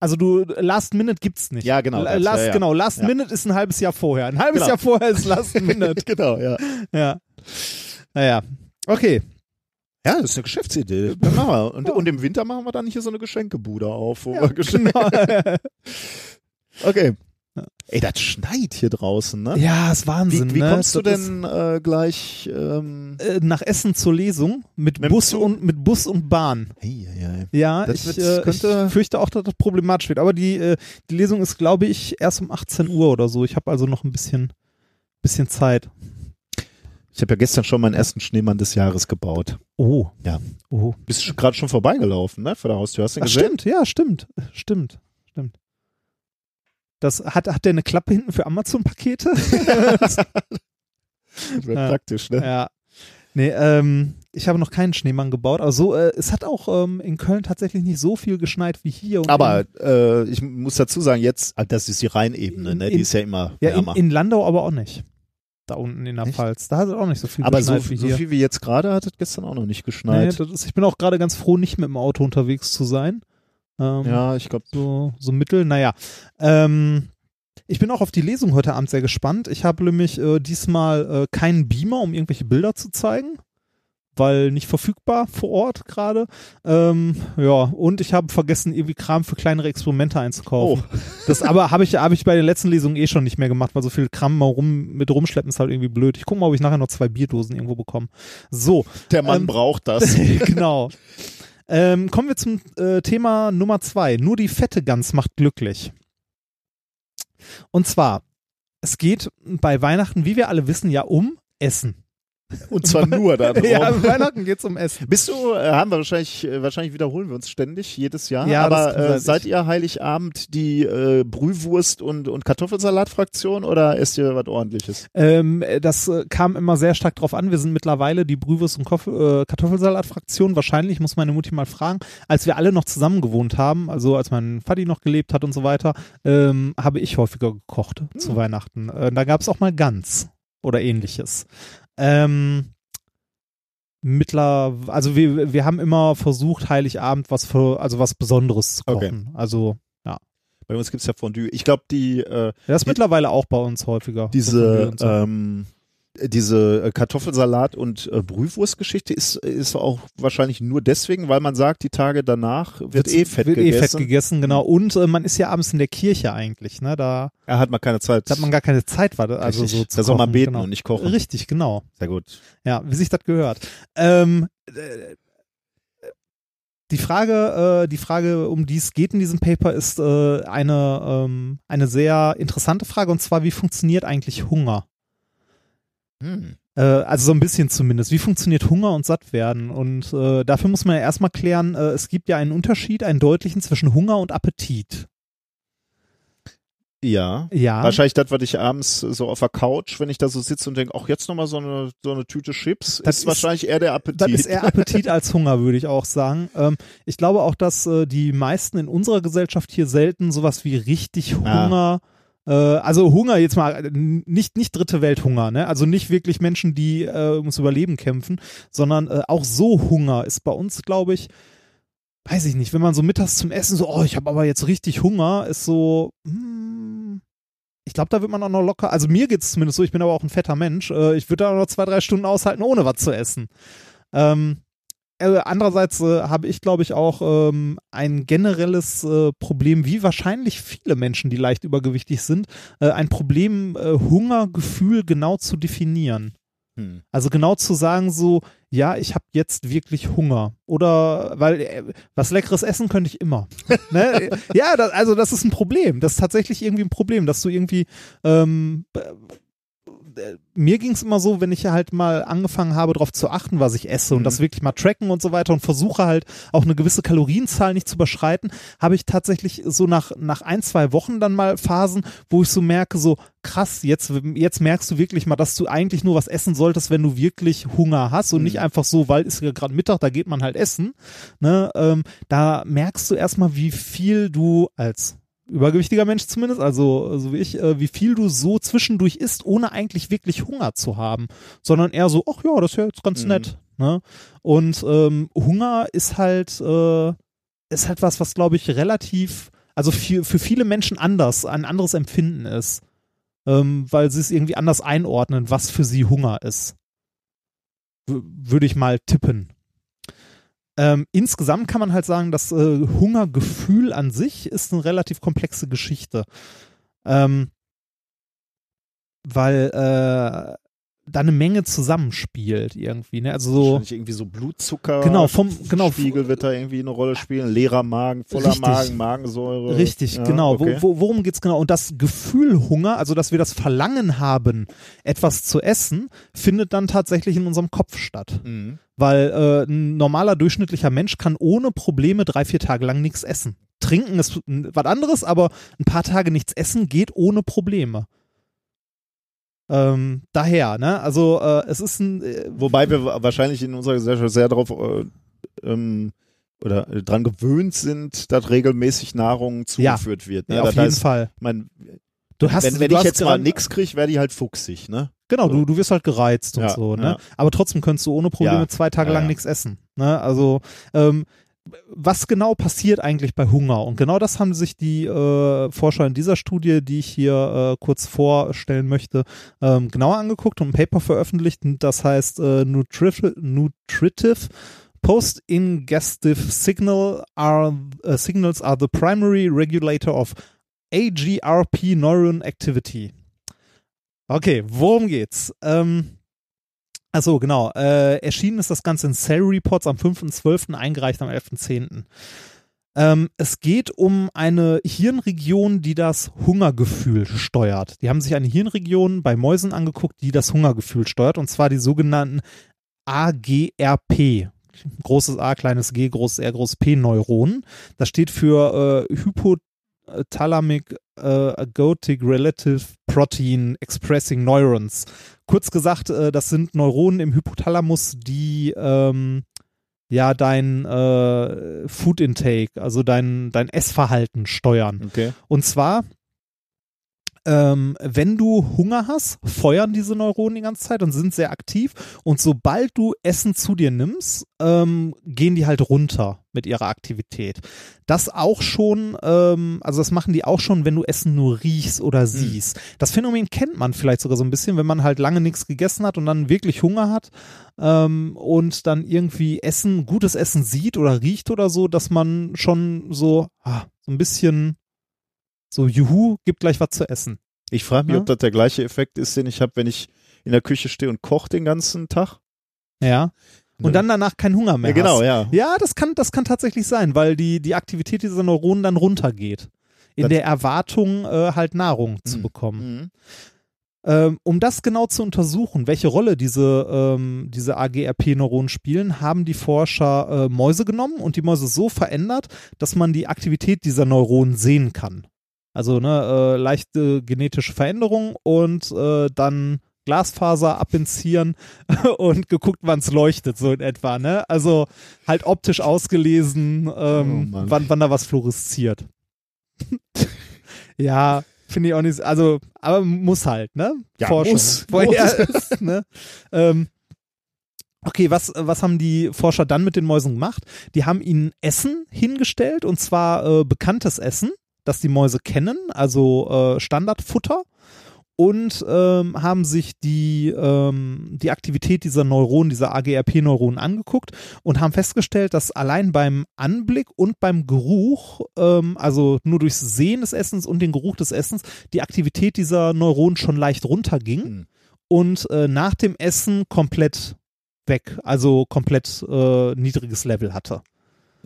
Also du, Last Minute gibt's nicht. Ja, genau, Last, ja, ja. Genau, Last Ja. Minute ist ein halbes Jahr vorher. Ein halbes Genau. Jahr vorher ist Last (laughs) Minute. genau, ja. ja. Naja. Okay. Ja, das ist eine Geschäftsidee. Dann machen wir. Und, und im Winter machen wir dann hier so eine Geschenkebude auf, wo wir Geschenke. Genau. (laughs) Okay. Ey, das schneit hier draußen, ne? ja, ist Wahnsinn. Wie, wie ne? kommst du Das denn äh, gleich? Ähm, äh, nach Essen zur Lesung mit Mit Bus Zug? und mit Bus und Bahn. hey, hey, hey. Ja, Das ich, äh, könnte- ich fürchte auch, dass das problematisch wird. Aber die, äh, die Lesung ist, glaube ich, erst um 18 Uhr oder so. Ich habe also noch ein bisschen, bisschen Zeit. Ich habe ja gestern schon meinen ersten Schneemann des Jahres gebaut. Oh. Ja. Oh. Bist du gerade schon vorbeigelaufen, ne? Vor der Haustür. Hast du ihn Ach, gesehen? stimmt, ja, stimmt. Stimmt. Stimmt. Das hat, hat der eine Klappe hinten für Amazon-Pakete? (laughs) (laughs) Das wäre Ja. praktisch, ne? ja. Nee, ähm, ich habe noch keinen Schneemann gebaut. Aber so, äh, es hat auch ähm, in Köln tatsächlich nicht so viel geschneit wie hier. Aber in, äh, ich muss dazu sagen, jetzt, ah, das ist die Rheinebene, ne? In- Die ist ja immer ja, in, wärmer. in Landau aber auch nicht. Da unten in der Echt? Pfalz. Da hat es auch nicht so viel Aber so, geschneit so hier. viel wie jetzt gerade hat es gestern auch noch nicht Nee, geschneit. das ist, ich bin auch gerade ganz froh, nicht mit dem Auto unterwegs zu sein. Ähm, ja, ich glaube, so, so mittel. Naja, ähm, ich bin auch auf die Lesung heute Abend sehr gespannt. Ich habe nämlich äh, diesmal äh, keinen Beamer, um irgendwelche Bilder zu zeigen, weil nicht verfügbar vor Ort gerade. Ähm, ja, und ich habe vergessen, irgendwie Kram für kleinere Experimente einzukaufen. Oh. (laughs) Das aber habe ich, hab ich bei den letzten Lesungen eh schon nicht mehr gemacht, weil so viel Kram mal rum, mit rumschleppen ist halt irgendwie blöd. Ich gucke mal, ob ich nachher noch zwei Bierdosen irgendwo bekomme. So, der Mann Ähm, braucht das. (laughs) genau. Ähm, kommen wir zum äh, Thema Nummer zwei. Nur die fette Gans macht glücklich. Und zwar, es geht bei Weihnachten, wie wir alle wissen, ja um Essen. Und zwar nur (laughs) darum. Ja, bei Weihnachten geht's um Essen. Bist du, äh, haben wir wahrscheinlich, äh, wahrscheinlich wiederholen wir uns ständig, jedes Jahr. Ja, aber äh, seid ihr Heiligabend die äh, Brühwurst- und, und Kartoffelsalat-Fraktion oder esst ihr was ordentliches? Ähm, äh, das äh, kam immer sehr stark drauf an. Wir sind mittlerweile die Brühwurst- und Koff äh, Kartoffelsalat-Fraktion. Wahrscheinlich, muss meine Mutti mal fragen, als wir alle noch zusammen gewohnt haben, also als mein Vati noch gelebt hat und so weiter, ähm, habe ich häufiger gekocht zu Weihnachten. Da gab es auch mal Gans oder ähnliches. Ähm, mittler, also wir, wir haben immer versucht, Heiligabend was für, also was Besonderes zu Okay. kochen. Also, Bei uns gibt's ja Fondue. Ich glaube, die, äh, das ist Die- mittlerweile auch bei uns häufiger. diese, so. ähm, diese äh, Kartoffelsalat- und äh, Brühwurst-Geschichte ist, ist auch wahrscheinlich nur deswegen, weil man sagt, die Tage danach wird eh Fett wird gegessen. eh fett gegessen, genau. Und äh, man ist ja abends in der Kirche eigentlich, ne? Da, Er hat mal keine Zeit. da hat man gar keine Zeit, war also Richtig. so zu da soll man beten genau. und nicht kochen. Richtig, genau. Sehr gut. Ja, wie sich das gehört. Ähm, äh, die Frage, äh, die Frage, um die es geht in diesem Paper, ist äh, eine, ähm, eine sehr interessante Frage und zwar, wie funktioniert eigentlich Hunger? Hm. Äh, also so ein bisschen zumindest. Wie funktioniert Hunger und Sattwerden? Und äh, dafür muss man ja erstmal klären, äh, es gibt ja einen Unterschied, einen deutlichen zwischen Hunger und Appetit. Ja. Ja. Wahrscheinlich das, was ich abends so auf der Couch, wenn ich da so sitze und denke, ach, jetzt nochmal so eine, so eine Tüte Chips, Das ist, ist- wahrscheinlich eher der Appetit. Das ist eher (laughs) Appetit als Hunger, würde ich auch sagen. Ähm, ich glaube auch, dass äh, die meisten in unserer Gesellschaft hier selten sowas wie richtig Ah. Hunger, äh, also Hunger jetzt mal, äh, nicht, nicht dritte Welthunger, ne? Also nicht wirklich Menschen, die äh, ums Überleben kämpfen, sondern äh, auch so Hunger ist bei uns, glaube ich, weiß ich nicht, wenn man so mittags zum Essen so, oh, ich habe aber jetzt richtig Hunger, ist so, hm, ich glaube, da wird man auch noch locker, also mir geht's zumindest so, ich bin aber auch ein fetter Mensch, äh, ich würde da noch zwei, drei Stunden aushalten, ohne was zu essen. Ähm, äh, andererseits äh, habe ich, glaube ich, auch ähm, ein generelles äh, Problem, wie wahrscheinlich viele Menschen, die leicht übergewichtig sind, äh, ein Problem, äh, Hungergefühl genau zu definieren. Hm. Also genau zu sagen so, ja, ich habe jetzt wirklich Hunger. Oder weil äh, was leckeres essen könnte ich immer. (laughs) ne? Ja, das, also das ist ein Problem. Das ist tatsächlich irgendwie ein Problem, dass du irgendwie ähm, äh, mir ging es immer so, wenn ich halt mal angefangen habe, darauf zu achten, was ich esse und Mhm. das wirklich mal tracken und so weiter und versuche halt auch eine gewisse Kalorienzahl nicht zu überschreiten, habe ich tatsächlich so nach, nach ein, zwei Wochen dann mal Phasen, wo ich so merke, so krass, jetzt, jetzt merkst du wirklich mal, dass du eigentlich nur was essen solltest, wenn du wirklich Hunger hast und nicht Mhm. einfach so, weil ist ja gerade Mittag, da geht man halt essen. Ne? Ähm, da merkst du erstmal, wie viel du als übergewichtiger Mensch zumindest, also so wie ich, äh, wie viel du so zwischendurch isst, ohne eigentlich wirklich Hunger zu haben, sondern eher so, ach ja, das ist ja jetzt ganz Mhm. nett. Ne? Und ähm, Hunger ist halt, äh, ist halt was, was glaube ich relativ, also für, für viele Menschen anders, ein anderes Empfinden ist, ähm, weil sie es irgendwie anders einordnen, was für sie Hunger ist. W würde ich mal tippen. Ähm, insgesamt kann man halt sagen, das äh, Hungergefühl an sich ist eine relativ komplexe Geschichte. Ähm, weil äh, da eine Menge zusammenspielt irgendwie. Ne? Also so, irgendwie so Blutzucker. Genau, vom- genau. Spiegel wird da irgendwie eine Rolle spielen. Leerer Magen, voller Richtig. Magen, Magensäure. Richtig, Ja, genau. Okay. Wo, wo, worum geht's genau? Und das Gefühl Hunger, also dass wir das Verlangen haben, etwas zu essen, findet dann tatsächlich in unserem Kopf statt. Mhm. Weil äh, ein normaler durchschnittlicher Mensch kann ohne Probleme drei, vier Tage lang nichts essen. Trinken ist was anderes, aber ein paar Tage nichts essen geht ohne Probleme. Ähm, daher, ne? Also äh, es ist ein äh, Wobei wir wahrscheinlich in unserer Gesellschaft sehr darauf äh, ähm, oder äh, dran gewöhnt sind, dass regelmäßig Nahrung zugeführt wird. Ne? ja, auf das jeden heißt, Fall. mein, Du hast, wenn, wenn du ich jetzt mal nix kriege, werde ich halt fuchsig, ne? Genau, du, du wirst halt gereizt und Ja, so, ne? ja. Aber trotzdem könntest du ohne Probleme Ja, zwei Tage ja, lang ja. nichts essen. Ne? Also ähm, was genau passiert eigentlich bei Hunger? Und genau das haben sich die äh, Forscher in dieser Studie, die ich hier äh, kurz vorstellen möchte, ähm, genauer angeguckt und ein Paper veröffentlicht. Das heißt äh, Nutritive, Nutritive Post-Ingestive Signal are, äh, Signals are the primary regulator of AGRP Neuron Activity. Okay, worum geht's? Ähm, also genau, äh, erschienen ist das Ganze in Cell Reports am 5.12., eingereicht am 11.10. Ähm, es geht um eine Hirnregion, die das Hungergefühl steuert. Die haben sich eine Hirnregion bei Mäusen angeguckt, die das Hungergefühl steuert, und zwar die sogenannten AGRP. Großes A, kleines G, großes R, großes P Neuronen. Das steht für äh, Hypothalamic äh, Agotic Relative Protein Expressing Neurons. Kurz gesagt, äh, das sind Neuronen im Hypothalamus, die ähm, ja dein äh, Food Intake, also dein, dein Essverhalten steuern. Okay. Und zwar, ähm, wenn du Hunger hast, feuern diese Neuronen die ganze Zeit und sind sehr aktiv. Und sobald du Essen zu dir nimmst, ähm, gehen die halt runter mit ihrer Aktivität. Das auch schon, ähm, also das machen die auch schon, wenn du Essen nur riechst oder siehst. Das Phänomen kennt man vielleicht sogar so ein bisschen, wenn man halt lange nichts gegessen hat und dann wirklich Hunger hat ähm, und dann irgendwie Essen, gutes Essen sieht oder riecht oder so, dass man schon so, ah, so ein bisschen so, juhu, gibt gleich was zu essen. Ich frage mich, Ja. ob das der gleiche Effekt ist, den ich habe, wenn ich in der Küche stehe und koche den ganzen Tag. Ja. Und Ne. dann danach keinen Hunger mehr Ja, genau, hast. ja. Ja, das kann, das kann tatsächlich sein, weil die, die Aktivität dieser Neuronen dann runtergeht. In Das- der Erwartung, äh, halt Nahrung zu Mhm. bekommen. Mhm. Ähm, um das genau zu untersuchen, welche Rolle diese, ähm, diese AGRP-Neuronen spielen, haben die Forscher äh, Mäuse genommen und die Mäuse so verändert, dass man die Aktivität dieser Neuronen sehen kann. Also ne, äh, leichte genetische Veränderung und äh, dann Glasfaser abinzieren (laughs) und geguckt, wann es leuchtet, so in etwa. Ne? Also halt optisch ausgelesen, Oh, ähm, Mann. wann, wann da was fluoresziert. ja, finde ich auch nicht, also, aber muss halt, ne? Ja, Forschung. muss. (laughs) Vorher (laughs) ist, ne? ähm, okay, was, was haben die Forscher dann mit den Mäusen gemacht? Die haben ihnen Essen hingestellt und zwar äh, bekanntes Essen, das die Mäuse kennen, also äh, Standardfutter und ähm, haben sich die, ähm, die Aktivität dieser Neuronen, dieser AGRP-Neuronen angeguckt und haben festgestellt, dass allein beim Anblick und beim Geruch, ähm, also nur durchs Sehen des Essens und den Geruch des Essens, die Aktivität dieser Neuronen schon leicht runterging Hm. und äh, nach dem Essen komplett weg, also komplett äh, niedriges Level hatte.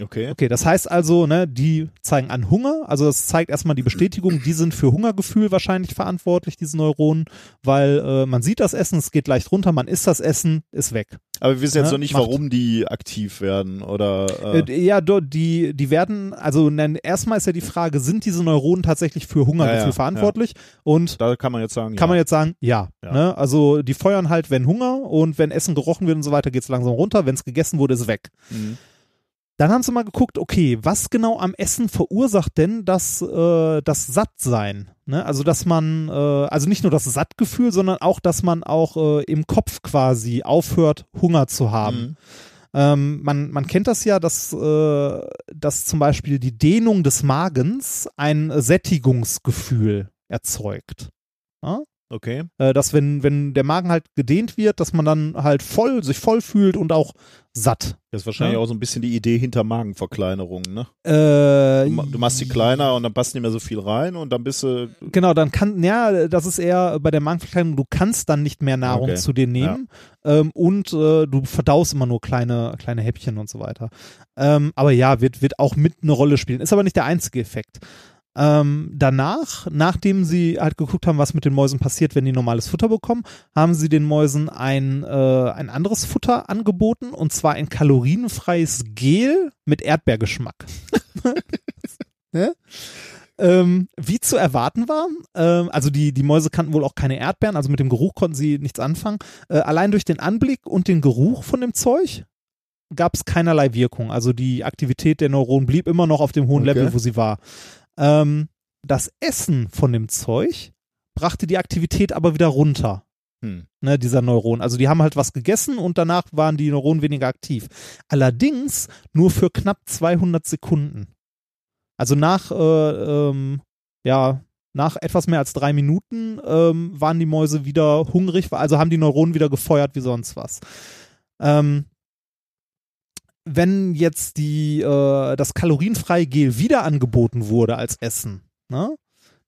Okay. Okay, das heißt also, ne, die zeigen an Hunger, also das zeigt erstmal die Bestätigung, die sind für Hungergefühl wahrscheinlich verantwortlich, diese Neuronen, weil äh, man sieht das Essen, es geht leicht runter, man isst das Essen, ist weg. Aber wir wissen jetzt Ja, noch nicht, macht. warum die aktiv werden oder. Äh, Äh, ja, die, die werden, also ne, erstmal ist ja die Frage, sind diese Neuronen tatsächlich für Hungergefühl Ja, ja, verantwortlich? Und da kann man jetzt sagen, kann ja. man jetzt sagen, ja. Ne? Also die feuern halt, wenn Hunger und wenn Essen gerochen wird und so weiter, geht's langsam runter. Wenn es gegessen wurde, ist weg. Mhm. Dann haben sie mal geguckt, okay, was genau am Essen verursacht denn das, äh, das Sattsein? Ne? Also, dass man, äh, also nicht nur das Sattgefühl, sondern auch, dass man auch äh, im Kopf quasi aufhört, Hunger zu haben. Mhm. Ähm, man, man kennt das ja, dass, äh, dass zum Beispiel die Dehnung des Magens ein Sättigungsgefühl erzeugt. Ja? Okay. Äh, dass wenn, wenn der Magen halt gedehnt wird, dass man dann halt voll, sich voll fühlt und auch satt. Das ist wahrscheinlich Ja. auch so ein bisschen die Idee hinter Magenverkleinerung, ne? Äh, Du, du machst die kleiner und dann passt nicht mehr so viel rein und dann bist du. Genau, dann kann, ja, das ist eher bei der Magenverkleinerung, du kannst dann nicht mehr Nahrung Okay, zu dir nehmen ähm, und äh, du verdaust immer nur kleine, kleine Häppchen und so weiter. Ähm, aber ja, wird, wird auch mit eine Rolle spielen. Ist aber nicht der einzige Effekt. Ähm, danach, nachdem sie halt geguckt haben, was mit den Mäusen passiert, wenn die normales Futter bekommen, haben sie den Mäusen ein, äh, ein anderes Futter angeboten und zwar ein kalorienfreies Gel mit Erdbeergeschmack. (laughs) ne? ähm, wie zu erwarten war, ähm, also die, die Mäuse kannten wohl auch keine Erdbeeren, also mit dem Geruch konnten sie nichts anfangen. Äh, allein durch den Anblick und den Geruch von dem Zeug gab es keinerlei Wirkung. Also die Aktivität der Neuronen blieb immer noch auf dem hohen Okay. Level, wo sie war. Ähm, das Essen von dem Zeug brachte die Aktivität aber wieder runter Hm. ne, dieser Neuronen. Also die haben halt was gegessen und danach waren die Neuronen weniger aktiv. Allerdings nur für knapp 200 Sekunden. Also nach, äh, ähm, ja, nach etwas mehr als drei Minuten ähm, waren die Mäuse wieder hungrig, also haben die Neuronen wieder gefeuert wie sonst was. Ähm, wenn jetzt die, äh, das kalorienfreie Gel wieder angeboten wurde als Essen, ne,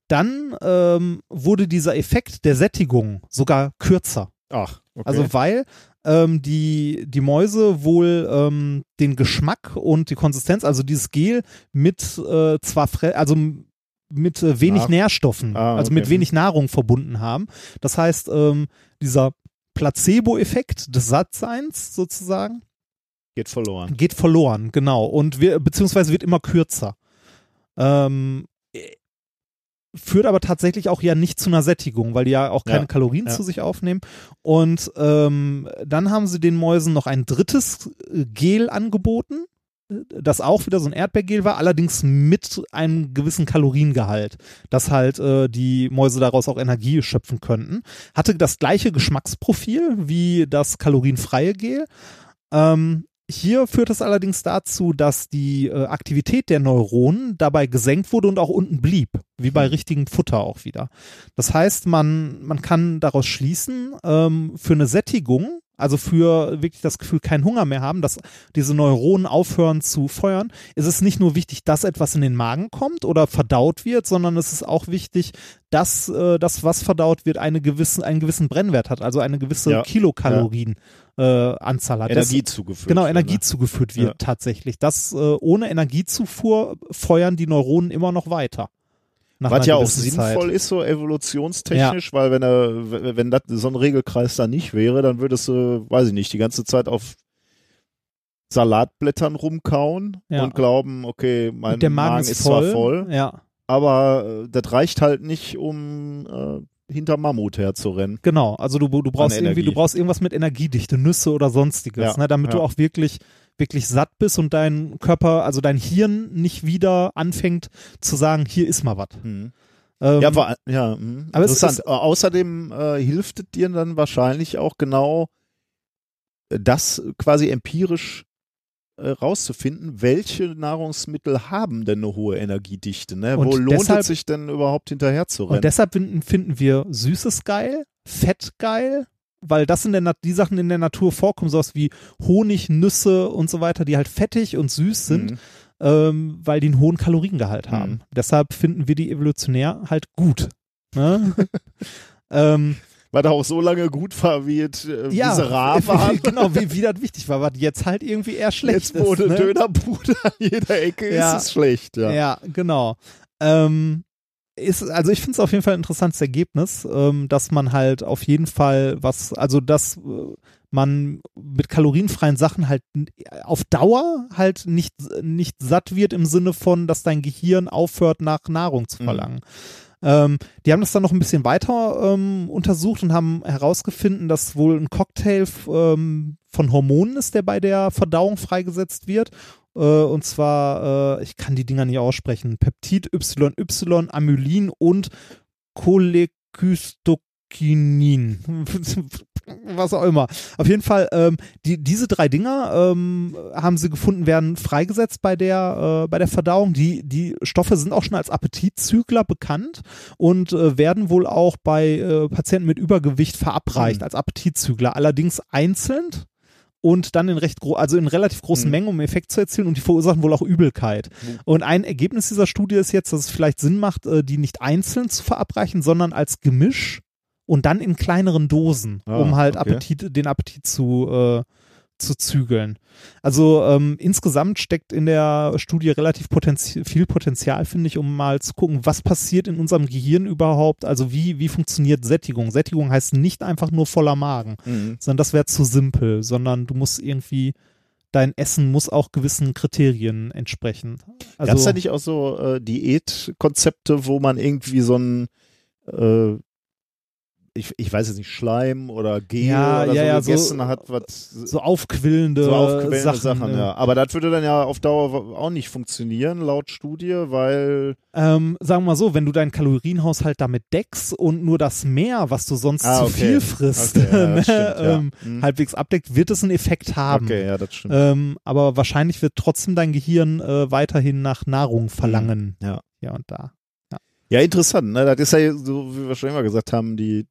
dann ähm, wurde dieser Effekt der Sättigung sogar kürzer. Ach, okay. Also weil ähm, die, die Mäuse wohl ähm, den Geschmack und die Konsistenz, also dieses Gel mit äh, zwar also mit äh, wenig Nahr- Nährstoffen, Ah, also okay. mit wenig Nahrung verbunden haben. Das heißt, ähm, dieser Placebo-Effekt des Sattseins sozusagen geht verloren. geht verloren, genau. Und wir, beziehungsweise wird immer kürzer. Ähm, äh, führt aber tatsächlich auch ja nicht zu einer Sättigung, weil die ja auch keine Ja, Kalorien ja. zu sich aufnehmen. Und ähm, dann haben sie den Mäusen noch ein drittes äh, Gel angeboten, das auch wieder so ein Erdbeergel war, allerdings mit einem gewissen Kaloriengehalt, dass halt äh, die Mäuse daraus auch Energie schöpfen könnten. Hatte das gleiche Geschmacksprofil wie das kalorienfreie Gel. Ähm, hier führt es allerdings dazu, dass die äh, Aktivität der Neuronen dabei gesenkt wurde und auch unten blieb, wie bei richtigem Futter auch wieder. Das heißt, man, man kann daraus schließen, ähm, für eine Sättigung, also für wirklich das Gefühl, keinen Hunger mehr haben, dass diese Neuronen aufhören zu feuern, ist es nicht nur wichtig, dass etwas in den Magen kommt oder verdaut wird, sondern es ist auch wichtig, dass äh, das, was verdaut wird, eine gewisse, einen gewissen Brennwert hat, also eine gewisse Ja. Kilokalorien äh, Anzahl hat. Das- Energie zugeführt. Genau, Energie ne? zugeführt wird Ja. tatsächlich. Das äh, ohne Energiezufuhr feuern die Neuronen immer noch weiter. Was ja auch sinnvoll Zeit. ist, so evolutionstechnisch, weil wenn er, wenn das so ein Regelkreis da nicht wäre, dann würdest du, weiß ich nicht, die ganze Zeit auf Salatblättern rumkauen Ja. und glauben, okay, mein der Magen, ist zwar voll, Ja, aber äh, das reicht halt nicht, um äh, hinter Mammut herzurennen. genau. Also du, du brauchst irgendwie, du brauchst irgendwas mit Energiedichte, Nüsse oder sonstiges, Ja, ne, damit du ja. auch wirklich wirklich satt bist und dein Körper, also dein Hirn nicht wieder anfängt zu sagen, hier ist mal was. Hm. Ähm, Ja, war, ja mh. aber es interessant. ist- Außerdem äh, hilft es dir dann wahrscheinlich auch genau äh, das quasi empirisch rauszufinden, welche Nahrungsmittel haben denn eine hohe Energiedichte? Ne? Wo lohnt deshalb- es sich denn überhaupt hinterher zu rennen? Und deshalb finden, finden wir Süßes geil, Fett geil, weil das in der Nat die Sachen in der Natur vorkommen, sowas wie Honig, Nüsse und so weiter, die halt fettig und süß sind, Mhm. ähm, weil die einen hohen Kaloriengehalt haben. Mhm. Deshalb finden wir die evolutionär halt gut. Ne? (laughs) ähm, Weil er auch so lange gut war, wie es äh, ja, miserabel (laughs) war. genau, wie, wie das wichtig war, was jetzt halt irgendwie eher schlecht Jetzt, ist. eine Ne? Dönerbude an jeder Ecke Ja. ist, ist schlecht. Ja. Ja, genau. Ähm, ist, also ich finde es auf jeden Fall ein interessantes Ergebnis, ähm, dass man halt auf jeden Fall was, also dass äh, man mit kalorienfreien Sachen halt auf Dauer halt nicht, nicht satt wird im Sinne von, dass dein Gehirn aufhört, nach Nahrung zu Mhm. Ähm, die haben das dann noch ein bisschen weiter ähm, untersucht und haben herausgefunden, dass wohl ein Cocktail ähm, von Hormonen ist, der bei der Verdauung freigesetzt wird. Äh, und zwar, äh, ich kann die Dinger nicht aussprechen, Peptid YY, Amylin und Cholecystokinin. (laughs) (laughs) Was auch immer. Auf jeden Fall, ähm, die, diese drei Dinger ähm, haben sie gefunden, werden freigesetzt bei der, äh, bei der Verdauung. Die, die Stoffe sind auch schon als Appetitzügler bekannt und äh, werden wohl auch bei äh, Patienten mit Übergewicht verabreicht Mhm. als Appetitzügler. Allerdings einzeln und dann in recht gro also in relativ großen Mhm. Mengen, um Effekt zu erzielen und die verursachen wohl auch Übelkeit. Und ein Ergebnis dieser Studie ist jetzt, dass es vielleicht Sinn macht, äh, die nicht einzeln zu verabreichen, sondern als Gemisch und dann in kleineren Dosen, Ah, um halt okay. Appetit, den Appetit zu, äh, zu zügeln. Also ähm, insgesamt steckt in der Studie relativ potenzi viel Potenzial, finde ich, um mal zu gucken, was passiert in unserem Gehirn überhaupt. Also wie, wie funktioniert Sättigung? Sättigung heißt nicht einfach nur voller Magen Mhm. sondern das wäre zu simpel, sondern du musst irgendwie, dein Essen muss auch gewissen Kriterien entsprechen. Also, Gab es da nicht auch so äh, Diätkonzepte, wo man irgendwie so ein, äh, ich, ich weiß jetzt nicht, Schleim oder Gel Ja, oder ja, so ja, so- gegessen hat, was so aufquillende, so aufquellende Sachen. Sachen, äh, ja. Aber das würde dann ja auf Dauer auch nicht funktionieren, laut Studie, weil ähm, sagen wir mal so, wenn du deinen Kalorienhaushalt damit deckst und nur das Mehr, was du sonst Ah, zu okay. viel frisst, Okay, (laughs) ne, stimmt, ja. ähm, Mhm. halbwegs abdeckt, wird es einen Effekt haben. Okay, ja, das stimmt. Ähm, aber wahrscheinlich wird trotzdem dein Gehirn äh, weiterhin nach Nahrung verlangen. Mhm. Ja. Ja und da. Ja, interessant. Ne? Das ist ja so, wie wir schon immer gesagt haben, die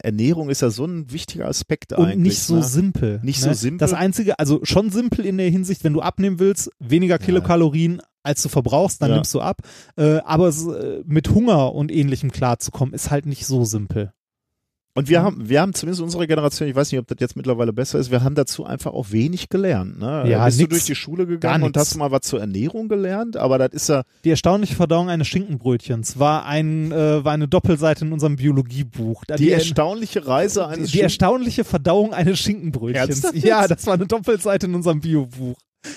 Ernährung ist ja so ein wichtiger Aspekt Und eigentlich. nicht so ne? simpel. Nicht ne? so simpel. Das einzige, also schon simpel in der Hinsicht, wenn du abnehmen willst, weniger Kilokalorien als du verbrauchst, dann Ja. nimmst du ab. Äh, aber es, äh, mit Hunger und ähnlichem klarzukommen, ist halt nicht so simpel. Und wir haben, wir haben zumindest unsere Generation, ich weiß nicht, ob das jetzt mittlerweile besser ist, wir haben dazu einfach auch wenig gelernt. Ne? Ja, Bist du nix. durch die Schule gegangen und hast mal was zur Ernährung gelernt, aber das ist ja, Die erstaunliche Verdauung eines Schinkenbrötchens war, ein, äh, war eine Doppelseite in unserem Biologiebuch. Die, die, erstaunliche Reise die, eines die Schin- erstaunliche Verdauung eines Schinkenbrötchens. Ernsthaft Ja, das war eine Doppelseite in unserem Biobuch.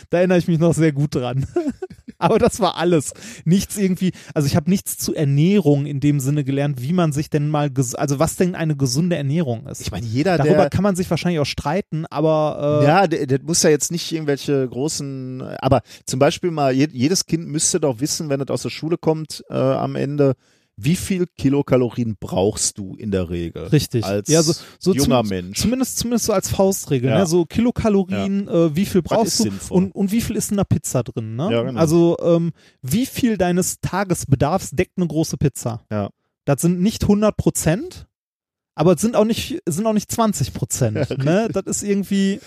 Da erinnere ich mich noch sehr gut dran. (laughs) (laughs) Aber das war alles. Nichts irgendwie, also ich habe nichts zu Ernährung in dem Sinne gelernt, wie man sich denn mal, also was denn eine gesunde Ernährung ist. Ich meine, jeder, Darüber der, kann man sich wahrscheinlich auch streiten, aber äh, ja, der muss ja jetzt nicht irgendwelche großen, aber zum Beispiel mal, je, jedes Kind müsste doch wissen, wenn es aus der Schule kommt, äh, am Ende, wie viel Kilokalorien brauchst du in der Regel? Richtig. Als ja, so, so junger zum, Mensch. Zumindest, zumindest so als Faustregel. Ja. Ne? So Kilokalorien, äh, wie viel brauchst du sinnvoll? und, und wie viel ist in der Pizza drin? Ne? Ja, genau. Also ähm, wie viel deines Tagesbedarfs deckt eine große Pizza? Ja. Das sind nicht 100 Prozent, aber es sind auch nicht, sind auch nicht 20 Prozent. ne? Das ist irgendwie,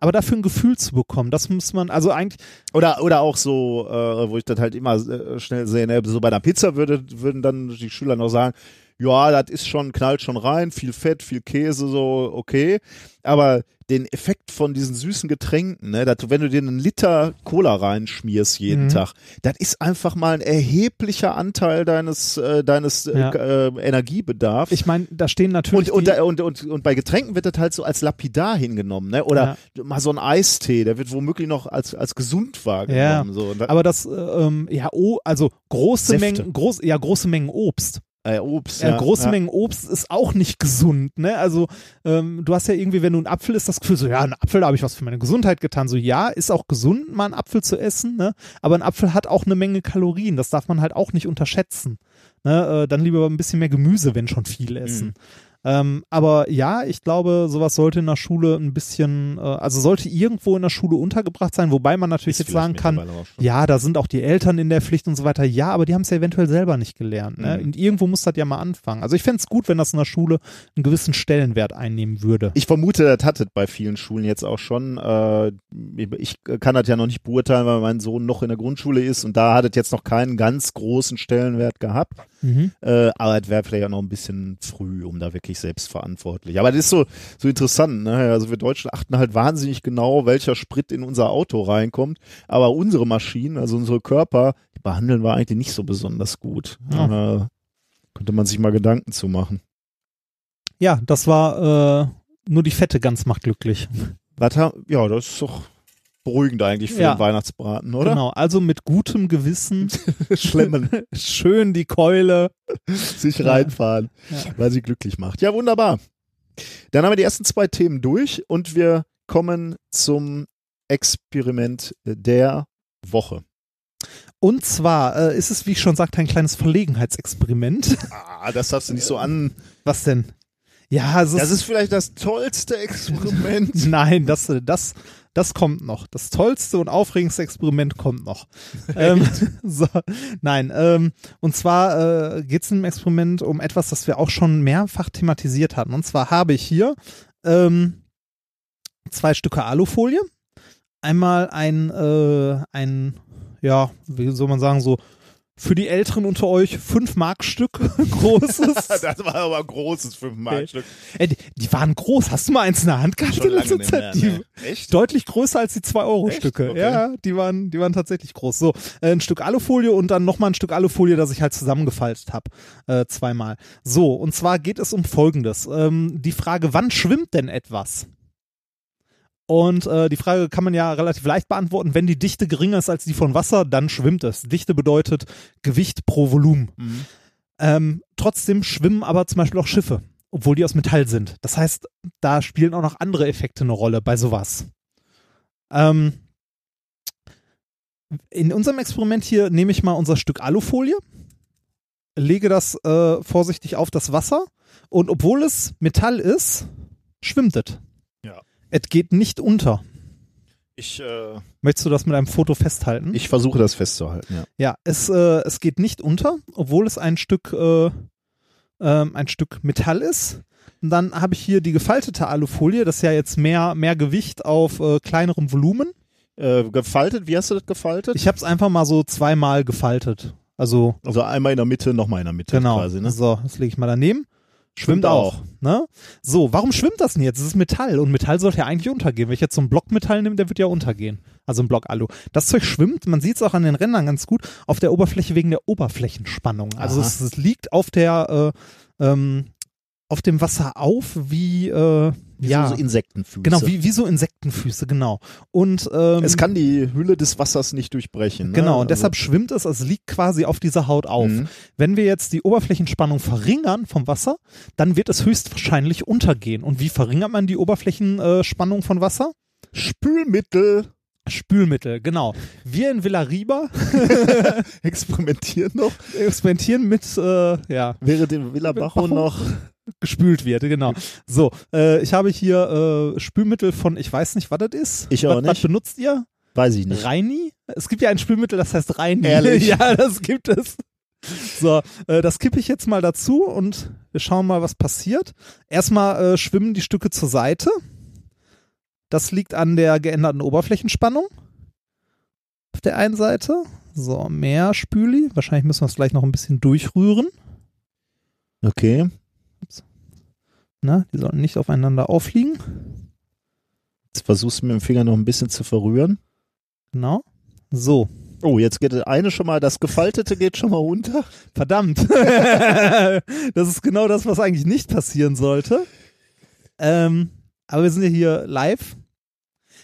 aber dafür ein Gefühl zu bekommen, das muss man, also eigentlich, Oder, oder auch so, äh, wo ich das halt immer äh, schnell sehe, ne? so bei einer Pizza würde, würden dann die Schüler noch sagen, ja, das ist schon, knallt schon rein, viel Fett, viel Käse, so, okay. Aber den Effekt von diesen süßen Getränken, ne, dass wenn du dir einen Liter Cola reinschmierst jeden Mhm. Tag, das ist einfach mal ein erheblicher Anteil deines, äh, deines Ja. äh, äh, Energiebedarfs. ich meine, da stehen natürlich und, und, und, und, und bei Getränken wird das halt so als lapidar hingenommen, ne? Oder mal so ein Eistee, der wird womöglich noch als, als gesund wahrgenommen. So. Und da, aber das, äh, ähm, ja, oh, also große Säfte. Mengen, groß, ja, große Mengen Obst. Äh, Obst. Ja, große ja. Mengen Obst ist auch nicht gesund, ne? Also ähm, du hast ja irgendwie, wenn du einen Apfel isst, das Gefühl so, ja, ein Apfel, da habe ich was für meine Gesundheit getan. So, ja, ist auch gesund, mal einen Apfel zu essen, ne? Aber ein Apfel hat auch eine Menge Kalorien, das darf man halt auch nicht unterschätzen. Ne? Äh, dann lieber ein bisschen mehr Gemüse, wenn schon viel essen. Mhm. Ähm, aber ja, ich glaube, sowas sollte in der Schule ein bisschen, äh, also sollte irgendwo in der Schule untergebracht sein, wobei man natürlich Ist jetzt sagen kann, ja, da sind auch die Eltern in der Pflicht und so weiter. Ja, aber die haben es ja eventuell selber nicht gelernt. Ne? Mhm. Und irgendwo muss das ja mal anfangen. Also ich fände es gut, wenn das in der Schule einen gewissen Stellenwert einnehmen würde. Ich vermute, das hat es bei vielen Schulen jetzt auch schon. Äh, ich kann das ja noch nicht beurteilen, weil mein Sohn noch in der Grundschule ist und da hat es jetzt noch keinen ganz großen Stellenwert gehabt. Mhm. Äh, aber es wäre vielleicht auch noch ein bisschen früh, um da wirklich selbstverantwortlich. Aber das ist so, so interessant. Ne? Also wir Deutschen achten halt wahnsinnig genau, welcher Sprit in unser Auto reinkommt. Aber unsere Maschinen, also unsere Körper, die behandeln wir eigentlich nicht so besonders gut. Ja. Äh, könnte man sich mal Gedanken zu machen. Ja, das war äh, nur die Fette ganz macht glücklich. Haben- ja, das ist doch beruhigend eigentlich für Ja. den Weihnachtsbraten, oder? Genau, also mit gutem Gewissen (laughs) Schlemmen, (laughs) schön die Keule. sich Ja. reinfahren, Ja. weil sie glücklich macht. Ja, wunderbar. Dann haben wir die ersten zwei Themen durch und wir kommen zum Experiment der Woche. Und zwar äh, ist es, wie ich schon sagte, ein kleines Verlegenheitsexperiment. Ah, das darfst du nicht so an. Was denn? Ja, es Das ist vielleicht das tollste Experiment. (laughs) Nein, das, das, das kommt noch. Das tollste und aufregendste Experiment kommt noch. (laughs) ähm, (laughs) so, nein, ähm, und zwar äh, geht es im Experiment um etwas, das wir auch schon mehrfach thematisiert hatten. Und zwar habe ich hier ähm, zwei Stücke Alufolie. Einmal ein, äh, ein, ja, wie soll man sagen, so für die Älteren unter euch 5 Markstück (laughs) großes. (laughs) das war aber ein großes 5-Mark-Stück. Ey, die, waren groß. Hast du mal eins in der Hand gehabt in letzter Zeit? Die, ne? Echt? deutlich größer als die 2-Euro-Stücke. Echt? Okay. Ja, die waren, die waren tatsächlich groß. So, äh, ein Stück Alufolie und dann nochmal ein Stück Alufolie, das ich halt zusammengefaltet habe. Äh, zweimal. So, und zwar geht es um Folgendes. Ähm, die Frage, wann schwimmt denn etwas? Und äh, die Frage kann man ja relativ leicht beantworten. Wenn die Dichte geringer ist als die von Wasser, dann schwimmt es. Dichte bedeutet Gewicht pro Volumen. Mhm. Ähm, trotzdem schwimmen aber zum Beispiel auch Schiffe, obwohl die aus Metall sind. Das heißt, da spielen auch noch andere Effekte eine Rolle bei sowas. Ähm, in unserem Experiment hier nehme ich mal unser Stück Alufolie, lege das äh, vorsichtig auf das Wasser und obwohl es Metall ist, schwimmt es. Es geht nicht unter. Ich, äh, Möchtest du das mit einem Foto festhalten? ich versuche das festzuhalten, ja. Ja, es, äh, es geht nicht unter, obwohl es ein Stück, äh, ähm, ein Stück Metall ist. Und dann habe ich hier die gefaltete Alufolie, das ist ja jetzt mehr, mehr Gewicht auf äh, kleinerem Volumen. Äh, gefaltet, wie hast du das gefaltet? Ich habe es einfach mal so zweimal gefaltet. Also, also einmal in der Mitte, nochmal in der Mitte genau. quasi, ne? So, das lege ich mal daneben. Schwimmt Schwimmt auch. auch. Ne? So, warum schwimmt das denn jetzt? Es ist Metall und Metall sollte ja eigentlich untergehen. Wenn ich jetzt so einen Block Metall nehme, der wird ja untergehen. Also ein Block Alu. Das Zeug schwimmt, man sieht es auch an den Rändern ganz gut, auf der Oberfläche wegen der Oberflächenspannung. Also es, es liegt auf der äh, ähm, auf dem Wasser auf wie, äh, Wie ja, so, Insektenfüße. genau, wie, wie so Insektenfüße, genau. Und ähm, es kann die Hülle des Wassers nicht durchbrechen. Ne? Genau, und Also- deshalb schwimmt es, es liegt quasi auf dieser Haut auf. Mhm. Wenn wir jetzt die Oberflächenspannung verringern vom Wasser, dann wird es höchstwahrscheinlich untergehen. Und wie verringert man die Oberflächenspannung von Wasser? Spülmittel Spülmittel, genau. Wir in Villariba (laughs) experimentieren noch, experimentieren mit, äh, ja, während in Villa Bajo Bajo? noch gespült wird, genau. So, äh, ich habe hier äh, Spülmittel von, ich weiß nicht, was das ist. Ich auch was, Was nicht. benutzt ihr? Weiß ich nicht. Reini? Es gibt ja ein Spülmittel, das heißt Reini. Ehrlich? (laughs) ja, das gibt es. So, äh, das kippe ich jetzt mal dazu und wir schauen mal, was passiert. Erstmal äh, schwimmen die Stücke zur Seite. Das liegt an der geänderten Oberflächenspannung. Auf der einen Seite. So, mehr Spüli. Wahrscheinlich müssen wir es gleich noch ein bisschen durchrühren. Okay. Na, die sollen nicht aufeinander aufliegen. Jetzt versuchst du mit dem Finger noch ein bisschen zu verrühren. Genau. So, Oh, jetzt geht das eine schon mal, das Gefaltete geht schon mal runter. Verdammt. (laughs) das ist genau das, was eigentlich nicht passieren sollte. Ähm, aber wir sind ja hier live.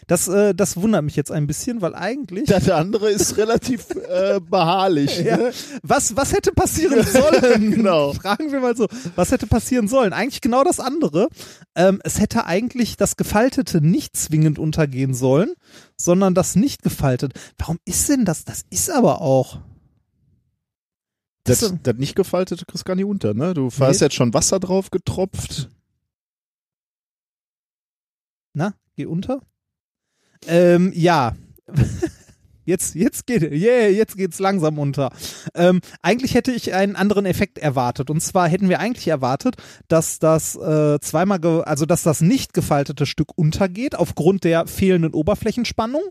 Das, äh, das wundert mich jetzt ein bisschen, weil eigentlich. Das andere ist relativ äh, beharrlich. (laughs) Ja. Ne? Was, was hätte passieren (laughs) sollen? Genau. (laughs) Fragen wir mal so. Was hätte passieren sollen? Eigentlich genau das andere. Ähm, es hätte eigentlich das Gefaltete nicht zwingend untergehen sollen, sondern das nicht gefaltet. Warum ist denn das? Das ist aber auch. Das, Das- das nicht gefaltete kriegst gar nicht unter, ne? Du hast Nee. jetzt schon Wasser drauf getropft. Na, geh unter. Ähm, ja. (laughs) Jetzt, jetzt geht, yeah, jetzt geht's langsam unter. Ähm, eigentlich hätte ich einen anderen Effekt erwartet. Und zwar hätten wir eigentlich erwartet, dass das äh, zweimal, also dass das nicht gefaltete Stück untergeht aufgrund der fehlenden Oberflächenspannung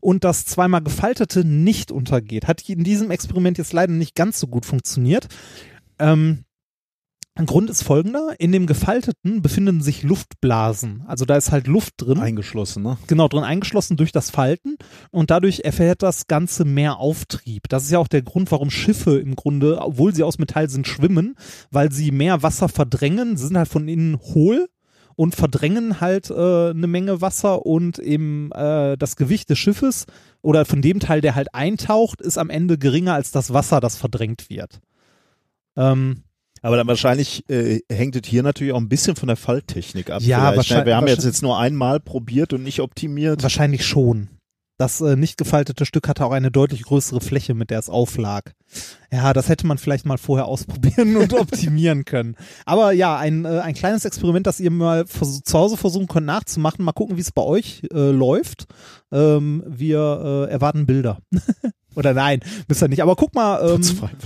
und das zweimal gefaltete nicht untergeht. Hat in diesem Experiment jetzt leider nicht ganz so gut funktioniert. Ähm, ein Grund ist folgender. In dem Gefalteten befinden sich Luftblasen. Also da ist halt Luft drin Eingeschlossen, ne? genau drin eingeschlossen durch das Falten und dadurch erfährt das Ganze mehr Auftrieb. Das ist ja auch der Grund, warum Schiffe im Grunde, obwohl sie aus Metall sind, schwimmen, weil sie mehr Wasser verdrängen, sie sind halt von innen hohl und verdrängen halt äh, eine Menge Wasser und eben äh, das Gewicht des Schiffes oder von dem Teil, der halt eintaucht, ist am Ende geringer als das Wasser, das verdrängt wird. Ähm, Aber dann wahrscheinlich äh, hängt es hier natürlich auch ein bisschen von der Falttechnik ab. Ja, vielleicht, ne? wahrscheinlich- Wir haben jetzt jetzt nur einmal probiert und nicht optimiert. Wahrscheinlich schon. Das äh, nicht gefaltete Stück hatte auch eine deutlich größere Fläche, mit der es auflag. Ja, das hätte man vielleicht mal vorher (laughs) ausprobieren und optimieren können. Aber ja, ein, äh, ein kleines Experiment, das ihr mal zu Hause versuchen könnt nachzumachen. Mal gucken, wie es bei euch äh, läuft. Ähm, wir äh, erwarten Bilder. (laughs) Oder nein, müsst ihr nicht. Aber guck mal, ähm,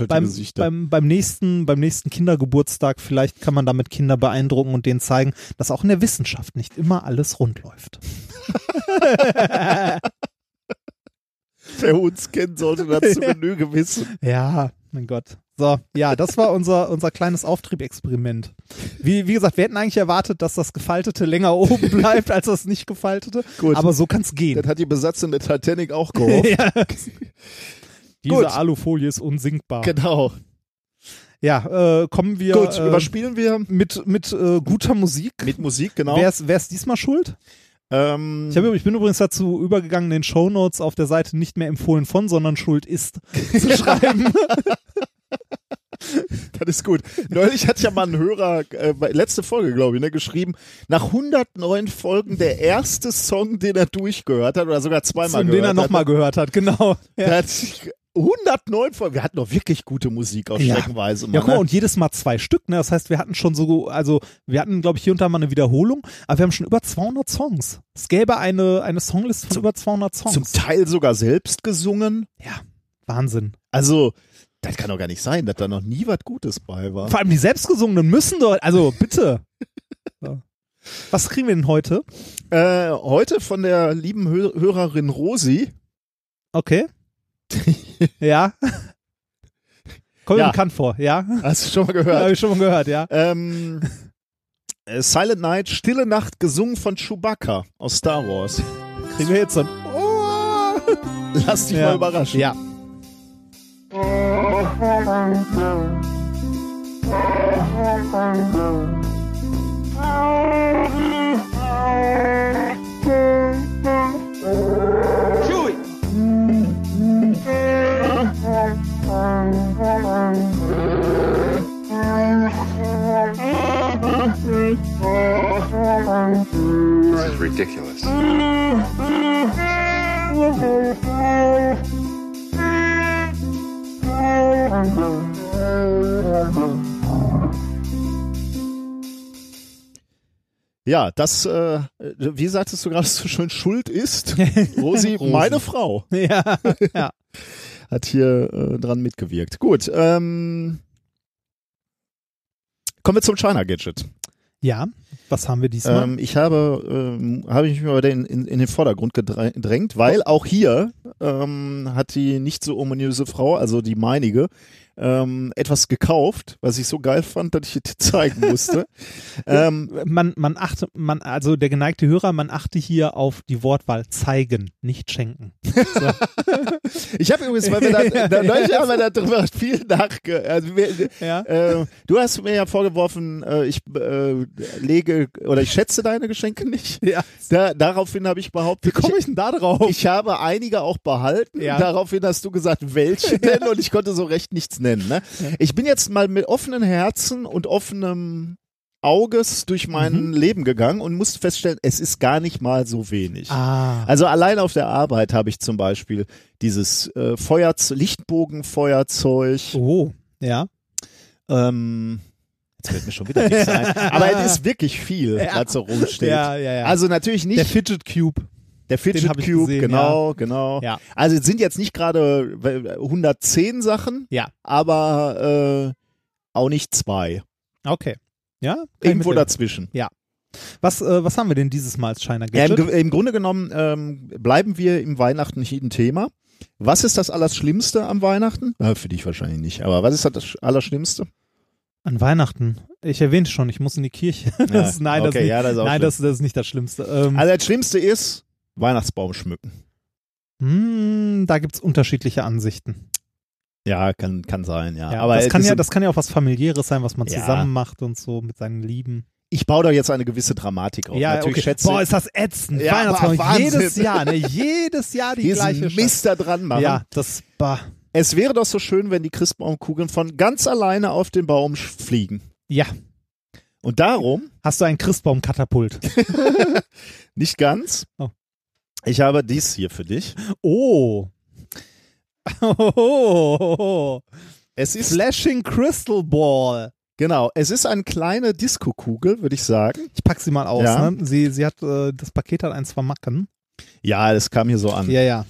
beim, beim, beim, nächsten, beim nächsten Kindergeburtstag, vielleicht kann man damit Kinder beeindrucken und denen zeigen, dass auch in der Wissenschaft nicht immer alles rund läuft. (laughs) Wer uns kennt, sollte das zu (laughs) Genüge wissen. Ja, mein Gott. So, ja, das war unser, unser kleines Auftriebexperiment. Wie, wie gesagt, wir hätten eigentlich erwartet, dass das Gefaltete länger oben (laughs) bleibt als das nicht Gefaltete. Gut. Aber so kann's gehen. Das hat die Besatzung der Titanic auch gehofft. ja. Diese Gut. Alufolie ist unsinkbar. Genau. Ja, äh, kommen wir Gut, äh, überspielen wir mit, mit äh, guter Musik. mit Musik, genau. Wer ist, wer ist diesmal schuld? ähm, Ich, hab, ich bin übrigens dazu übergegangen, den Shownotes auf der Seite nicht mehr empfohlen von, sondern schuld ist zu (laughs) schreiben. (laughs) (laughs) das ist gut. Neulich hat ja mal ein Hörer, äh, letzte Folge, glaube ich, ne, geschrieben, nach 109 Folgen der erste Song, den er durchgehört hat, oder sogar zweimal Von gehört den er nochmal gehört hat, genau. Ja. hat 109 Folgen. Wir hatten doch wirklich gute Musik Ja. Streckenweise. Ja, Mann, guck mal, ne? und jedes Mal zwei Stück, ne? Das heißt, wir hatten schon so, also wir hatten, glaube ich, hier und da mal eine Wiederholung, aber wir haben schon über 200 Songs. Es gäbe eine, eine Songliste von über 200 Songs. Zum Teil sogar selbst gesungen. ja, Wahnsinn. Also, das kann doch gar nicht sein, dass da noch nie was Gutes bei war. Vor allem die selbstgesungenen müssen doch, also bitte. So. Was kriegen wir denn heute? Äh, heute von der lieben Hö Hörerin Rosi. Okay. (laughs) ja. Kommt mir Ja. bekannt vor, ja? Hast du schon mal Ja, gehört? Habe ich schon mal gehört, ja. ähm, äh, Silent Night, Stille Nacht, gesungen von Chewbacca aus Star Wars. Kriegen wir jetzt so ein Oh, lass dich ja. mal überraschen. Ja. This is ridiculous. Ja, das, äh, wie sagtest du gerade so schön, Schuld ist, (laughs) Rosi, Rosi. meine Frau, Ja. (laughs) ja. hat hier äh, dran mitgewirkt. Gut, ähm, kommen wir zum China Gadget. Ja. Was haben wir diesmal? Ähm, ich habe, ähm, habe ich mich mal in, in, in den Vordergrund gedrä- gedrängt, weil auch hier ähm, hat die nicht so ominöse Frau, also die meinige, ähm, etwas gekauft, was ich so geil fand, dass ich es dir zeigen musste. (laughs) ähm, man, man achte, man, also der geneigte Hörer, man achte hier auf die Wortwahl zeigen, nicht schenken. (laughs) ich habe übrigens, weil wir da, da neulich haben wir darüber viel nachge... Also wir, Ja. äh, du hast mir ja vorgeworfen, äh, ich äh, lege oder ich schätze deine Geschenke nicht. Ja. Da, daraufhin habe ich behauptet, Wie komme ich denn da drauf? Ich habe einige auch behalten. Ja. Daraufhin hast du gesagt, welche (laughs) denn? Und ich konnte so recht nichts nennen. Ne? Ich bin jetzt mal mit offenen Herzen und offenem Auges durch mein Mhm. Leben gegangen und musste feststellen, es ist gar nicht mal so wenig. ah. Also allein auf der Arbeit habe ich zum Beispiel dieses äh, Feuerz Lichtbogenfeuerzeug. Oh, ja. Ähm, jetzt fällt mir schon wieder nichts ein. (laughs) Aber es ist wirklich viel, was so rumsteht. Ja, ja, ja. Also natürlich nicht der Fidget Cube. Der Fidget Cube, gesehen, genau, genau. Ja. Also es sind jetzt nicht gerade äh, 110 Sachen, Ja. aber äh, auch nicht zwei. Okay. Ja? Irgendwo dazwischen. Was, äh, was haben wir denn dieses Mal als China Ja, im, Gadget? Im Grunde genommen ähm, bleiben wir im Weihnachten nicht ein Thema. Was ist das Allerschlimmste am Weihnachten? Ah, für dich wahrscheinlich nicht, aber was ist das Allerschlimmste? An Weihnachten. Ich erwähnte schon, ich muss in die Kirche. (laughs) Das, nein, das, okay, ist nicht, ja, das ist nein das, das ist nicht das Schlimmste. Ähm, Also das Schlimmste ist Weihnachtsbaum schmücken. hm, da gibt's unterschiedliche Ansichten. Ja, kann, kann sein, ja. Ja, aber das, es kann ja, das kann ja auch was familiäres sein, was man Ja. zusammen macht und so mit seinen Lieben. ich baue da jetzt eine gewisse Dramatik auf. ja, Natürlich okay. schätze Boah, ist das ätzend. Ja, Weihnachtsbaum. Wahnsinn. Jedes Jahr, ne? Jedes Jahr die diesen gleiche. Mist da dran machen. Ja, das, bah. Es wäre doch so schön, wenn die Christbaumkugeln von ganz alleine auf den Baum fliegen. Ja. Und darum, Hast du ein Christbaum-Katapult? (laughs) nicht ganz, Oh. Ich habe dies hier für dich. Oh. Oh. (laughs) Es ist Flashing Crystal Ball. genau, es ist eine kleine Disco-Kugel, würde ich sagen. Ich pack sie mal aus. Ja. Ne? Sie, sie hat, äh, das Paket hat eins vermacken. Ja, das kam hier so an. Ja, ja.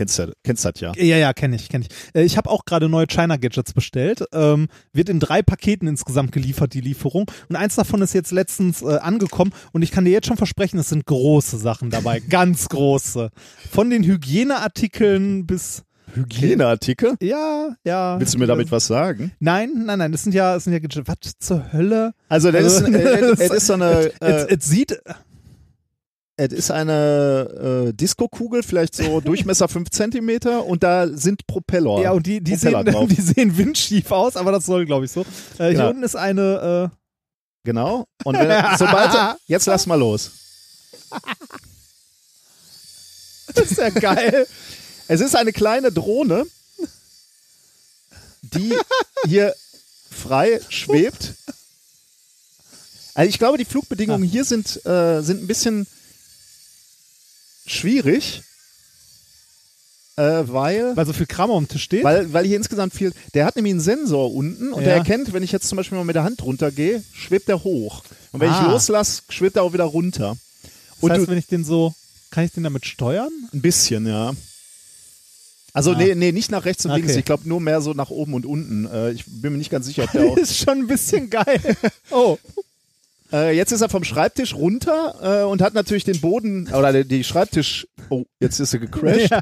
Kennst du kennst das ja? Ja, ja, kenne ich, kenne ich. Äh, ich habe auch gerade neue China Gadgets bestellt. Ähm, wird in drei Paketen insgesamt geliefert, die Lieferung. Und eins davon ist jetzt letztens äh, angekommen. Und ich kann dir jetzt schon versprechen, es sind große Sachen dabei. (laughs) ganz große. Von den Hygieneartikeln bis. Hygieneartikel? Ja, ja. Willst du mir damit was sagen? Nein, nein, nein. Das sind ja, das sind ja. Was zur Hölle? Also, das ist, Also, (laughs) äh, es ist so eine, (laughs) äh, es sieht. Es ist eine äh, Disco-Kugel, vielleicht so (laughs) Durchmesser 5 Zentimeter und da sind Propeller. Ja, und die, die, Propeller sehen, drauf. (laughs) die sehen windschief aus, aber das soll, glaube ich, so. Äh, Hier Genau. unten ist eine. Äh, Genau. Und wenn, (laughs) sobald, jetzt lass mal los. das ist ja geil. Es ist eine kleine Drohne, die hier frei schwebt. Also ich glaube, die Flugbedingungen hier sind, äh, sind ein bisschen schwierig, äh, weil, Weil so viel Kram auf dem Tisch steht. weil, weil hier insgesamt viel. Der hat nämlich einen Sensor unten und Ja. der erkennt, wenn ich jetzt zum Beispiel mal mit der Hand runtergehe, schwebt der hoch. Und wenn Ah. ich loslasse, schwebt er auch wieder runter. das Und heißt, du, wenn ich den so. Kann ich den damit steuern? Ein bisschen, ja. Also, Ah. nee, nee, nicht nach rechts und links. Okay. Ich glaube nur mehr so nach oben und unten. Äh, ich bin mir nicht ganz sicher, ob der (laughs) auch. ist schon ein bisschen geil. (laughs) Oh. Äh, jetzt ist er vom Schreibtisch runter äh, und hat natürlich den Boden, oder die, die Schreibtisch. Oh, jetzt ist er gecrashed. (laughs)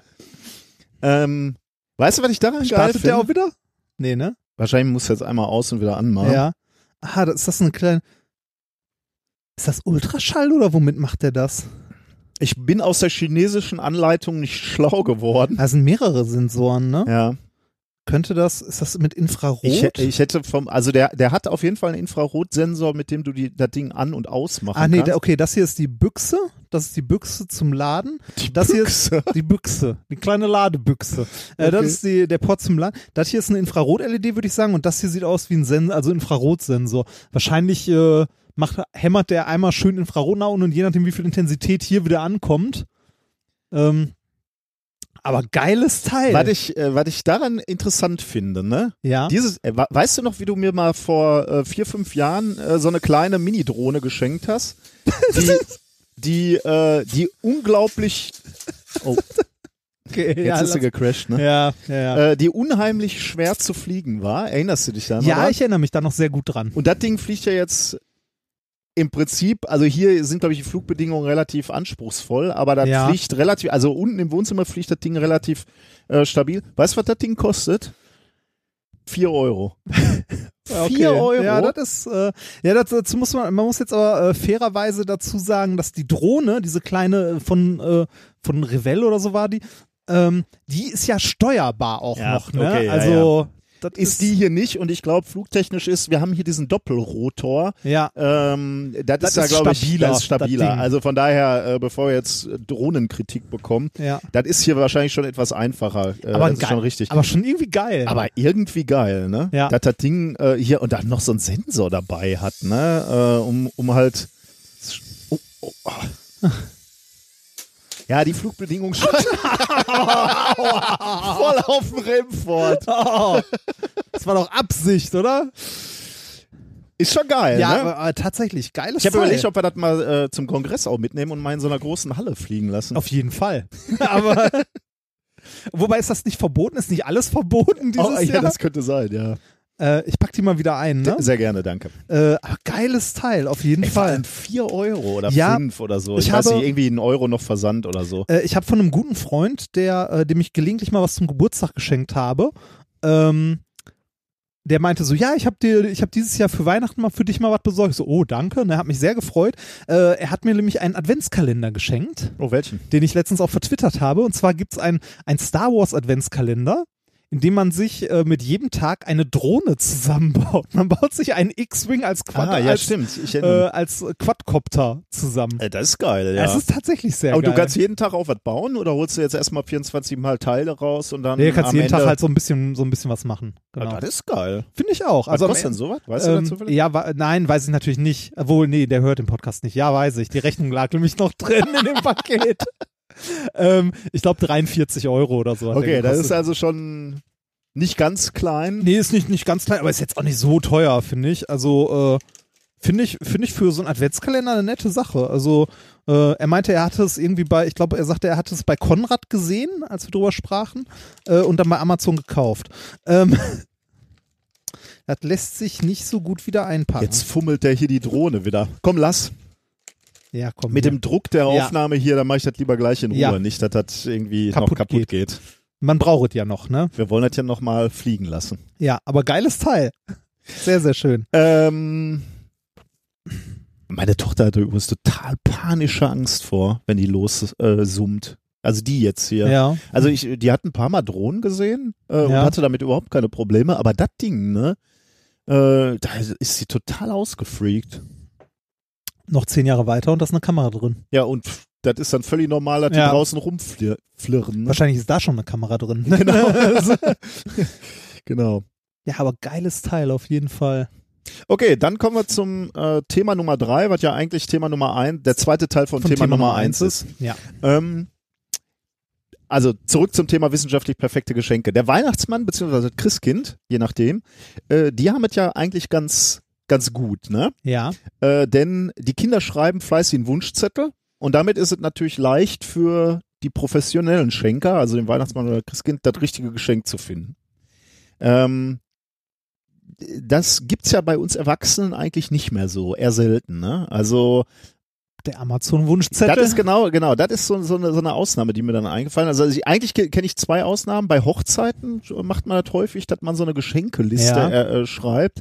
Ja. Ähm, weißt du, was ich daran Startet der auch wieder? Nee, ne? Wahrscheinlich muss er jetzt einmal aus und wieder anmachen. Ja. Ah, das, ist das eine kleine. Ist das Ultraschall oder womit macht der das? Ich bin aus der chinesischen Anleitung nicht schlau geworden. Da sind mehrere Sensoren, ne? Ja. Könnte das, ist das mit Infrarot? Ich, ich hätte vom, also der, der hat auf jeden Fall einen Infrarotsensor, mit dem du die, das Ding an- und ausmachen ah, nee, kannst. okay, das hier ist die Büchse. Das ist die Büchse zum Laden. Die das Büchse. hier ist die Büchse, die kleine Ladebüchse. Äh, Das Okay. ist die, der Port zum Laden. Das hier ist eine Infrarot-LED, würde ich sagen, und das hier sieht aus wie ein Sensor, also Infrarotsensor. Wahrscheinlich äh, macht, hämmert der einmal schön Infrarot nach unten und je nachdem, wie viel Intensität hier wieder ankommt. Ähm, aber geiles Teil. Was ich, äh, was ich daran interessant finde, ne? ja. Dieses, äh, weißt du noch, wie du mir mal vor äh, vier, fünf Jahren äh, so eine kleine Mini-Drohne geschenkt hast? (laughs) Die, die, äh, die unglaublich, (laughs) oh, okay, jetzt ja, ist sie gecrashed, ne? ja, ja, ja. Äh, die unheimlich schwer zu fliegen war. Erinnerst du dich daran? ja, oder? ich erinnere mich da noch sehr gut dran. Und das Ding fliegt ja jetzt im Prinzip, also hier sind, glaube ich, die Flugbedingungen relativ anspruchsvoll, aber das Ja. fliegt relativ, also unten im Wohnzimmer fliegt das Ding relativ äh, stabil. Weißt du, was das Ding kostet? Vier Euro. (laughs) Okay. Vier Euro? Ja, das ist, äh, ja, das, dazu muss man, man muss jetzt aber äh, fairerweise dazu sagen, dass die Drohne, diese kleine von, äh, von Revell oder so war die, ähm, die ist ja steuerbar auch Ja, noch, ne? okay, ja, also, das ist die hier nicht und ich glaube, flugtechnisch ist, wir haben hier diesen Doppelrotor. ja, Ähm, das, Das ist ja, ist glaube ich, stabiler, das ist stabiler. das also von daher, äh, bevor wir jetzt Drohnenkritik bekommen, ja. das ist hier wahrscheinlich schon etwas einfacher. Äh, Aber ist geil. schon richtig. Aber schon irgendwie geil. Aber irgendwie geil, ne? Ja. Dass das Ding äh, hier und dann noch so einen Sensor dabei hat, ne? Äh, um, um halt. Oh, oh, oh. Ja, die Flugbedingungen schon (laughs) voll auf dem Remford. oh, (laughs) das war doch Absicht, oder? Ist schon geil, Ja, ne? aber, äh, tatsächlich geiles Ich habe überlegt, ob wir das mal äh, zum Kongress auch mitnehmen und mal in so einer großen Halle fliegen lassen. Auf jeden Fall. (laughs) aber wobei ist das nicht verboten? Ist nicht alles verboten dieses oh, ja, Jahr? das könnte sein, ja. Äh, ich pack die mal wieder ein, ne? Sehr gerne, danke. Äh, aber geiles Teil, auf jeden Ey, Fall. waren vier Euro oder Ja, fünf oder so. Ich, ich weiß habe- nicht, irgendwie einen Euro noch Versand oder so. Äh, ich habe von einem guten Freund, der, äh, dem ich gelegentlich mal was zum Geburtstag geschenkt habe, ähm, der meinte so, ja, ich habe dir, ich habe dieses Jahr für Weihnachten mal für dich mal was besorgt. Ich so, oh, danke. Und er hat mich sehr gefreut. Äh, er hat mir nämlich einen Adventskalender geschenkt, Oh, welchen? den ich letztens auch vertwittert habe. Und zwar gibt's ein, ein Star Wars Adventskalender. In dem man sich äh, mit jedem Tag eine Drohne zusammenbaut. Man baut sich einen X-Wing als, Quad Ah, ja, als, stimmt. Ich äh, als Quadcopter zusammen. äh, das ist geil, ja. Es ist tatsächlich sehr Aber geil. du kannst jeden Tag auch was bauen oder holst du jetzt erstmal 24 Mal Teile raus und dann nee, du kannst jeden Ende Tag halt so ein bisschen, so ein bisschen was machen. Genau. Ah, das ist geil. Finde ich auch. Was Also am kostet denn sowas? Weißt du ähm, dazu vielleicht? ja, nein, weiß ich natürlich nicht. Obwohl, nee, der hört den Podcast nicht. Ja, weiß ich. Die Rechnung lag nämlich noch drin in dem (laughs) Paket. Ähm, ich glaube 43 Euro oder so. Okay, das ist also schon nicht ganz klein. Nee, ist nicht, nicht ganz klein, aber ist jetzt auch nicht so teuer, finde ich. Also, äh, finde ich, finde ich für so einen Adventskalender eine nette Sache. Also, äh, er meinte, er hatte es irgendwie bei, ich glaube, er sagte, er hatte es bei Konrad gesehen, als wir drüber sprachen, äh, und dann bei Amazon gekauft. Ähm, (laughs) das lässt sich nicht so gut wieder einpacken. Jetzt fummelt der hier die Drohne wieder. Komm, lass. Ja, komm. Mit hier. dem Druck der Ja. Aufnahme hier, dann mache ich das lieber gleich in Ruhe. Ja. Nicht, dass das irgendwie Kaputt noch kaputt geht. Man braucht es ja noch, ne? Wir wollen das ja noch mal fliegen lassen. Ja, aber geiles Teil. Sehr, sehr schön. Ähm, meine Tochter hatte übrigens total panische Angst vor, wenn die los äh. Also die jetzt hier. Ja. Also ich, die hat ein paar Mal Drohnen gesehen äh, und Ja. hatte damit überhaupt keine Probleme. Aber das Ding, ne, äh, da ist sie total ausgefreakt. Noch zehn Jahre weiter und da ist eine Kamera drin. Ja, und das ist dann völlig normal, dass die Ja. draußen rumflirren. Ne? Wahrscheinlich ist da schon eine Kamera drin. (laughs) Genau. (laughs) genau. ja, aber geiles Teil auf jeden Fall. Okay, dann kommen wir zum äh, Thema Nummer drei, was ja eigentlich Thema Nummer eins, der zweite Teil von, Von Thema, Thema Nummer eins eins ist. Ja. Ähm, also zurück zum Thema wissenschaftlich perfekte Geschenke. Der Weihnachtsmann beziehungsweise Christkind, je nachdem, äh, die haben es ja eigentlich ganz ganz gut, ne? Ja. Äh, denn die Kinder schreiben fleißig einen Wunschzettel und damit ist es natürlich leicht für die professionellen Schenker, also den Weihnachtsmann oder Christkind, das richtige Geschenk zu finden. Ähm, das gibt's ja bei uns Erwachsenen eigentlich nicht mehr so, eher selten, ne? Also Der Amazon-Wunschzettel. das ist genau, genau, das ist so, so, eine, so eine Ausnahme, die mir dann eingefallen ist. Also ich, eigentlich ke- kenne ich zwei Ausnahmen. Bei Hochzeiten macht man das häufig, dass man so eine Geschenkeliste Ja. äh, äh, schreibt,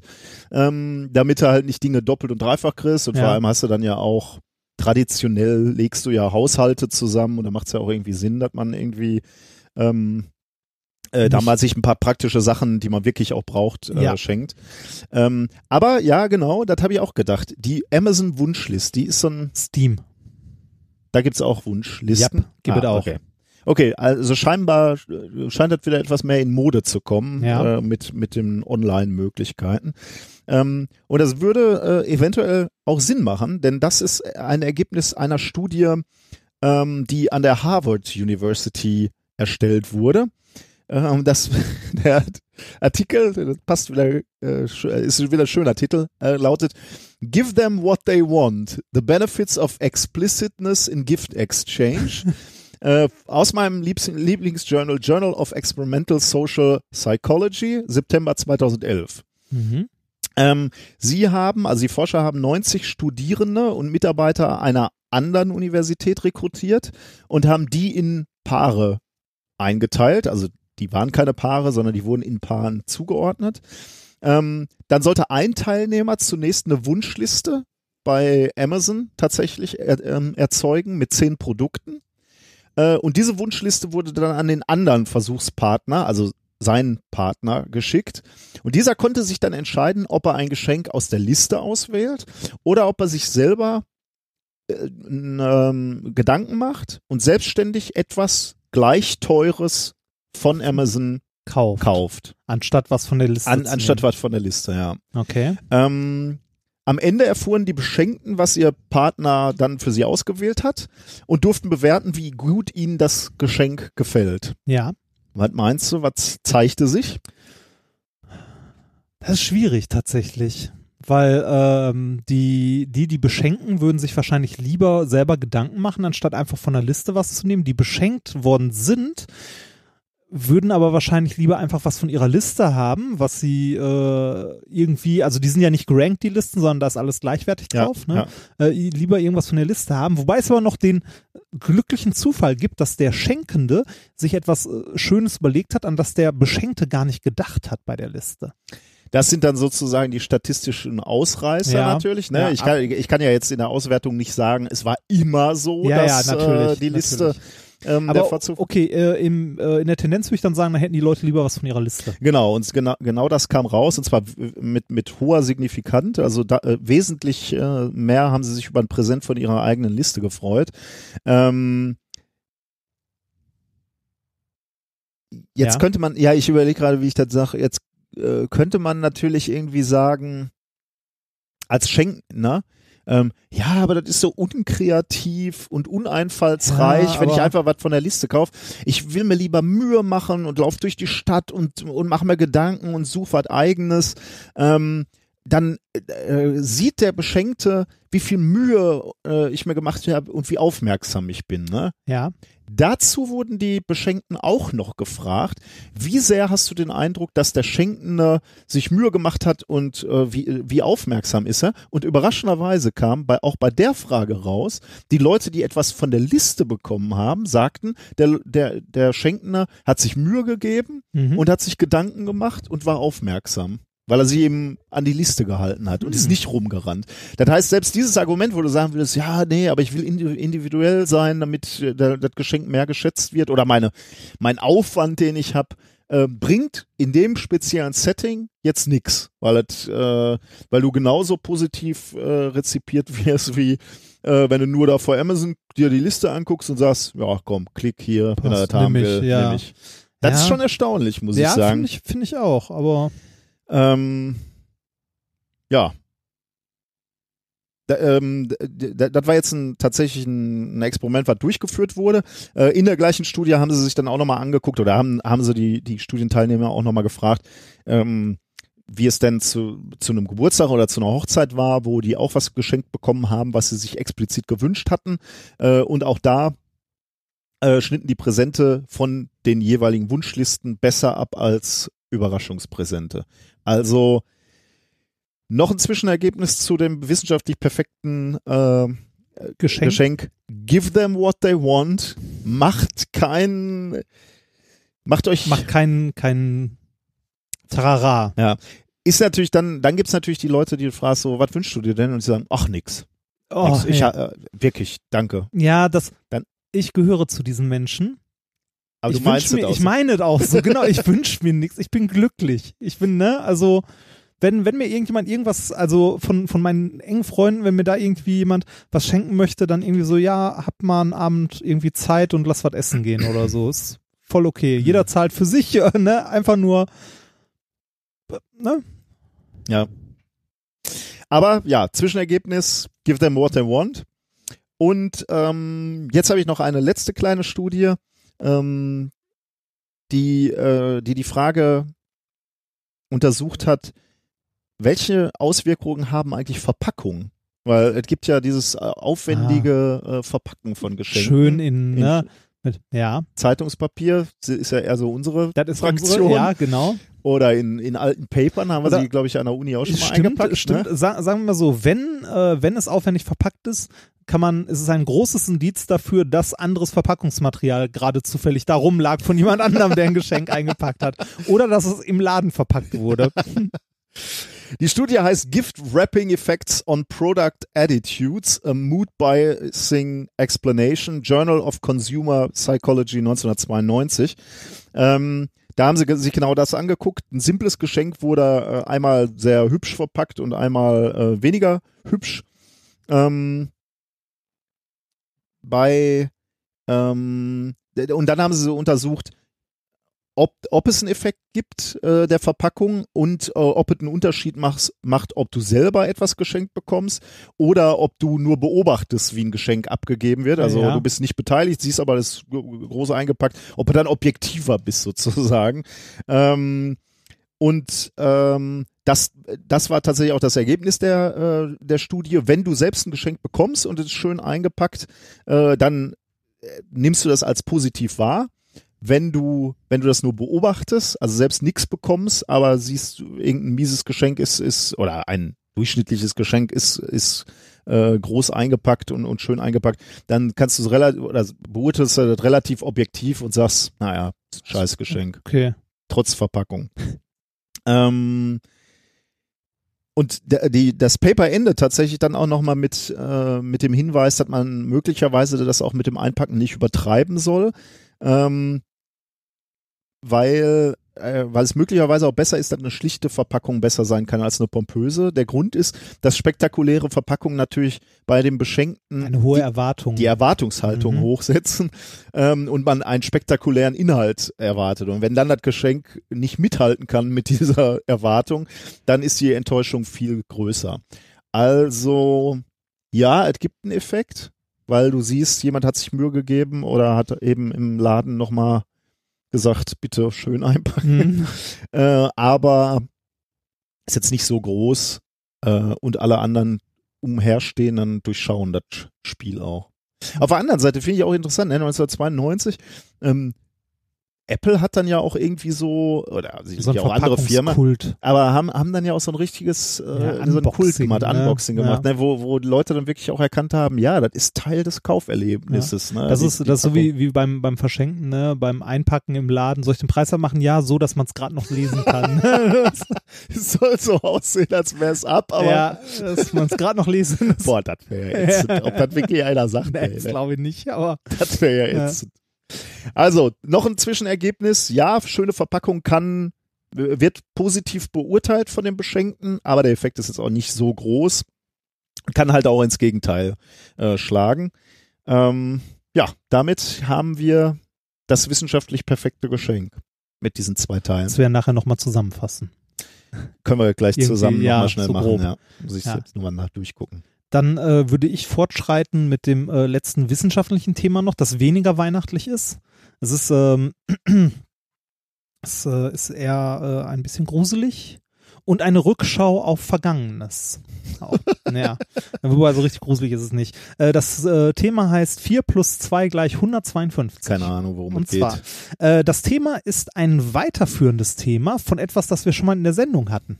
ähm, damit du halt nicht Dinge doppelt und dreifach kriegst. Und Ja. vor allem hast du dann ja auch traditionell legst du ja Haushalte zusammen und da macht es ja auch irgendwie Sinn, dass man irgendwie ähm, äh, da mal sich ein paar praktische Sachen, die man wirklich auch braucht, äh, Ja. schenkt. Ähm, aber ja, genau, das habe ich auch gedacht. Die Amazon Wunschlist, die ist so ein Steam. da gibt's auch Wunschlisten. Yep, gibt es auch. Okay. okay, also scheinbar äh, scheint das wieder etwas mehr in Mode zu kommen Ja. äh, mit, mit den Online-Möglichkeiten. Ähm, und das würde äh, eventuell auch Sinn machen, denn das ist ein Ergebnis einer Studie, ähm, die an der Harvard University erstellt wurde. Ähm, das, (laughs) der Artikel, das passt wieder, äh, sch- ist wieder ein schöner Titel, äh, lautet Give them what they want. The benefits of explicitness in gift exchange. (laughs) äh, aus meinem Lieblingsjournal Journal of Experimental Social Psychology, September 2011. Mhm. Ähm, Sie haben, also die Forscher haben 90 Studierende und Mitarbeiter einer anderen Universität rekrutiert und haben die in Paare eingeteilt. Also die waren keine Paare, sondern die wurden in Paaren zugeordnet. Ähm, dann sollte ein Teilnehmer zunächst eine Wunschliste bei Amazon tatsächlich er, ähm, erzeugen mit zehn Produkten. Äh, und diese Wunschliste wurde dann an den anderen Versuchspartner, also seinen Partner, geschickt. Und dieser konnte sich dann entscheiden, ob er ein Geschenk aus der Liste auswählt oder ob er sich selber äh, ähm, Gedanken macht und selbstständig etwas gleich teures von Amazon Kauf. kauft. Anstatt was von der Liste. An, anstatt nehmen. was von der Liste, ja. Okay. Ähm, am Ende erfuhren die Beschenkten, was ihr Partner dann für sie ausgewählt hat und durften bewerten, wie gut ihnen das Geschenk gefällt. Ja. Was meinst du, was zeigte sich? Das ist schwierig tatsächlich. Weil ähm, die, die, die beschenken, würden sich wahrscheinlich lieber selber Gedanken machen, anstatt einfach von der Liste was zu nehmen. Die beschenkt worden sind, würden aber wahrscheinlich lieber einfach was von ihrer Liste haben, was sie äh, irgendwie, also die sind ja nicht gerankt, die Listen, sondern da ist alles gleichwertig Ja, drauf. Ne? Äh, lieber irgendwas von der Liste haben. Wobei es aber noch den glücklichen Zufall gibt, dass der Schenkende sich etwas äh, Schönes überlegt hat, an das der Beschenkte gar nicht gedacht hat bei der Liste. Das sind dann sozusagen die statistischen Ausreißer Ja. natürlich. Ne? Ja. Ich, kann, ich kann ja jetzt in der Auswertung nicht sagen, es war immer so, Ja, dass ja, natürlich, äh, die Liste natürlich. Ähm, Aber okay, äh, im, äh, in der Tendenz würde ich dann sagen, da hätten die Leute lieber was von ihrer Liste. Genau, und genau, genau das kam raus, und zwar mit, mit hoher Signifikant. Also da, äh, wesentlich äh, mehr haben sie sich über ein Präsent von ihrer eigenen Liste gefreut. Ähm, jetzt Ja. könnte man, ja, ich überlege gerade, wie ich das sage, jetzt äh, könnte man natürlich irgendwie sagen, als Schenkner, ähm, ja, aber das ist so unkreativ und uneinfallsreich, Ja, wenn ich einfach was von der Liste kaufe. Ich will mir lieber Mühe machen und lauf durch die Stadt und, und mache mir Gedanken und suche was eigenes. Ähm, dann äh, sieht der Beschenkte, wie viel Mühe äh, ich mir gemacht habe und wie aufmerksam ich bin. Ne? Ja. Dazu wurden die Beschenkten auch noch gefragt, wie sehr hast du den Eindruck, dass der Schenkende sich Mühe gemacht hat und äh, wie, wie aufmerksam ist er? Und überraschenderweise kam bei, auch bei der Frage raus, die Leute, die etwas von der Liste bekommen haben, sagten, der, der, der Schenkende hat sich Mühe gegeben Mhm. und hat sich Gedanken gemacht und war aufmerksam. Weil er sich eben an die Liste gehalten hat und ist nicht rumgerannt. Das heißt, selbst dieses Argument, wo du sagen würdest, ja, nee, aber ich will indi- individuell sein, damit äh, da- das Geschenk mehr geschätzt wird oder meine, mein Aufwand, den ich habe, äh, bringt in dem speziellen Setting jetzt nix, weil äh, weil du genauso positiv äh, rezipiert wirst wie äh, wenn du nur da vor Amazon dir die Liste anguckst und sagst, ja komm, klick hier, wenn er Passt, das haben will, ja. Das Ja. ist schon erstaunlich, muss ja, ich sagen. finde ich, finde ich auch, aber Ähm, ja. Da, ähm, das war jetzt ein, tatsächlich ein, ein Experiment, was durchgeführt wurde. Äh, in der gleichen Studie haben sie sich dann auch nochmal angeguckt oder haben, haben sie die, die Studienteilnehmer auch nochmal gefragt, ähm, wie es denn zu, zu einem Geburtstag oder zu einer Hochzeit war, wo die auch was geschenkt bekommen haben, was sie sich explizit gewünscht hatten. Äh, und auch da äh, schnitten die Präsente von den jeweiligen Wunschlisten besser ab als Überraschungspräsente. Also noch ein Zwischenergebnis zu dem wissenschaftlich perfekten äh, Geschenk. Geschenk. Give them what they want. Macht kein, macht euch, macht keinen keinen Tarara. ist natürlich dann, dann gibt's natürlich die Leute, die du fragst, so, was wünschst du dir denn? Und sie sagen, ach nix. Oh, nix. Ich, ja. äh, wirklich, danke. ja, das. Dann- ich gehöre zu diesen Menschen. Aber ich du meinst mir, es auch ich so. meine es auch so, genau, ich (laughs) wünsche mir nichts, ich bin glücklich. Ich bin, ne, also wenn, wenn mir irgendjemand irgendwas, also von, von meinen engen Freunden, wenn mir da irgendwie jemand was schenken möchte, dann irgendwie so, ja, hab mal einen Abend irgendwie Zeit und lass was essen gehen oder so. Ist voll okay. Jeder Mhm. zahlt für sich, (laughs) ne, einfach nur, ne? Ja. Aber ja, Zwischenergebnis, give them what they want. Und ähm, jetzt habe ich noch eine letzte kleine Studie, ähm, die, äh, die die Frage untersucht hat, welche Auswirkungen haben eigentlich Verpackungen? Weil es gibt ja dieses äh, aufwendige äh, Verpacken von Geschenken. Schön in, In- ne, mit, ja, Zeitungspapier ist ja eher so unsere das ist Fraktion. unsere, ja, genau. Oder in, in alten Papern haben wir Oder- sie, glaube ich, an der Uni auch schon mal Stimmt, eingepackt. stimmt. Ne? Sa sagen wir mal so, wenn, äh, wenn es aufwendig verpackt ist, kann man, ist es ein großes Indiz dafür, dass anderes Verpackungsmaterial gerade zufällig da rumlag von jemand anderem, der ein Geschenk eingepackt hat. Oder dass es im Laden verpackt wurde. (laughs) Die Studie heißt Gift Wrapping Effects on Product Attitudes, a Mood Biasing Explanation, Journal of Consumer Psychology 1992. Ähm, da haben sie sich genau das angeguckt. Ein simples Geschenk wurde äh, einmal sehr hübsch verpackt und einmal äh, weniger hübsch. Ähm, bei ähm, und dann haben sie so untersucht, ob, ob es einen Effekt gibt äh, der Verpackung und äh, ob es einen Unterschied machs, macht, ob du selber etwas geschenkt bekommst oder ob du nur beobachtest, wie ein Geschenk abgegeben wird. Also Ja. du bist nicht beteiligt, siehst aber das gro- große eingepackt, ob du dann objektiver bist (laughs) sozusagen. Ähm, und ähm, das, das war tatsächlich auch das Ergebnis der, äh, der Studie. Wenn du selbst ein Geschenk bekommst und es ist schön eingepackt, äh, dann äh, nimmst du das als positiv wahr. Wenn du, wenn du das nur beobachtest, also selbst nichts bekommst, aber siehst, irgendein mieses Geschenk ist, ist, oder ein durchschnittliches Geschenk ist, ist äh, groß eingepackt und, und schön eingepackt, dann kannst du es relativ, oder beurteilst du das relativ objektiv und sagst, naja, scheiß Geschenk Okay. trotz Verpackung. (laughs) ähm, und die, das Paper endet tatsächlich dann auch nochmal mit, äh, mit dem Hinweis, dass man möglicherweise das auch mit dem Einpacken nicht übertreiben soll, ähm, weil, äh, weil es möglicherweise auch besser ist, dass eine schlichte Verpackung besser sein kann als eine pompöse. Der Grund ist, dass spektakuläre Verpackungen natürlich bei dem Beschenkten Eine hohe die, Erwartung. die Erwartungshaltung Mhm. hochsetzen ähm, und man einen spektakulären Inhalt erwartet. Und wenn dann das Geschenk nicht mithalten kann mit (laughs) dieser Erwartung, dann ist die Enttäuschung viel größer. Also Ja, es gibt einen Effekt, weil du siehst, jemand hat sich Mühe gegeben oder hat eben im Laden nochmal gesagt, bitte schön einpacken. Mhm. (laughs) Äh, aber ist jetzt nicht so groß äh, und alle anderen umherstehen dann durchschauen das Spiel auch. Auf der anderen Seite finde ich auch interessant, ne, 1992, ähm, Apple hat dann ja auch irgendwie so, oder sie So sind ja auch andere Firmen, aber haben, haben dann ja auch so ein richtiges, äh, Ja, so ein Kult gemacht, ne? Unboxing gemacht, Ja. ne, wo, wo die Leute dann wirklich auch erkannt haben, ja, das ist Teil des Kauferlebnisses. Ne, Das die- ist, die das ist so Packung. wie, wie beim, beim Verschenken, ne? beim Einpacken im Laden. Soll ich den Preis machen? Ja, so, dass man es gerade noch lesen kann. (laughs) (laughs) Es soll so aussehen, als wäre es ab, aber ja, dass man es gerade noch lesen (laughs) boah, das wäre ja ätzend. Ob das wirklich einer sagt, Nee, ey, das ne? glaube ich nicht, aber Das wäre ja Ja. Also, noch ein Zwischenergebnis. Ja, schöne Verpackung kann, wird positiv beurteilt von den Beschenkten, aber der Effekt ist jetzt auch nicht so groß. Kann halt auch ins Gegenteil äh, schlagen. Ähm, ja, damit haben wir das wissenschaftlich perfekte Geschenk mit diesen zwei Teilen. das werden nachher nochmal zusammenfassen. Können wir gleich Irgendwie, zusammen ja, nochmal schnell so machen. grob. Ja. Muss ich Ja. jetzt nochmal nach durchgucken. Dann äh, würde ich fortschreiten mit dem äh, letzten wissenschaftlichen Thema noch, das weniger weihnachtlich ist. Es ist, ähm, (clears throat) es äh, ist eher äh, ein bisschen gruselig und eine Rückschau auf Vergangenes. Auch, (laughs) ja, wobei so richtig gruselig ist es nicht. Äh, das äh, Thema heißt 4 plus 2 gleich 152. Keine Ahnung, worum Und es geht. zwar, äh, das Thema ist ein weiterführendes Thema von etwas, das wir schon mal in der Sendung hatten.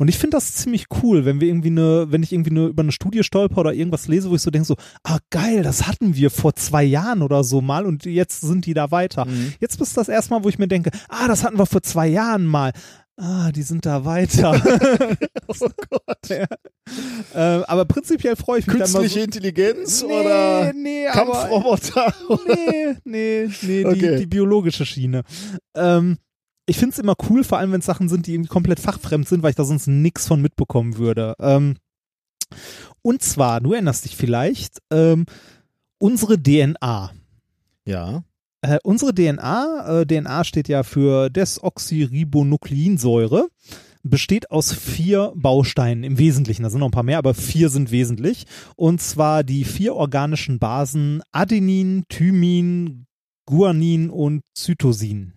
Und ich finde das ziemlich cool, wenn wir irgendwie eine, wenn ich irgendwie eine, über eine Studie stolper oder irgendwas lese, wo ich so denke so, ah geil, das hatten wir vor zwei Jahren oder so mal und jetzt sind die da weiter. Mhm. Jetzt ist das erstmal, wo ich mir denke, ah, das hatten wir vor zwei Jahren mal. Ah, die sind da weiter. (laughs) Oh Gott. ja. äh, aber prinzipiell freue ich mich dann mal Künstliche so. Intelligenz Nee, oder nee, Kampfroboter? nee, nee, nee, Okay. die, die biologische Schiene. Ähm, ich finde es immer cool, vor allem wenn es Sachen sind, die komplett fachfremd sind, weil ich da sonst nix von mitbekommen würde. Ähm, und zwar, du erinnerst dich vielleicht, ähm, unsere DNA. Ja. Äh, unsere DNA, äh, DNA steht ja für Desoxyribonukleinsäure, besteht aus vier Bausteinen im Wesentlichen. Da sind noch ein paar mehr, aber vier sind wesentlich. Und zwar die vier organischen Basen Adenin, Thymin, Guanin und Cytosin.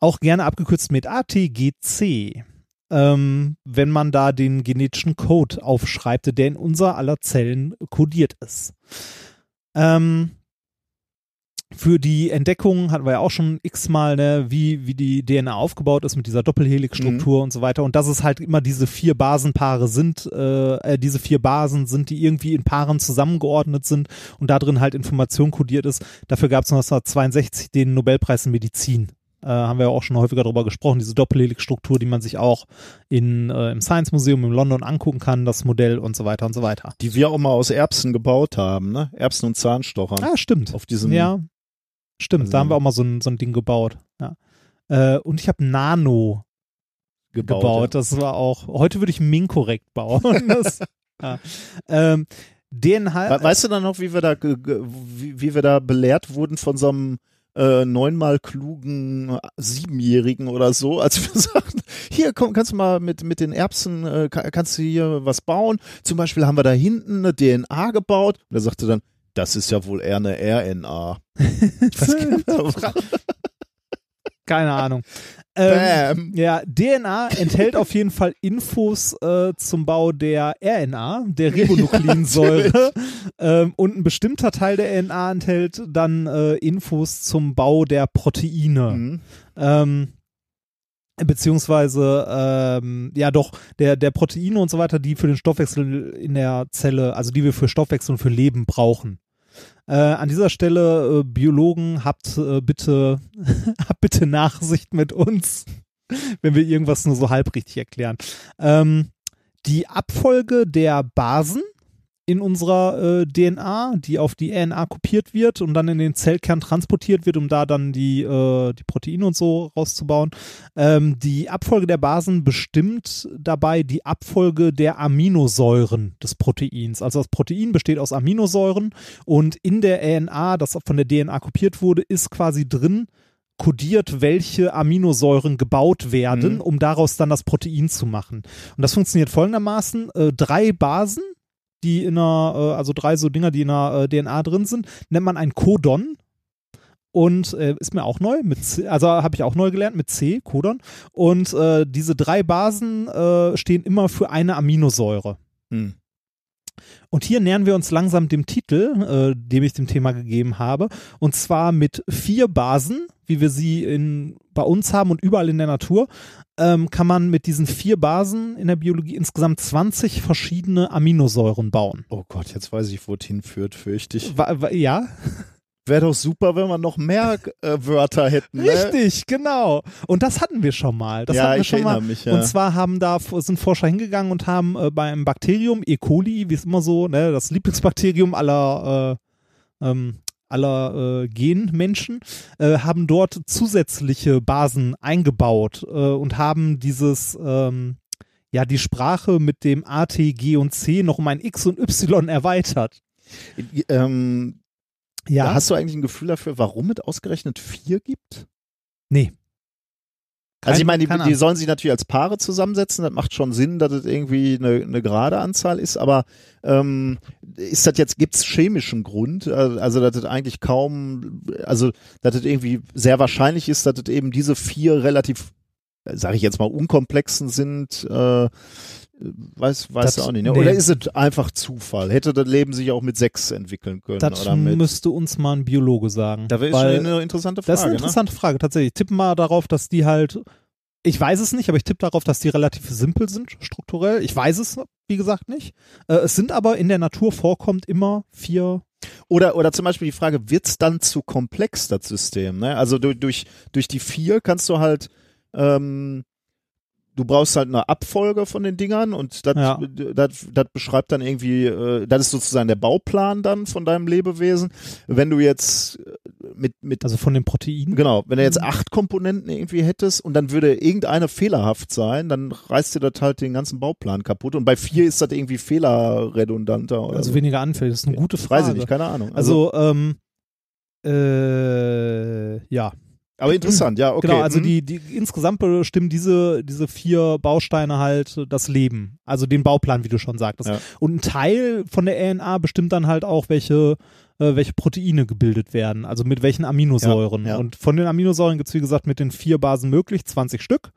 Auch gerne abgekürzt mit ATGC. Ähm, wenn man da den genetischen Code aufschreibt, der in unser aller Zellen kodiert ist. Ähm, für die Entdeckung hatten wir ja auch schon x-mal, ne, wie, wie die DNA aufgebaut ist mit dieser Doppelhelixstruktur und so weiter. Und dass es halt immer diese vier Basenpaare sind, äh, äh, diese vier Basen sind, die irgendwie in Paaren zusammengeordnet sind und da drin halt Information kodiert ist. Dafür gab es 1962 den Nobelpreis in Medizin. Äh, haben wir ja auch schon häufiger darüber gesprochen, diese Doppelhelixstruktur, die man sich auch in, äh, im Science Museum in London angucken kann, das Modell und so weiter und so weiter. Die wir auch mal aus Erbsen gebaut haben, ne? Erbsen und Zahnstochern. Ah, stimmt. Auf diesem. Ja, stimmt. also- da haben wir auch mal so ein, so ein Ding gebaut. Ja. Äh, und ich habe Nano gebaut. gebaut. Das war auch. Heute würde ich Min korrekt bauen. (laughs) Das, ja. ähm, DNA. We weißt du dann noch, wie wir da, wie, wie wir da belehrt wurden von so einem äh, neunmal klugen Siebenjährigen oder so, (laughs) als wir sagten, hier komm, kannst du mal mit, mit den Erbsen, äh, ka- kannst du hier was bauen? Zum Beispiel haben wir da hinten eine DNA gebaut. Und er sagte dann, das ist ja wohl eher eine RNA. Was (laughs) Keine (laughs) Ahnung. Ähm, ja, DNA enthält auf jeden Fall Infos äh, zum Bau der RNA, der Ribonukleinsäure. (laughs) ähm, und ein bestimmter Teil der RNA enthält dann äh, Infos zum Bau der Proteine. Mhm. Ähm, beziehungsweise, ähm, ja doch, der, der Proteine und so weiter, die für den Stoffwechsel in der Zelle, also die wir für Stoffwechsel und für Leben brauchen. Äh, an dieser Stelle, äh, Biologen, habt äh, bitte, (laughs) habt bitte Nachsicht mit uns, (laughs) wenn wir irgendwas nur so halbrichtig erklären. Ähm, die Abfolge der Basen in unserer äh, DNA, die auf die RNA kopiert wird und dann in den Zellkern transportiert wird, um da dann die, äh, die Proteine und so rauszubauen. Ähm, die Abfolge der Basen bestimmt dabei die Abfolge der Aminosäuren des Proteins. Also das Protein besteht aus Aminosäuren und in der RNA, das von der DNA kopiert wurde, ist quasi drin kodiert, welche Aminosäuren gebaut werden, Mhm. um daraus dann das Protein zu machen. Und das funktioniert folgendermaßen. Äh, drei Basen, die in einer, äh, also drei so Dinger, die in einer äh, DNA drin sind, nennt man ein Codon. Und äh, ist mir auch neu, mit C, also habe ich auch neu gelernt mit C, Codon. Und äh, diese drei Basen äh, stehen immer für eine Aminosäure. Hm. Und hier nähern wir uns langsam dem Titel, äh, dem ich dem Thema gegeben habe. Und zwar mit vier Basen, wie wir sie in, bei uns haben und überall in der Natur, ähm, kann man mit diesen vier Basen in der Biologie insgesamt 20 verschiedene Aminosäuren bauen. Oh Gott, jetzt weiß ich, wo es hinführt, fürchte ich. Wa wa ja, Wäre doch super, wenn wir noch mehr äh, Wörter hätten. Ne? richtig, genau. Und das hatten wir schon mal. Das Ja, hatten wir ich schon mal. erinnere mich, ja. Und zwar haben da sind Forscher hingegangen und haben äh, bei einem Bakterium E. coli, wie es immer so, ne, das Lieblingsbakterium aller äh, ähm, aller äh, Genmenschen, äh, haben dort zusätzliche Basen eingebaut äh, und haben dieses ähm, ja die Sprache mit dem A, T, G und C noch um ein X und Y erweitert. Ähm, Ja, hast du eigentlich ein Gefühl dafür, warum es ausgerechnet vier gibt? nee. Also ich meine, die, die sollen sich natürlich als Paare zusammensetzen. Das macht schon Sinn, dass es irgendwie eine, eine gerade Anzahl ist. Aber ähm, ist das jetzt gibt's chemischen Grund? Also also dass es eigentlich kaum, also dass es irgendwie sehr wahrscheinlich ist, dass es eben diese vier relativ, sage ich jetzt mal, unkomplexen sind. Äh, weiß weiß Das- auch nicht. Ne? nee. Oder ist es einfach Zufall? Hätte das Leben sich auch mit sechs entwickeln können? Das müsste uns mal ein Biologe sagen. da wäre eine interessante Frage. Das ist eine ne? interessante Frage, tatsächlich. Tippen mal darauf, dass die halt, ich weiß es nicht, aber ich tippe darauf, dass die relativ simpel sind, strukturell. Ich weiß es, wie gesagt, nicht. Äh, es sind aber in der Natur vorkommt immer vier. Oder, oder zum Beispiel die Frage, wird's dann zu komplex, das System? Ne? Also durch, durch, durch die vier kannst du halt, ähm, du brauchst halt eine Abfolge von den Dingern und das, Ja. beschreibt dann irgendwie, äh, das ist sozusagen der Bauplan dann von deinem Lebewesen. Wenn du jetzt mit, mit Also von den Proteinen. Genau, wenn du jetzt Mhm. acht Komponenten irgendwie hättest und dann würde irgendeine fehlerhaft sein, dann reißt dir das halt den ganzen Bauplan kaputt. Und bei vier ist das irgendwie fehlerredundanter oder Also so. weniger anfällig. Das ist eine gute Frage. Weiß ich nicht, keine Ahnung. Also, Also, ähm, äh, ja. Aber interessant, ja, okay. Genau, also mhm. die, die insgesamt bestimmen diese, diese vier Bausteine halt das Leben. Also den Bauplan, wie du schon sagtest. Ja. Und ein Teil von der RNA bestimmt dann halt auch, welche, äh, welche Proteine gebildet werden. Also mit welchen Aminosäuren. Ja, ja. Und von den Aminosäuren gibt's wie gesagt, mit den vier Basen möglich, 20 Stück.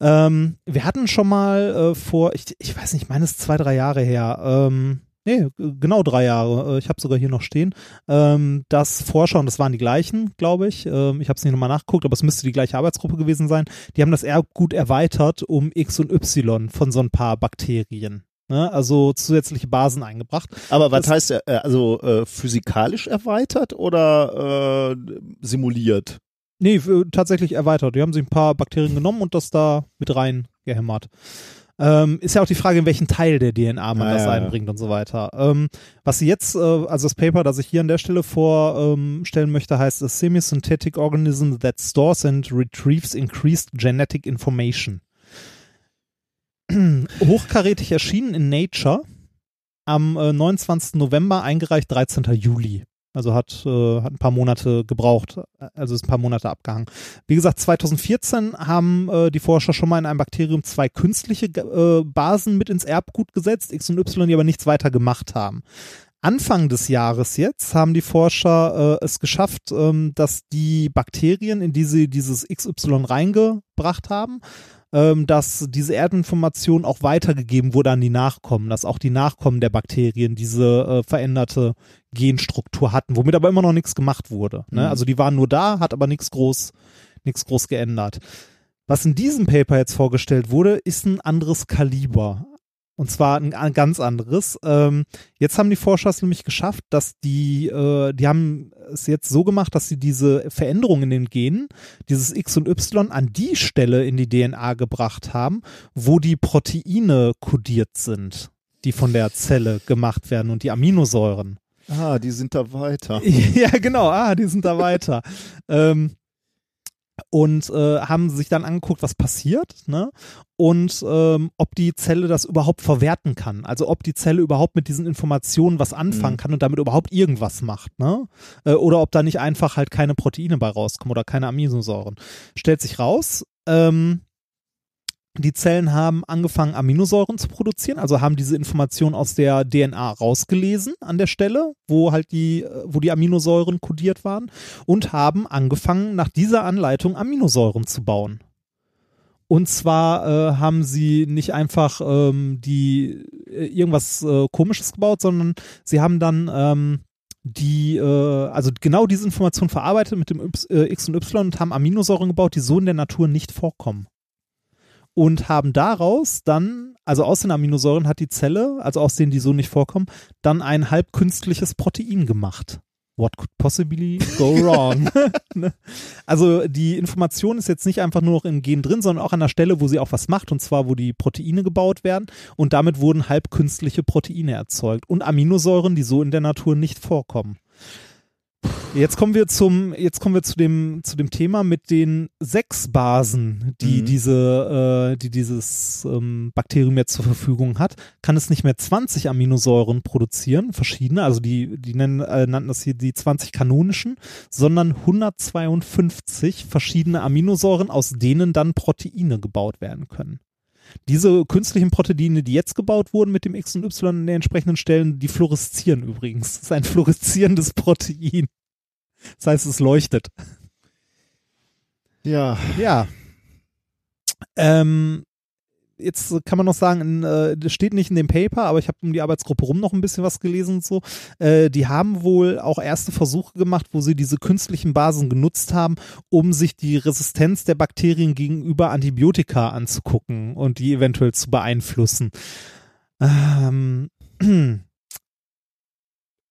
Ähm, wir hatten schon mal äh, vor, ich, ich weiß nicht, meines zwei, drei Jahre her, ähm, nee, genau drei Jahre, äh, ich habe sogar hier noch stehen, ähm, dass Forscher, und das waren die gleichen, glaube ich, ähm, ich habe es nicht nochmal nachgeguckt, aber es müsste die gleiche Arbeitsgruppe gewesen sein, die haben das Erbgut erweitert um X und Y von so ein paar Bakterien. Ne? Also zusätzliche Basen eingebracht. aber was das- heißt, äh, also äh, physikalisch erweitert oder äh, simuliert? Nee, tatsächlich erweitert. Die haben sich ein paar Bakterien genommen und das da mit rein gehämmert. Ähm, ist ja auch die Frage, in welchen Teil der DNA man Ah, das ja, ja. einbringt und so weiter. Ähm, was sie jetzt, äh, also das Paper, das ich hier an der Stelle vorstellen möchte, heißt A Semi-Synthetic Organism that stores and retrieves increased genetic information. (clears throat) Hochkarätig erschienen in Nature am äh, 29. November, eingereicht 13. Juli. Also hat, äh, hat ein paar Monate gebraucht, also ist ein paar Monate abgehangen. Wie gesagt, 2014 haben äh, die Forscher schon mal in einem Bakterium zwei künstliche äh, Basen mit ins Erbgut gesetzt, X und Y, die aber nichts weiter gemacht haben. Anfang des Jahres jetzt haben die Forscher äh, es geschafft, ähm, dass die Bakterien, in die sie dieses XY reingebracht haben, ähm, dass diese Erdinformation auch weitergegeben wurde an die Nachkommen, dass auch die Nachkommen der Bakterien diese äh, veränderte Genstruktur hatten, womit aber immer noch nichts gemacht wurde. Ne? Mhm. Also die waren nur da, hat aber nichts groß, nichts groß geändert. Was in diesem Paper jetzt vorgestellt wurde, ist ein anderes Kaliber. Und zwar ein, ein ganz anderes. Ähm, jetzt haben die Forscher es nämlich geschafft, dass die, äh, die haben es jetzt so gemacht, dass sie diese Veränderung in den Genen, dieses X und Y, an die Stelle in die DNA gebracht haben, wo die Proteine kodiert sind, die von der Zelle gemacht werden und die Aminosäuren. Ah, die sind da weiter. (laughs) Ja, genau, ah, die sind da weiter. ähm, und äh, haben sich dann angeguckt, was passiert, ne? Und ähm, ob die Zelle das überhaupt verwerten kann. Also ob die Zelle überhaupt mit diesen Informationen was anfangen Mhm. kann und damit überhaupt irgendwas macht, ne? Äh, oder ob da nicht einfach halt keine Proteine bei rauskommen oder keine Aminosäuren. Stellt sich raus, ähm, die Zellen haben angefangen, Aminosäuren zu produzieren, also haben diese Information aus der DNA rausgelesen an der Stelle, wo halt die, äh, wo die Aminosäuren kodiert waren und haben angefangen, nach dieser Anleitung Aminosäuren zu bauen. Und zwar äh, haben sie nicht einfach ähm, die äh, irgendwas äh, Komisches gebaut, sondern sie haben dann ähm, die, äh, also genau diese Information verarbeitet mit dem y, äh, X und Y und haben Aminosäuren gebaut, die so in der Natur nicht vorkommen und haben daraus dann, also aus den Aminosäuren hat die Zelle, also aus denen die so nicht vorkommen, dann ein halbkünstliches Protein gemacht. What could possibly go (laughs) wrong? (laughs) Ne? also die Information ist jetzt nicht einfach nur noch im Gen drin, sondern auch an der Stelle, wo sie auch was macht, und zwar wo die Proteine gebaut werden und damit wurden halbkünstliche Proteine erzeugt und Aminosäuren, die so in der Natur nicht vorkommen. Jetzt kommen wir zum, jetzt kommen wir zu dem, zu dem Thema mit den sechs Basen, die Mhm. diese, äh, die dieses ähm, Bakterium jetzt zur Verfügung hat. Kann es nicht mehr 20 Aminosäuren produzieren, verschiedene, also die, die nennen, äh, nannten das hier die 20 kanonischen, sondern 152 verschiedene Aminosäuren, aus denen dann Proteine gebaut werden können. Diese künstlichen Proteine, die jetzt gebaut wurden mit dem X und Y an den entsprechenden Stellen, die fluoreszieren übrigens. Das ist ein fluoreszierendes Protein. Das heißt, es leuchtet. Ja, Ja. Ähm, jetzt kann man noch sagen, äh, das steht nicht in dem Paper, aber ich habe um die Arbeitsgruppe rum noch ein bisschen was gelesen und so. Äh, die haben wohl auch erste Versuche gemacht, wo sie diese künstlichen Basen genutzt haben, um sich die Resistenz der Bakterien gegenüber Antibiotika anzugucken und die eventuell zu beeinflussen. Ähm, (clears throat)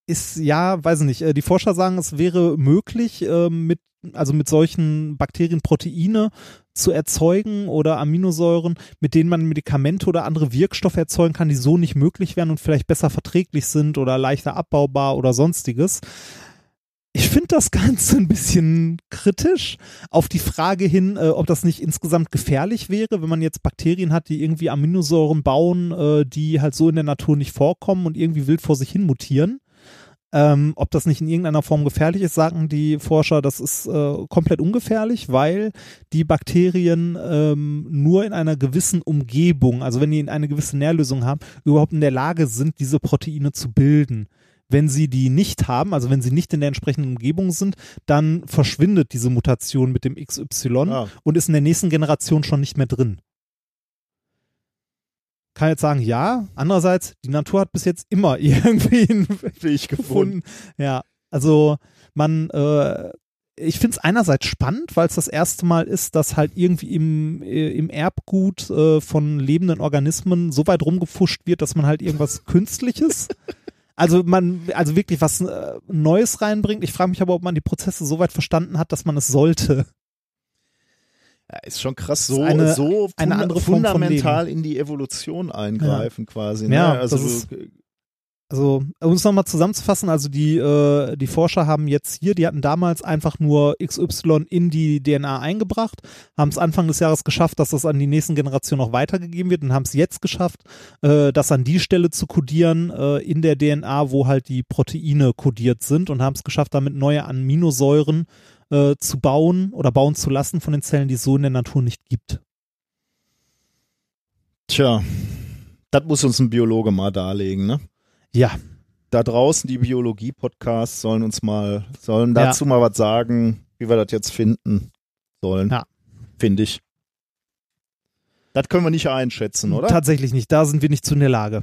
ist ja, weiß ich nicht. äh, Die Forscher sagen, es wäre möglich, äh, mit also mit solchen Bakterien Proteine zu erzeugen oder Aminosäuren, mit denen man Medikamente oder andere Wirkstoffe erzeugen kann, die so nicht möglich wären und vielleicht besser verträglich sind oder leichter abbaubar oder sonstiges. Ich finde das (laughs) Ganze ein bisschen kritisch auf die Frage hin, äh, ob das nicht insgesamt gefährlich wäre, wenn man jetzt Bakterien hat, die irgendwie Aminosäuren bauen, äh, die halt so in der Natur nicht vorkommen und irgendwie wild vor sich hin mutieren. Ähm, ob das nicht in irgendeiner Form gefährlich ist, sagen die Forscher, das ist äh, komplett ungefährlich, weil die Bakterien ähm, nur in einer gewissen Umgebung, also wenn die in eine gewisse Nährlösung haben, überhaupt in der Lage sind, diese Proteine zu bilden. Wenn sie die nicht haben, also wenn sie nicht in der entsprechenden Umgebung sind, dann verschwindet diese Mutation mit dem XY Ah. und ist in der nächsten Generation schon nicht mehr drin. Kann jetzt sagen, ja. Andererseits, die Natur hat bis jetzt immer (laughs) irgendwie einen Weg gefunden. Ja, also man, äh, ich finde es einerseits spannend, weil es das erste Mal ist, dass halt irgendwie im, äh, im Erbgut äh, von lebenden Organismen so weit rumgefuscht wird, dass man halt irgendwas (laughs) Künstliches, also man, also wirklich was äh, Neues reinbringt. Ich frage mich aber, ob man die Prozesse so weit verstanden hat, dass man es sollte. Ja, ist schon krass, so, eine- so eine andere Form fundamental in die Evolution eingreifen quasi. Ne? Ja, also ist- Also, um es nochmal zusammenzufassen, also die, äh, die Forscher haben jetzt hier, die hatten damals einfach nur XY in die DNA eingebracht, haben es Anfang des Jahres geschafft, dass das an die nächsten Generationen noch weitergegeben wird und haben es jetzt geschafft, äh, das an die Stelle zu kodieren äh, in der DNA, wo halt die Proteine kodiert sind und haben es geschafft, damit neue Aminosäuren äh, zu bauen oder bauen zu lassen von den Zellen, die es so in der Natur nicht gibt. Tja, das muss uns ein Biologe mal darlegen, ne? Ja, Da draußen die Biologie-Podcasts sollen uns mal, sollen Ja. dazu mal was sagen, wie wir das jetzt finden sollen. Ja. Finde ich. Das können wir nicht einschätzen, oder? tatsächlich nicht. Da sind wir nicht zu in der Lage.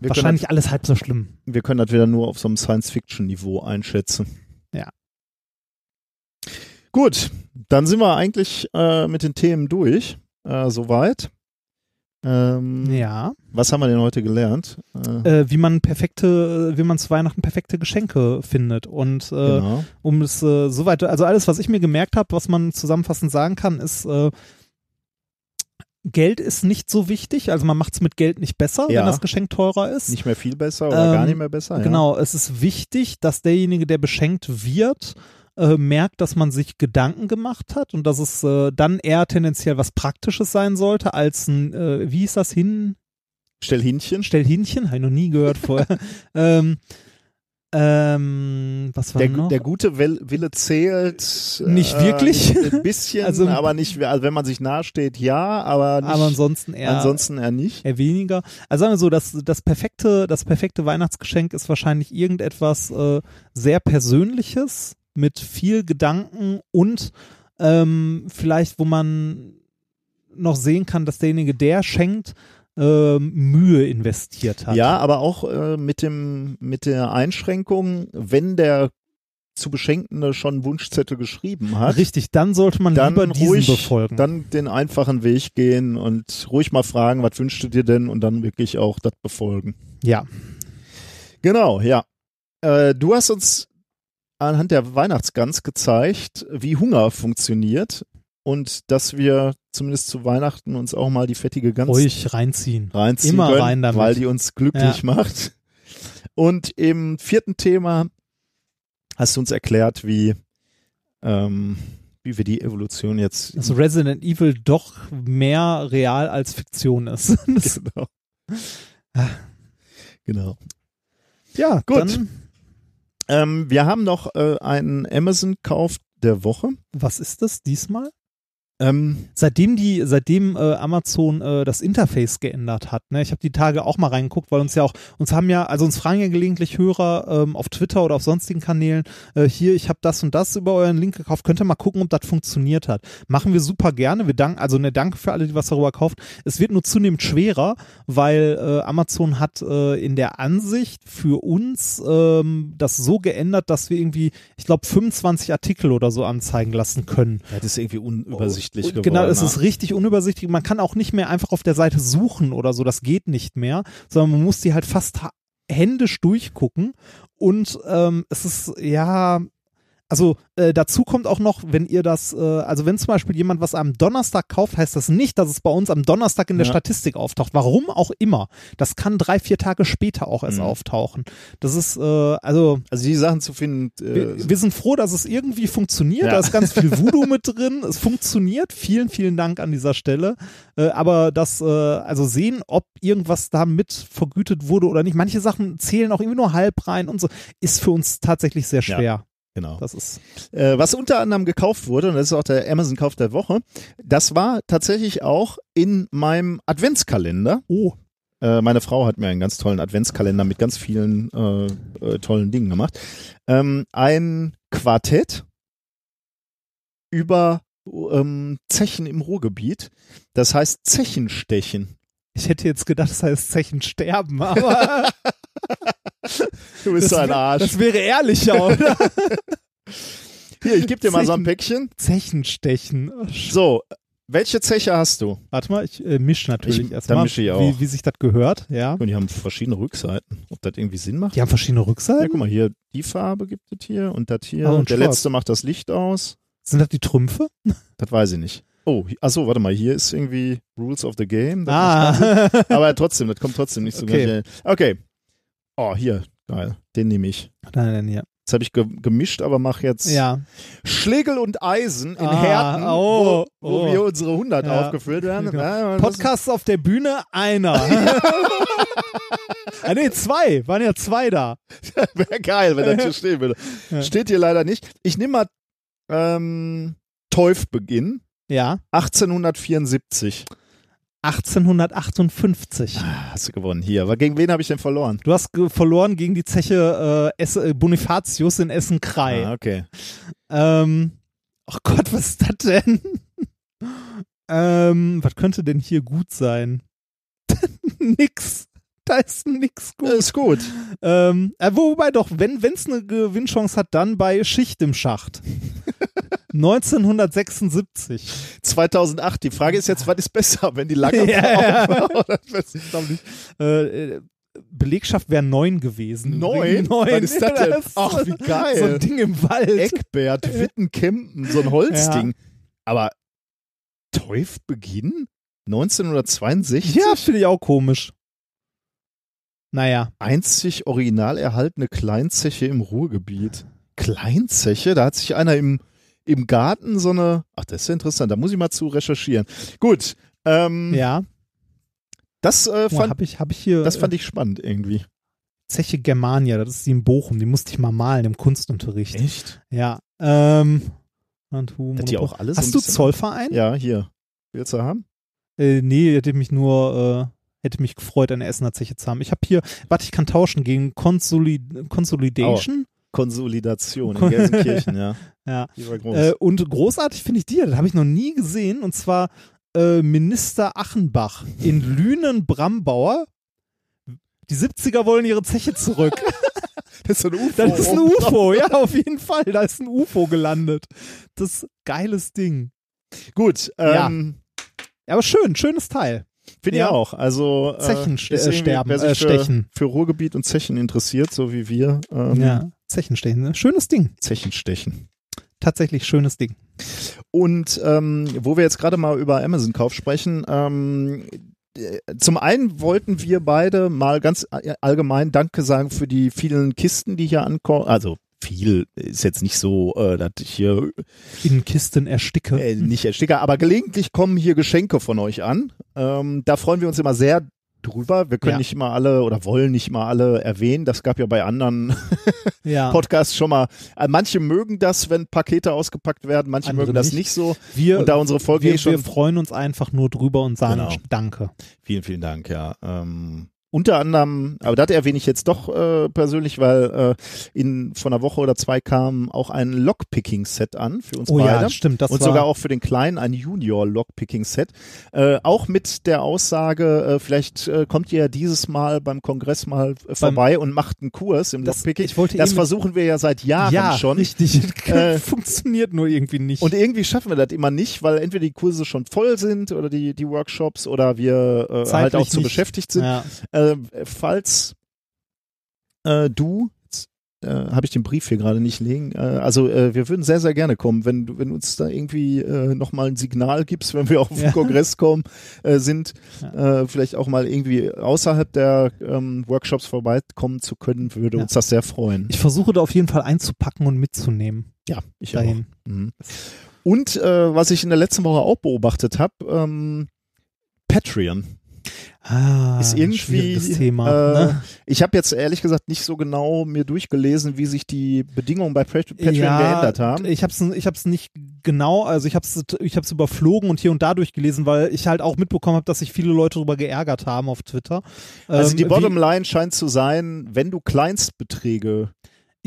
wir, Wahrscheinlich alles halb so schlimm. das, wir können das wieder nur auf so einem Science-Fiction-Niveau einschätzen. Gut, dann sind wir eigentlich äh, mit den Themen durch. Äh, soweit. Ähm, Ja. Was haben wir denn heute gelernt? Äh, äh, wie man perfekte, wie man zu Weihnachten perfekte Geschenke findet. Und äh, genau. um es äh, soweit, also alles, was ich mir gemerkt habe, was man zusammenfassend sagen kann, ist, äh, Geld ist nicht so wichtig, also man macht es mit Geld nicht besser, Ja. wenn das Geschenk teurer ist. Nicht mehr viel besser oder Ähm, gar nicht mehr besser. Ja. Genau, es ist wichtig, dass derjenige, der beschenkt wird, äh, merkt, dass man sich Gedanken gemacht hat und dass es äh, dann eher tendenziell was Praktisches sein sollte, als ein, äh, wie hieß das hin? Stell Hähnchen. Stellhähnchen, habe ich noch nie gehört vorher. (laughs) ähm, Ähm, was war Der, noch? der gute Wille zählt. Nicht wirklich? Ein bisschen, (laughs) Also- aber nicht, also wenn man sich nahesteht, ja, aber nicht, aber ansonsten eher, ansonsten eher nicht. eher weniger. Also sagen wir so, das, das perfekte, das perfekte Weihnachtsgeschenk ist wahrscheinlich irgendetwas äh, sehr Persönliches mit viel Gedanken und ähm, vielleicht, wo man noch sehen kann, dass derjenige, der schenkt, ähm, Mühe investiert hat. Ja, aber auch äh, mit dem mit der Einschränkung, wenn der zu Beschenkende schon Wunschzettel geschrieben hat, Richtig, dann sollte man dann lieber diesen ruhig, befolgen. dann den einfachen Weg gehen und ruhig mal fragen, was wünschst du dir denn und dann wirklich auch das befolgen. ja. Genau, ja. Äh, du hast uns anhand der Weihnachtsgans gezeigt, wie Hunger funktioniert und dass wir zumindest zu Weihnachten uns auch mal die fettige Gans Ruhig reinziehen. reinziehen Immer können, rein damit. weil die uns glücklich macht. Und im vierten Thema hast du uns erklärt, wie, ähm, wie wir die Evolution jetzt Dass Resident Evil doch mehr real als Fiktion ist. (laughs) Genau. genau. ja, Gut. Dann, Ähm, wir haben noch äh, einen Amazon-Kauf der Woche. was ist das diesmal? Ähm, Seitdem die, seitdem äh, Amazon äh, das Interface geändert hat, ne, ich habe die Tage auch mal reingeguckt, weil uns ja auch, uns haben ja, also uns fragen ja gelegentlich Hörer ähm, auf Twitter oder auf sonstigen Kanälen, äh, hier, ich habe das und das über euren Link gekauft, könnt ihr mal gucken, ob das funktioniert hat. Machen wir super gerne, wir danken, also ne Danke für alle, die was darüber kaufen. Es wird nur zunehmend schwerer, weil äh, Amazon hat äh, in der Ansicht für uns ähm, das so geändert, dass wir irgendwie, ich glaube, 25 Artikel oder so anzeigen lassen können. ja, das ist irgendwie unübersichtlich Und geworden. Genau, es ist richtig unübersichtlich. Man kann auch nicht mehr einfach auf der Seite suchen oder so. Das geht nicht mehr, sondern man muss die halt fast händisch durchgucken. Und ähm, es ist ja. Also äh, dazu kommt auch noch, wenn ihr das, äh, also wenn zum Beispiel jemand was am Donnerstag kauft, heißt das nicht, dass es bei uns am Donnerstag in der Ja. Statistik auftaucht. Warum auch immer. Das kann drei, vier Tage später auch erst Mhm. auftauchen. Das ist, äh, also Also die Sachen zu finden, äh, wir, wir sind froh, dass es irgendwie funktioniert. Ja. Da ist ganz viel (laughs) Voodoo mit drin. Es funktioniert. Vielen, vielen Dank an dieser Stelle. Äh, aber das, äh, also sehen, ob irgendwas damit vergütet wurde oder nicht. Manche Sachen zählen auch irgendwie nur halb rein und so, ist für uns tatsächlich sehr schwer. Genau. Das ist Äh, was unter anderem gekauft wurde, und das ist auch der Amazon-Kauf der Woche, das war tatsächlich auch in meinem Adventskalender. oh Äh, meine Frau hat mir einen ganz tollen Adventskalender mit ganz vielen äh, äh, tollen Dingen gemacht. Ähm, ein Quartett über ähm, Zechen im Ruhrgebiet. Das heißt Zechenstechen. Ich hätte jetzt gedacht, das heißt Zechen sterben, aber (laughs) (laughs) (laughs) Du bist so ein Arsch. das wäre ehrlicher, oder? (laughs) Hier, ich gebe dir mal so ein Zechen- Päckchen. Zechenstechen. Oh, So, welche Zeche hast du? Warte mal, ich äh, mische natürlich Ich- erstmal, auch. wie, wie sich das gehört. Ja. Und die haben verschiedene Rückseiten. Ob das irgendwie Sinn macht? Die haben verschiedene Ja, Rückseiten. guck mal, hier, die Farbe gibt es hier und das hier. Ah, und der schwarz. letzte macht das Licht aus. Sind das die Trümpfe? Das weiß ich nicht. Oh, hi- ach so, warte mal, hier ist irgendwie Rules of the Game. Das Ah. (laughs) Aber trotzdem, das kommt trotzdem nicht so Okay. ganz. Okay. Oh, hier, geil. Den nehme ich. Nein, nein, ja. Jetzt habe ich ge gemischt, aber mach jetzt Ja. Schlegel und Eisen in Ah, Herten, oh, wo, wo oh. wir unsere 100 Ja. aufgeführt werden. Genau. (laughs) Ja, Podcasts auf der Bühne, einer. (laughs) ah, nee, zwei. Waren ja zwei da. (laughs) Wäre geil, wenn das hier stehen würde. Steht hier leider nicht. Ich nehme mal ähm, Teufbeginn Ja. 1874. 1858. Ah, Hast du gewonnen. Hier. Aber gegen wen habe ich denn verloren? Du hast ge- verloren gegen die Zeche äh, Esse, äh, Bonifatius in Essen-Krei. Ah, okay. Ähm, oh Gott, was ist das denn? (laughs) ähm, was könnte denn hier gut sein? (laughs) nix. Da ist nix gut. Ist gut. Ähm, äh, wobei doch, wenn es eine Gewinnchance hat, dann bei Schicht im Schacht. (laughs) 1976. 2008. Die Frage ist jetzt, was ist besser, wenn die lange (laughs) Ja, ja. (laughs) oder was-. Äh, äh, Belegschaft wäre neun gewesen. Neun? Neun. Was ist das denn? Das Ach, wie geil. So ein Ding im Wald. Eckbert, Wittenkempen, so ein Holzding. Aber Teufbeginn? 1962? Ja, finde ich auch komisch. Naja. Einzig original erhaltene Kleinzeche im Ruhrgebiet. Kleinzeche? Da hat sich einer im, im Garten so eine. Ach, das ist ja interessant. Da muss ich mal zu recherchieren. Gut. Ähm, Ja. das, äh, Oh, fand, hab ich, hab ich hier. das fand ich spannend irgendwie. Zeche Germania, das ist die in Bochum, die musste ich mal malen im Kunstunterricht. Echt? Ja. Ähm, und die auch alles Hast du Zollverein? Ja, hier. Willst du haben? Äh, nee, hätte mich nur, äh, hätte mich gefreut, eine Essener Zeche zu haben. Ich habe hier, warte, ich kann tauschen gegen Consolid Consolidation. Konsolidation in Gelsenkirchen, ja. (laughs) Ja. Die war groß. Äh, und großartig finde ich die, das habe ich noch nie gesehen, und zwar äh, Minister Achenbach in Lünen-Brambauer. Die 70er wollen ihre Zeche zurück. (laughs) das ist ein UFO. Das ist ein UFO, ja, auf jeden Fall. Da ist ein UFO gelandet. Das geiles Ding. Gut, ähm, Ja, aber schön, schönes Teil. finde Ja. ich auch. Also äh, Zechen ste- irgendwie, sterben, wer sich äh, für, stechen. für Ruhrgebiet und Zechen interessiert, so wie wir. Ähm, Ja, Zechenstechen. ne? Schönes Ding. Zechenstechen. Tatsächlich schönes Ding. Und ähm, wo wir jetzt gerade mal über Amazon-Kauf sprechen, ähm, äh, zum einen wollten wir beide mal ganz allgemein Danke sagen für die vielen Kisten, die hier ankommen. Also viel ist jetzt nicht so, äh, dass ich hier In Kisten ersticke. äh, nicht ersticke, aber gelegentlich kommen hier Geschenke von euch an. Ähm, da freuen wir uns immer sehr drüber. Wir können Ja. nicht immer alle oder wollen nicht immer alle erwähnen. Das gab ja bei anderen (laughs) ja. Podcasts schon mal. Äh, manche mögen das, wenn Pakete ausgepackt werden, manche Andere mögen das nicht. nicht so. Wir, Und da unsere Folge wir, eh schon wir freuen uns einfach nur drüber und sagen Genau. Danke. Vielen, vielen Dank, ja. Ähm, unter anderem, aber das erwähne ich jetzt doch äh, persönlich, weil äh, in von einer Woche oder zwei kam auch ein Lockpicking-Set an für uns Oh beide. ja, stimmt. Das und sogar auch für den Kleinen ein Junior-Lockpicking-Set. Äh, auch mit der Aussage, äh, vielleicht äh, kommt ihr ja dieses Mal beim Kongress mal äh, vorbei und macht einen Kurs im das, Lockpicking. ich wollte Das versuchen wir ja seit Jahren ja, schon. richtig. Äh, (laughs) Funktioniert nur irgendwie nicht. Und irgendwie schaffen wir das immer nicht, weil entweder die Kurse schon voll sind oder die, die Workshops oder wir äh, halt auch zu nicht. beschäftigt sind. ja. Äh, falls äh, du, jetzt, äh, habe ich den Brief hier gerade nicht liegen, äh, also äh, wir würden sehr, sehr gerne kommen, wenn du, wenn du uns da irgendwie äh, nochmal ein Signal gibst, (laughs) wenn wir auf den Ja. Kongress kommen, äh, sind, äh, vielleicht auch mal irgendwie außerhalb der ähm, Workshops vorbeikommen zu können, würde Ja. uns das sehr freuen. Ich versuche da auf jeden Fall einzupacken und mitzunehmen. ja, ich dahin. auch. Mhm. Und äh, was ich in der letzten Woche auch beobachtet habe, ähm, Patreon. Ah, Ist irgendwie, schwieriges Thema. äh, ne? Ich habe jetzt ehrlich gesagt nicht so genau mir durchgelesen, wie sich die Bedingungen bei Pat- Patreon geändert haben. Ich habe es ich hab's nicht genau, also ich habe es ich hab's überflogen und hier und da durchgelesen, weil ich halt auch mitbekommen habe, dass sich viele Leute darüber geärgert haben auf Twitter. Also Ähm, die Bottomline scheint zu sein, wenn du Kleinstbeträge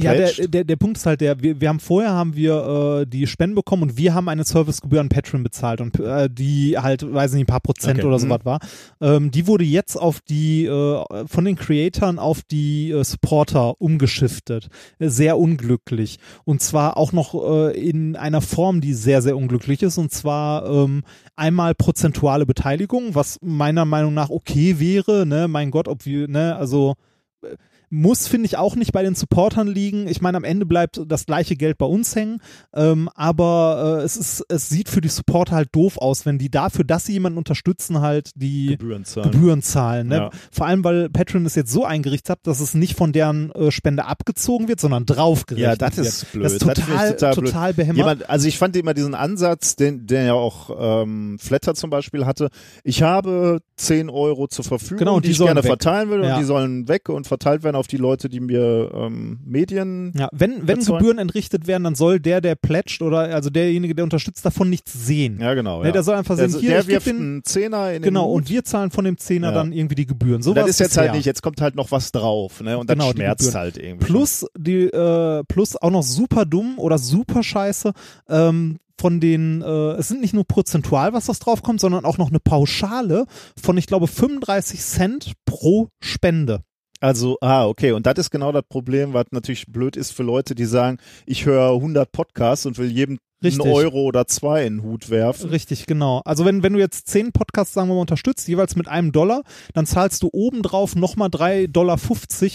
Ja, der, der, der Punkt ist halt der, wir, wir haben vorher haben wir äh, die Spenden bekommen und wir haben eine Servicegebühr an Patreon bezahlt und äh, die halt, weiß nicht, ein paar Prozent Okay, oder mhm. sowas war. Ähm, die wurde jetzt auf die, äh, von den Creatoren auf die äh, Supporter umgeschiftet. Sehr unglücklich. Und zwar auch noch äh, in einer Form, die sehr, sehr unglücklich ist. Und zwar ähm, einmal prozentuale Beteiligung, was meiner Meinung nach okay wäre, ne, mein Gott, ob wir, ne, also äh, muss, finde ich, auch nicht bei den Supportern liegen. Ich meine, am Ende bleibt das gleiche Geld bei uns hängen. Ähm, aber äh, es ist, es sieht für die Supporter halt doof aus, wenn die dafür, dass sie jemanden unterstützen, halt die Gebühren zahlen. Gebühren zahlen. Ne? Ja. Vor allem, weil Patreon es jetzt so eingerichtet hat, dass es nicht von deren äh, Spende abgezogen wird, sondern draufgerechnet Ja, das wird. ist blöd. Das ist Das total, ich total total, behämmert. Jemand, also ich fand immer diesen Ansatz, den, den ja auch ähm, Flatter zum Beispiel hatte. Ich habe 10 Euro zur Verfügung, Genau, die, die ich gerne weg. verteilen will Ja. und die sollen weg und verteilt werden auf die Leute, die mir ähm, Medien. Ja, wenn, wenn bezahlen. Gebühren entrichtet werden, dann soll der, der pledgt oder also derjenige, der unterstützt, davon nichts sehen. Ja, genau. Ne, ja. der soll einfach der, sehen, hier, der ich geb wirft den, einen Zehner in genau, den und wir zahlen von dem Zehner Ja. dann irgendwie die Gebühren. So das ist jetzt halt bisher. nicht, jetzt kommt halt noch was drauf, ne? Und dann Genau, schmerzt halt irgendwie. Plus die, äh, plus auch noch super dumm oder super scheiße, ähm, von den, äh, es sind nicht nur prozentual, was das draufkommt, sondern auch noch eine Pauschale von, ich glaube, 35 Cent pro Spende. Also, ah, okay. Und das ist genau das Problem, was natürlich blöd ist für Leute, die sagen, ich höre 100 Podcasts und will jedem Richtig. einen Euro oder zwei in den Hut werfen. Richtig, genau. Also wenn, wenn du jetzt zehn Podcasts, sagen wir mal, unterstützt, jeweils mit einem Dollar, dann zahlst du obendrauf nochmal 3,50 Dollar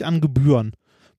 an Gebühren.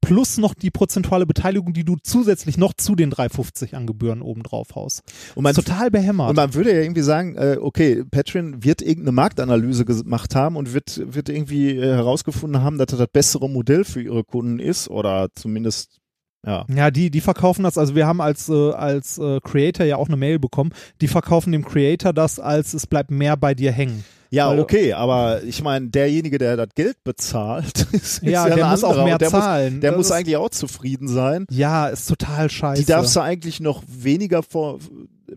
Plus noch die prozentuale Beteiligung, die du zusätzlich noch zu den 3,50 an Gebühren obendrauf haust. Und man, Total behämmert. und man würde ja irgendwie sagen, äh, okay, Patreon wird irgendeine Marktanalyse gemacht haben und wird, wird irgendwie äh, herausgefunden haben, dass das das bessere Modell für ihre Kunden ist oder zumindest Ja. Ja, die, die verkaufen das, also wir haben als, äh, als äh, Creator ja auch eine Mail bekommen, die verkaufen dem Creator das als es bleibt mehr bei dir hängen. Ja, Weil- okay, aber ich meine, derjenige, der das Geld bezahlt, (laughs) ist, Ja, ja der muss auch anderer. mehr der zahlen. Muss, der Das muss eigentlich auch zufrieden sein. Ja, ist total scheiße. Die darfst du eigentlich noch weniger vor,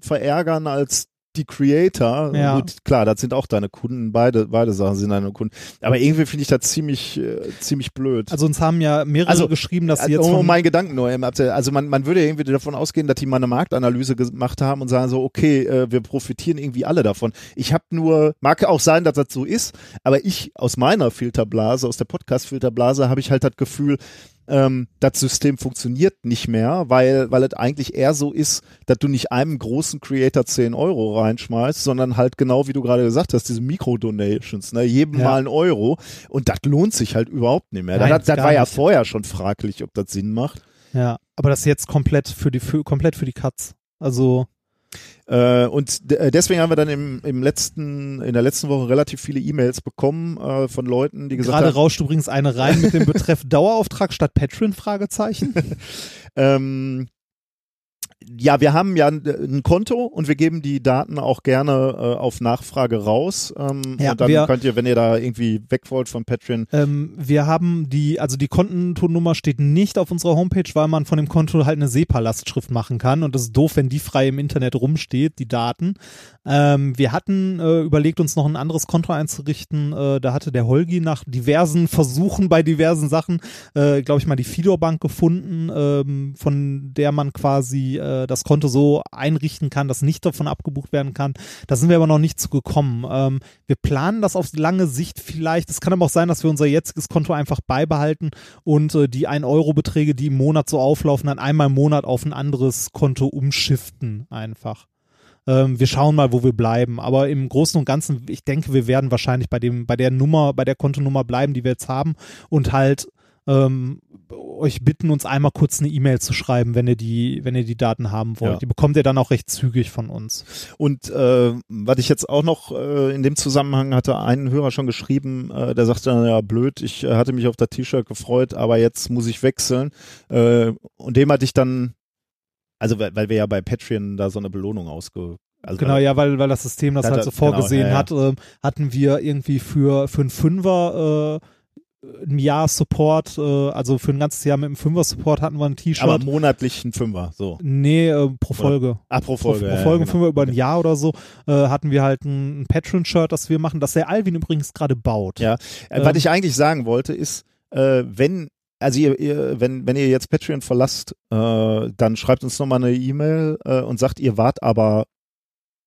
verärgern als die Creator. Ja. Gut, klar, das sind auch deine Kunden, beide, beide Sachen sind deine Kunden. Aber irgendwie finde ich das ziemlich, äh, ziemlich blöd. Also uns haben ja mehrere Also, geschrieben, dass sie Also, jetzt von, meinen Gedanken nur Also man, man würde irgendwie davon ausgehen, dass die mal eine Marktanalyse gemacht haben und sagen so, okay, äh, wir profitieren irgendwie alle davon. Ich habe nur, mag auch sein, dass das so ist, aber ich aus meiner Filterblase, aus der Podcast-Filterblase, habe ich halt das Gefühl, ähm, das System funktioniert nicht mehr, weil, weil es eigentlich eher so ist, dass du nicht einem großen Creator 10 Euro reinschmeißt, sondern halt genau wie du gerade gesagt hast, diese Mikro-Donations, ne, jedem Ja. mal ein Euro und das lohnt sich halt überhaupt nicht mehr. Nein, das, das war ja nicht. vorher schon fraglich, ob das Sinn macht. ja, aber das ist jetzt komplett für die für, komplett für die Cuts. Also Äh, und äh, deswegen haben wir dann im, im letzten, in der letzten Woche relativ viele E-Mails bekommen äh, von Leuten, die gesagt gerade haben, rauscht übrigens eine rein mit dem Betreff (laughs) Dauerauftrag statt Patreon Fragezeichen. (laughs) ähm, ja, wir haben ja ein, ein Konto und wir geben die Daten auch gerne äh, auf Nachfrage raus. Ähm, Ja, und dann wir- könnt ihr, wenn ihr da irgendwie weg wollt von Patreon, Ähm, wir haben die, also die Kontonnummer steht nicht auf unserer Homepage, weil man von dem Konto halt eine SEPA-Lastschrift machen kann und das ist doof, wenn die frei im Internet rumsteht, die Daten. Ähm, wir hatten äh, überlegt, uns noch ein anderes Konto einzurichten. Äh, da hatte der Holgi nach diversen Versuchen bei diversen Sachen, äh, glaube ich mal, die Fidor-Bank gefunden, ähm, von der man quasi äh, das Konto so einrichten kann, dass nicht davon abgebucht werden kann. Da sind wir aber noch nicht zu gekommen. Ähm, wir planen das auf lange Sicht vielleicht. Es kann aber auch sein, dass wir unser jetziges Konto einfach beibehalten und äh, die 1-Euro-Beträge, die im Monat so auflaufen, dann einmal im Monat auf ein anderes Konto umschiften einfach. Ähm, wir schauen mal, wo wir bleiben. Aber im Großen und Ganzen, ich denke, wir werden wahrscheinlich bei dem, bei der Nummer, bei der Kontonummer bleiben, die wir jetzt haben und halt ähm, euch bitten, uns einmal kurz eine E-Mail zu schreiben, wenn ihr die, wenn ihr die Daten haben wollt. Ja. Die bekommt ihr dann auch recht zügig von uns. Und äh, was ich jetzt auch noch äh, in dem Zusammenhang hatte, einen Hörer schon geschrieben, äh, der sagte, ja blöd, ich äh, hatte mich auf das T-Shirt gefreut, aber jetzt muss ich wechseln. Äh, und dem hatte ich dann, also weil, weil wir ja bei Patreon da so eine Belohnung ausge... Also Genau, ja, weil, weil das System das Ja, halt so vorgesehen genau, ja, ja. hat, ähm, hatten wir irgendwie für, für einen Fünfer äh, ein Jahr Support, äh, also für ein ganzes Jahr mit einem Fünfer Support hatten wir ein aber T-Shirt. monatlich ein Fünfer, so. Nee, äh, pro Folge. Ah, pro Pro, Folge. pro ja, Folge ja, genau. Fünfer über ein Okay. Jahr oder so, äh, hatten wir halt ein, ein Patreon-Shirt, das wir machen, das der Alvin übrigens gerade baut. Ja. Äh, Ähm, was ich eigentlich sagen wollte, ist, äh, wenn, also ihr, ihr, wenn, wenn ihr jetzt Patreon verlasst, äh, dann schreibt uns nochmal eine E-Mail äh, und sagt, ihr wart aber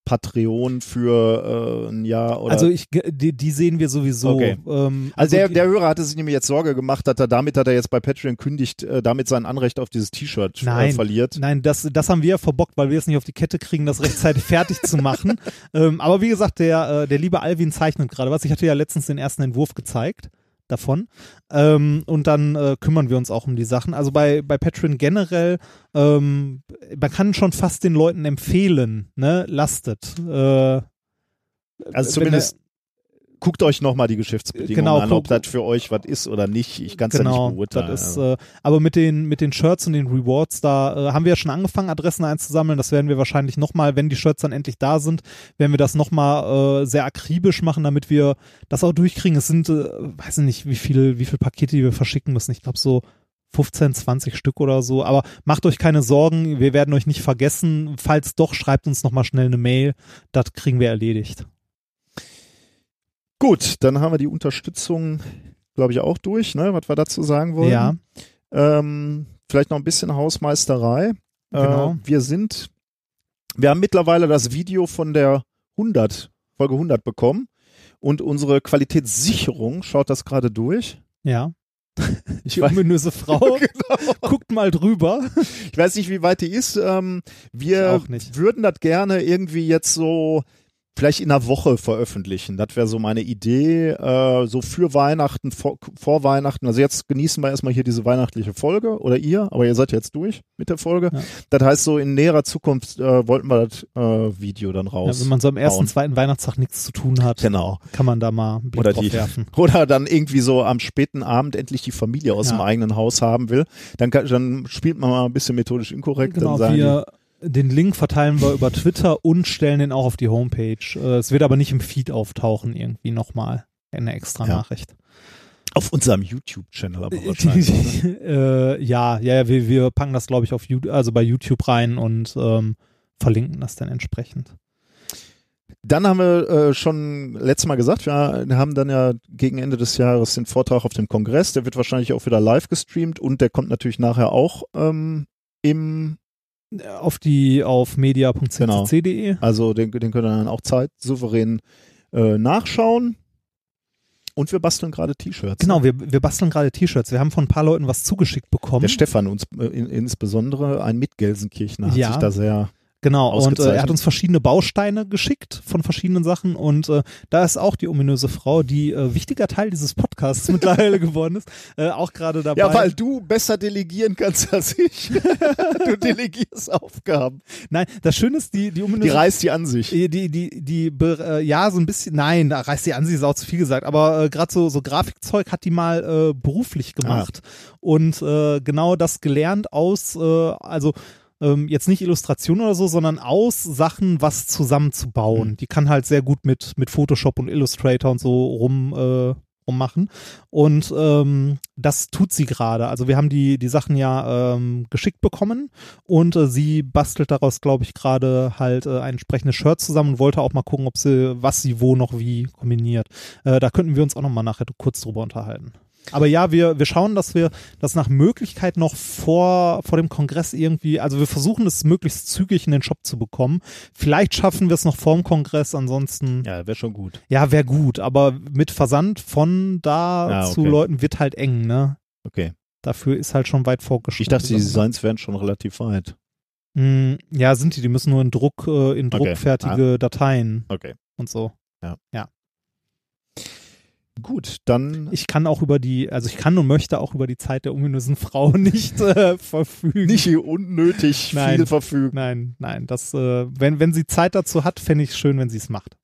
Patreon für äh, ein Jahr oder Also ich, die, die sehen wir sowieso. Okay. Ähm, Also der, die- der Hörer hatte sich nämlich jetzt Sorge gemacht, dass er damit, dass er jetzt bei Patreon kündigt, äh, damit sein Anrecht auf dieses T-Shirt äh, verliert. Nein, das, das haben wir ja verbockt, weil wir es nicht auf die Kette kriegen, das rechtzeitig (laughs) fertig zu machen. Ähm, aber wie gesagt, der, äh, der liebe Alvin zeichnet gerade was. Ich hatte ja letztens den ersten Entwurf gezeigt davon. Ähm, und dann äh, kümmern wir uns auch um die Sachen. Also bei, bei Patreon generell, ähm, man kann schon fast den Leuten empfehlen, ne, lastet. Äh, Also zumindest guckt euch nochmal die Geschäftsbedingungen Genau, an, ob das für euch was ist oder nicht. Ich kann es ja genau, nicht beurteilen. Das ist, äh, aber mit den, mit den Shirts und den Rewards, da äh, haben wir ja schon angefangen, Adressen einzusammeln. Das werden wir wahrscheinlich nochmal, wenn die Shirts dann endlich da sind, werden wir das nochmal äh, sehr akribisch machen, damit wir das auch durchkriegen. Es sind, äh, weiß ich nicht, wie viel, wie viel Pakete die wir verschicken müssen. Ich glaube so 15, 20 Stück oder so. Aber macht euch keine Sorgen, wir werden euch nicht vergessen. Falls doch, schreibt uns nochmal schnell eine Mail. Das kriegen wir erledigt. Gut, dann haben wir die Unterstützung, glaube ich, auch durch, ne? was wir dazu sagen wollen. Ja, Ähm, vielleicht noch ein bisschen Hausmeisterei. Genau. Äh, wir sind, wir haben mittlerweile das Video von der 100, Folge 100 bekommen und unsere Qualitätssicherung schaut das gerade durch. ja. (laughs) Ich Die weiß, ominöse (laughs) Frau. Genau. Guckt mal drüber. ich weiß nicht, wie weit die ist. Ähm, wir Ich auch nicht. würden das gerne irgendwie jetzt so vielleicht in einer Woche veröffentlichen. Das wäre so meine Idee. Äh, so für Weihnachten, vor, vor Weihnachten. Also jetzt genießen wir erstmal hier diese weihnachtliche Folge oder ihr, aber ihr seid jetzt durch mit der Folge. Ja. Das heißt, so in näherer Zukunft äh, wollten wir das äh, Video dann Ja, raus. wenn man so am ersten, hauen. zweiten Weihnachtstag nichts zu tun hat, Genau. kann man da mal einen Blick Oder drauf die, werfen. oder dann irgendwie so am späten Abend endlich die Familie aus Ja. dem eigenen Haus haben will. Dann, kann, dann spielt man mal ein bisschen methodisch inkorrekt. Genau, dann sagen die, wir, den Link verteilen wir über Twitter und stellen den auch auf die Homepage. Äh, Es wird aber nicht im Feed auftauchen, irgendwie nochmal. Eine extra Ja. Nachricht. auf unserem YouTube-Channel aber wahrscheinlich. (laughs) ne? äh, ja, ja, ja, wir, wir packen das, glaube ich, auf YouTube, also bei YouTube rein und ähm, verlinken das dann entsprechend. Dann haben wir äh, schon letztes Mal gesagt, wir haben dann ja gegen Ende des Jahres den Vortrag auf dem Kongress. Der wird wahrscheinlich auch wieder live gestreamt und der kommt natürlich nachher auch ähm, im, Auf die auf media.ccc.de. also den, den könnt ihr dann auch zeitsouverän äh, nachschauen. Und wir basteln gerade T-Shirts. Genau, wir, wir basteln gerade T-Shirts. Wir haben von ein paar Leuten was zugeschickt bekommen. Der Stefan uns äh, in, insbesondere, ein Mitgelsenkirchner, hat Ja. sich da sehr Genau, und äh, er hat uns verschiedene Bausteine geschickt von verschiedenen Sachen und äh, da ist auch die ominöse Frau, die äh, wichtiger Teil dieses Podcasts (laughs) mittlerweile geworden ist, äh, auch gerade dabei. Ja, weil du besser delegieren kannst als ich. (laughs) du delegierst Aufgaben. Nein, das Schöne ist, die, die Die ominöse reißt die an sich. Die, die, die, die äh, ja, so ein bisschen, nein, da reißt die an, sie ist auch zu viel gesagt, aber äh, gerade so, so Grafikzeug hat die mal äh, beruflich gemacht und äh, genau das gelernt aus, äh, also ähm, jetzt nicht Illustration oder so, sondern aus Sachen was zusammenzubauen. Mhm. Die kann halt sehr gut mit, mit Photoshop und Illustrator und so rum, äh, rummachen. Und ähm, das tut sie gerade. Also wir haben die, die Sachen ja ähm, geschickt bekommen und äh, sie bastelt daraus, glaube ich, gerade halt äh, ein entsprechendes Shirt zusammen und wollte auch mal gucken, ob sie, was sie wo noch wie kombiniert. Äh, da könnten wir uns auch noch mal nachher kurz drüber unterhalten. Aber ja, wir, wir schauen, dass wir das nach Möglichkeit noch vor, vor dem Kongress irgendwie, also wir versuchen es möglichst zügig in den Shop zu bekommen. Vielleicht schaffen wir es noch vorm Kongress, ansonsten, Ja, wäre schon gut. ja, wäre gut, aber mit Versand von da Ja, zu okay. Leuten wird halt eng, ne? Okay. Dafür ist halt schon weit vorgeschritten. Ich dachte, die Designs wären schon relativ weit. Mm, Ja, sind die. Die müssen nur in Druck, äh, in Okay. druckfertige Dateien Okay. und so. Gut, dann Ich kann auch über die, also ich kann und möchte auch über die Zeit der ominösen Frau (laughs) nicht äh, verfügen. nicht unnötig Nein. viel verfügen. Nein, nein. Das, äh, wenn, wenn sie Zeit dazu hat, fände ich es schön, wenn sie es macht.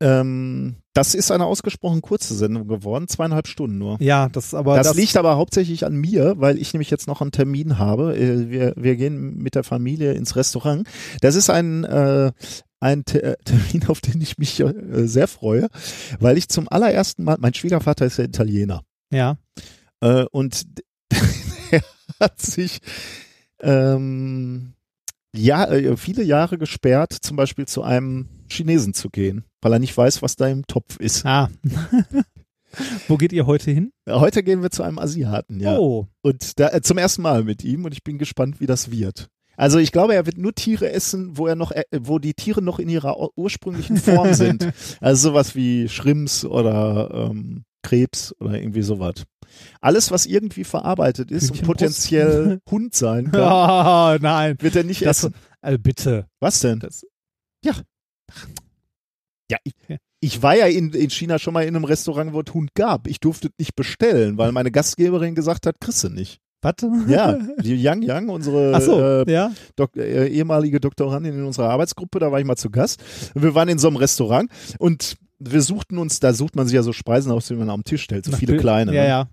Ähm, das ist eine ausgesprochen kurze Sendung geworden, zweieinhalb Stunden nur. Ja, das aber das, das, liegt aber hauptsächlich an mir, weil ich nämlich jetzt noch einen Termin habe. Äh, Wir, wir gehen mit der Familie ins Restaurant. Das ist ein, äh, ein äh, Termin, auf den ich mich äh, sehr freue, weil ich zum allerersten Mal, mein Schwiegervater ist ja Italiener ja. äh, und (laughs) er hat sich ähm, ja, äh, viele Jahre gesperrt, zum Beispiel zu einem Chinesen zu gehen, weil er nicht weiß, was da im Topf ist. Ah. (laughs) Wo geht ihr heute hin? Heute gehen wir zu einem Asiaten, ja. Oh. Und da, äh, zum ersten Mal mit ihm und ich bin gespannt, wie das wird. Also ich glaube, er wird nur Tiere essen, wo er noch, äh, wo die Tiere noch in ihrer ur- ursprünglichen Form (laughs) sind. Also sowas wie Shrimps oder ähm, Krebs oder irgendwie sowas. Alles, was irgendwie verarbeitet ist und potenziell (laughs) Hund sein (laughs) kann, Ah, nein. wird er nicht Das, essen. also bitte. Was denn? Das, Ja, ich, ich war ja in, in China schon mal in einem Restaurant, wo es Hund gab. Ich durfte es nicht bestellen, weil meine Gastgeberin gesagt hat, kriegst du nicht. Warte. Ja, die Yang Yang, unsere so, äh, ja. Dok äh, ehemalige Doktorandin in unserer Arbeitsgruppe, da war ich mal zu Gast. Wir waren in so einem Restaurant und wir suchten uns, da sucht man sich ja so Speisen aus, die man am Tisch stellt, so Nach viele Bild- kleine. Ja, ne? ja.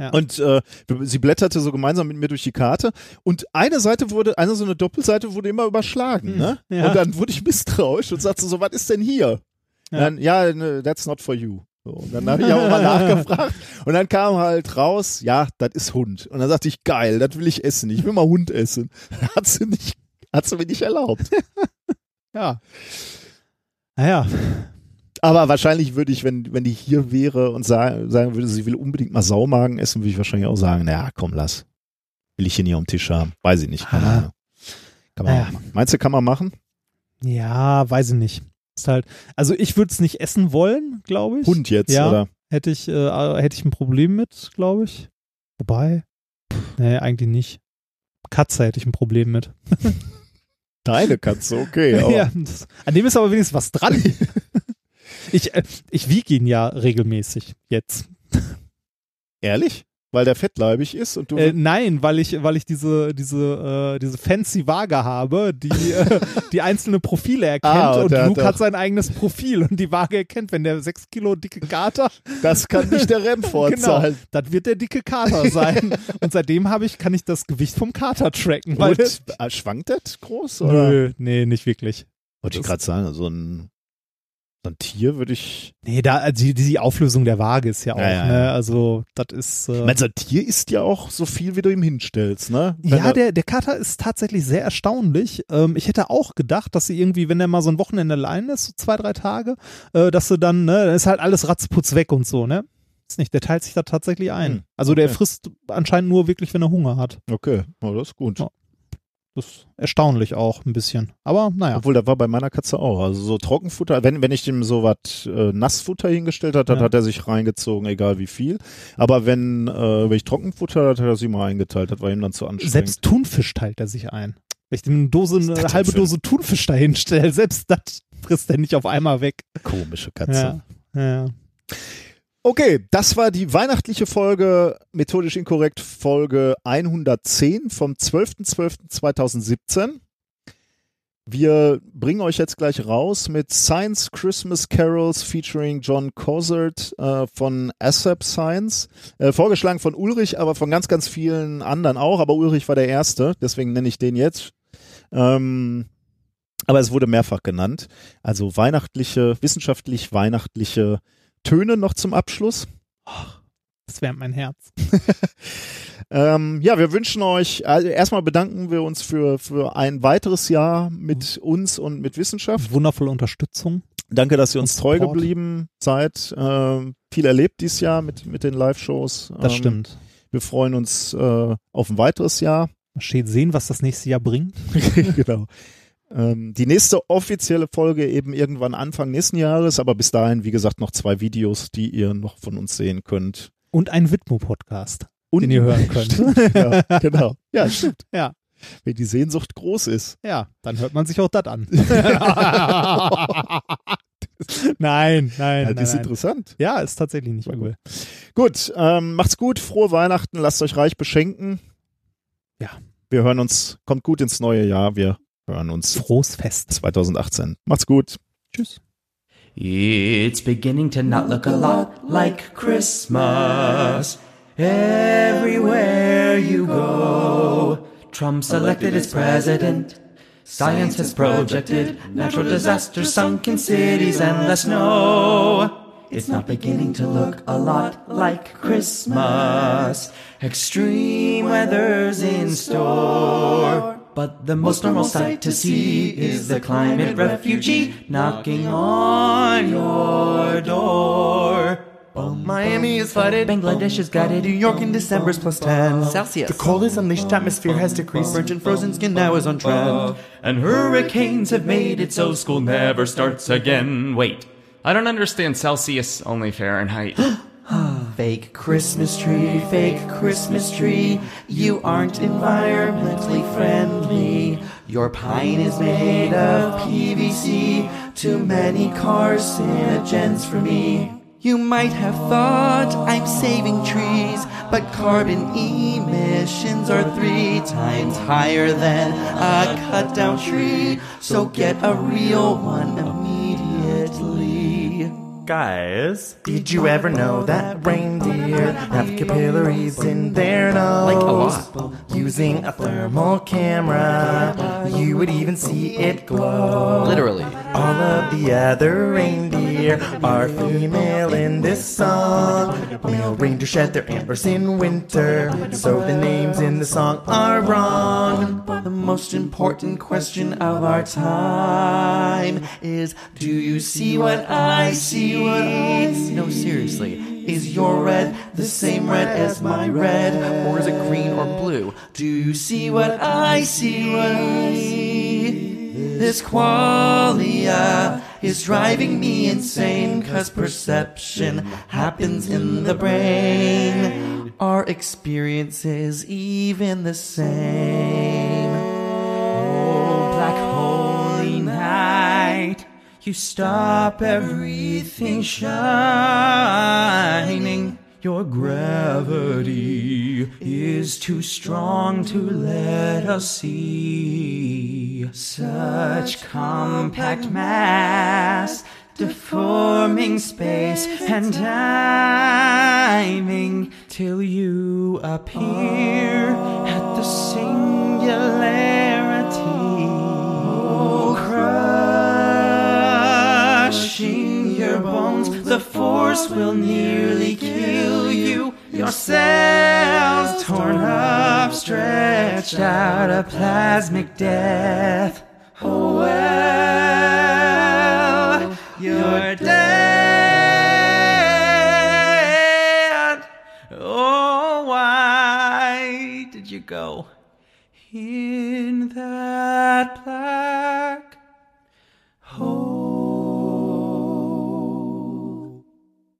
Ja. Und äh, sie blätterte so gemeinsam mit mir durch die Karte und eine Seite wurde, eine so eine Doppelseite wurde immer überschlagen, ne? Hm, ja. Und dann wurde ich misstrauisch und sagte so, was ist denn hier? Ja. Dann, ja, ne, that's not for you. So, und dann habe ich auch mal nachgefragt und dann kam halt raus, ja, das ist Hund. Und dann sagte ich, geil, das will ich essen. Ich will mal Hund essen. (laughs) Hat sie nicht, hat sie mir nicht erlaubt. (laughs) ja. Naja, Aber wahrscheinlich würde ich, wenn, wenn die hier wäre und sagen, sagen würde, sie will unbedingt mal Saumagen essen, würde ich wahrscheinlich auch sagen, naja, komm, lass. Will ich hier nie am Tisch haben. Weiß ich nicht. Keine Ah. Ahnung. Kann man Naja. auch machen. Meinst du, kann man machen? ja, weiß ich nicht. Halt, also ich würde es nicht essen wollen, glaube ich. Hund jetzt, Ja. oder? Hätte ich, äh, hätte ich ein Problem mit, glaube ich. Wobei, nee, eigentlich nicht. Katze hätte ich ein Problem mit. (laughs) Deine Katze, okay. (laughs) Ja, das, an dem ist aber wenigstens was dran. (laughs) ich äh, ich wiege ihn ja regelmäßig jetzt. Ehrlich? Weil der fettleibig ist und du. Äh, nein, weil ich, weil ich diese, diese, äh, diese fancy Waage habe, die (laughs) äh, die einzelne Profile erkennt Ah, und und hat Luke hat sein eigenes Profil und die Waage erkennt, wenn der sechs Kilo dicke Kater, (laughs) das kann nicht der Remford (laughs) genau, sein. das wird der dicke Kater sein. und seitdem habe ich, kann ich das Gewicht vom Kater tracken. Weil Und, äh, schwankt das groß? Oder? Nö, nee, nicht wirklich. Wollte ich gerade sagen, so ein, so ein Tier würde ich. Nee, da, also die, die Auflösung der Waage ist ja auch, Ja, ja, ne, ja. also, das ist, äh, Ich meine, so ein Tier isst ja auch so viel, wie du ihm hinstellst, ne? Wenn Ja, er- der, der Kater ist tatsächlich sehr erstaunlich. Ähm, ich hätte auch gedacht, dass sie irgendwie, wenn der mal so ein Wochenende allein ist, so zwei, drei Tage, äh, dass sie dann, ne, dann ist halt alles ratzputz weg und so, ne? Ist nicht, der teilt sich da tatsächlich ein. Hm, Also der okay. frisst anscheinend nur wirklich, wenn er Hunger hat. Okay, oh, das ist gut. Ja. Das ist erstaunlich auch ein bisschen. Aber naja. Obwohl, da war bei meiner Katze auch. Also so Trockenfutter, wenn, wenn ich dem so was äh, Nassfutter hingestellt hat, dann Ja. hat er sich reingezogen, egal wie viel. Aber wenn, äh, wenn ich Trockenfutter hatte, hat er sich mal eingeteilt. Das war ihm dann zu anstrengend. Selbst Thunfisch teilt er sich ein. Wenn ich dem eine Dose, eine halbe für Dose Thunfisch dahin stelle, selbst das frisst er nicht auf einmal weg. komische Katze. Ja. ja. Okay, das war die weihnachtliche Folge, methodisch inkorrekt, Folge 110 vom 12.12.2017. Wir bringen euch jetzt gleich raus mit Science Christmas Carols featuring John Cozart äh, von ASAP Science. Äh, vorgeschlagen von Ulrich, aber von ganz, ganz vielen anderen auch. Aber Ulrich war der Erste, deswegen nenne ich den jetzt. Ähm, aber es wurde mehrfach genannt. Also weihnachtliche, wissenschaftlich weihnachtliche Töne noch zum Abschluss. Das wärmt mein Herz. (laughs) Ähm, ja, wir wünschen euch, also erstmal bedanken wir uns für, für ein weiteres Jahr mit uns und mit Wissenschaft. Wundervolle Unterstützung. Danke, dass ihr uns treu geblieben seid. Ähm, viel erlebt dieses Jahr mit, mit den Live-Shows. Das ähm, stimmt. Wir freuen uns äh, auf ein weiteres Jahr. Mal steht sehen, was das nächste Jahr bringt. (laughs) genau. (laughs) Ähm, die nächste offizielle Folge eben irgendwann Anfang nächsten Jahres, aber bis dahin, wie gesagt, noch zwei Videos, die ihr noch von uns sehen könnt. Und ein Widmo-Podcast, den ihr hören könnt. (laughs) ja, genau. Ja, stimmt. Ja. Wenn die Sehnsucht groß ist. ja, dann hört man sich auch das an. (laughs) nein, nein, Ja, nein, das ist nein. interessant. Ja, ist tatsächlich nicht übel. Gut, ähm, macht's gut, frohe Weihnachten, lasst euch reich beschenken. Ja. Wir hören uns, kommt gut ins neue Jahr, wir hören uns Frohes Fest. 2018. Macht's gut. Tschüss. It's beginning to not look a lot like Christmas. Everywhere you go, Trump's elected as president. Science has projected natural disasters, sunken cities, endless snow. It's not beginning to look a lot like Christmas. Extreme weather's in store. But the most normal sight to see is the climate refugee knocking on your door. Miami is flooded. Bangladesh is gutted. New York in December's plus 10. Celsius. The cold is unleashed, atmosphere has decreased. Virgin frozen skin now is on trend. And hurricanes have made it so school never starts again. Wait, I don't understand Celsius, only Fahrenheit. (gasps) (sighs) Fake Christmas tree, fake Christmas tree. You aren't environmentally friendly. Your pine is made of PVC. Too many carcinogens for me. You might have thought I'm saving trees, but carbon emissions are three times higher than a cut down tree. So get a real one immediately. Guys, did you ever know that reindeer have capillaries in their nose? Like a lot. Using a thermal camera, you would even see it glow. Literally. All of the other reindeer are female in this song. Male reindeer shed their antlers in winter, so the names in the song are wrong. But the most important question of our time is Do you see what I see? No, seriously. Is your red the same red as my red? Or is it green or blue? Do you see what I see? This qualia is driving me insane cause perception happens in the brain. Our experiences even the same. You stop everything shining. Your gravity is too strong to let us see. Such compact mass, deforming space and timing till you appear at the singularity. Your bones, the force will nearly kill you. Your cells torn up, stretched out, a plasmic death. Oh well, you're dead. Oh, why did you go? Here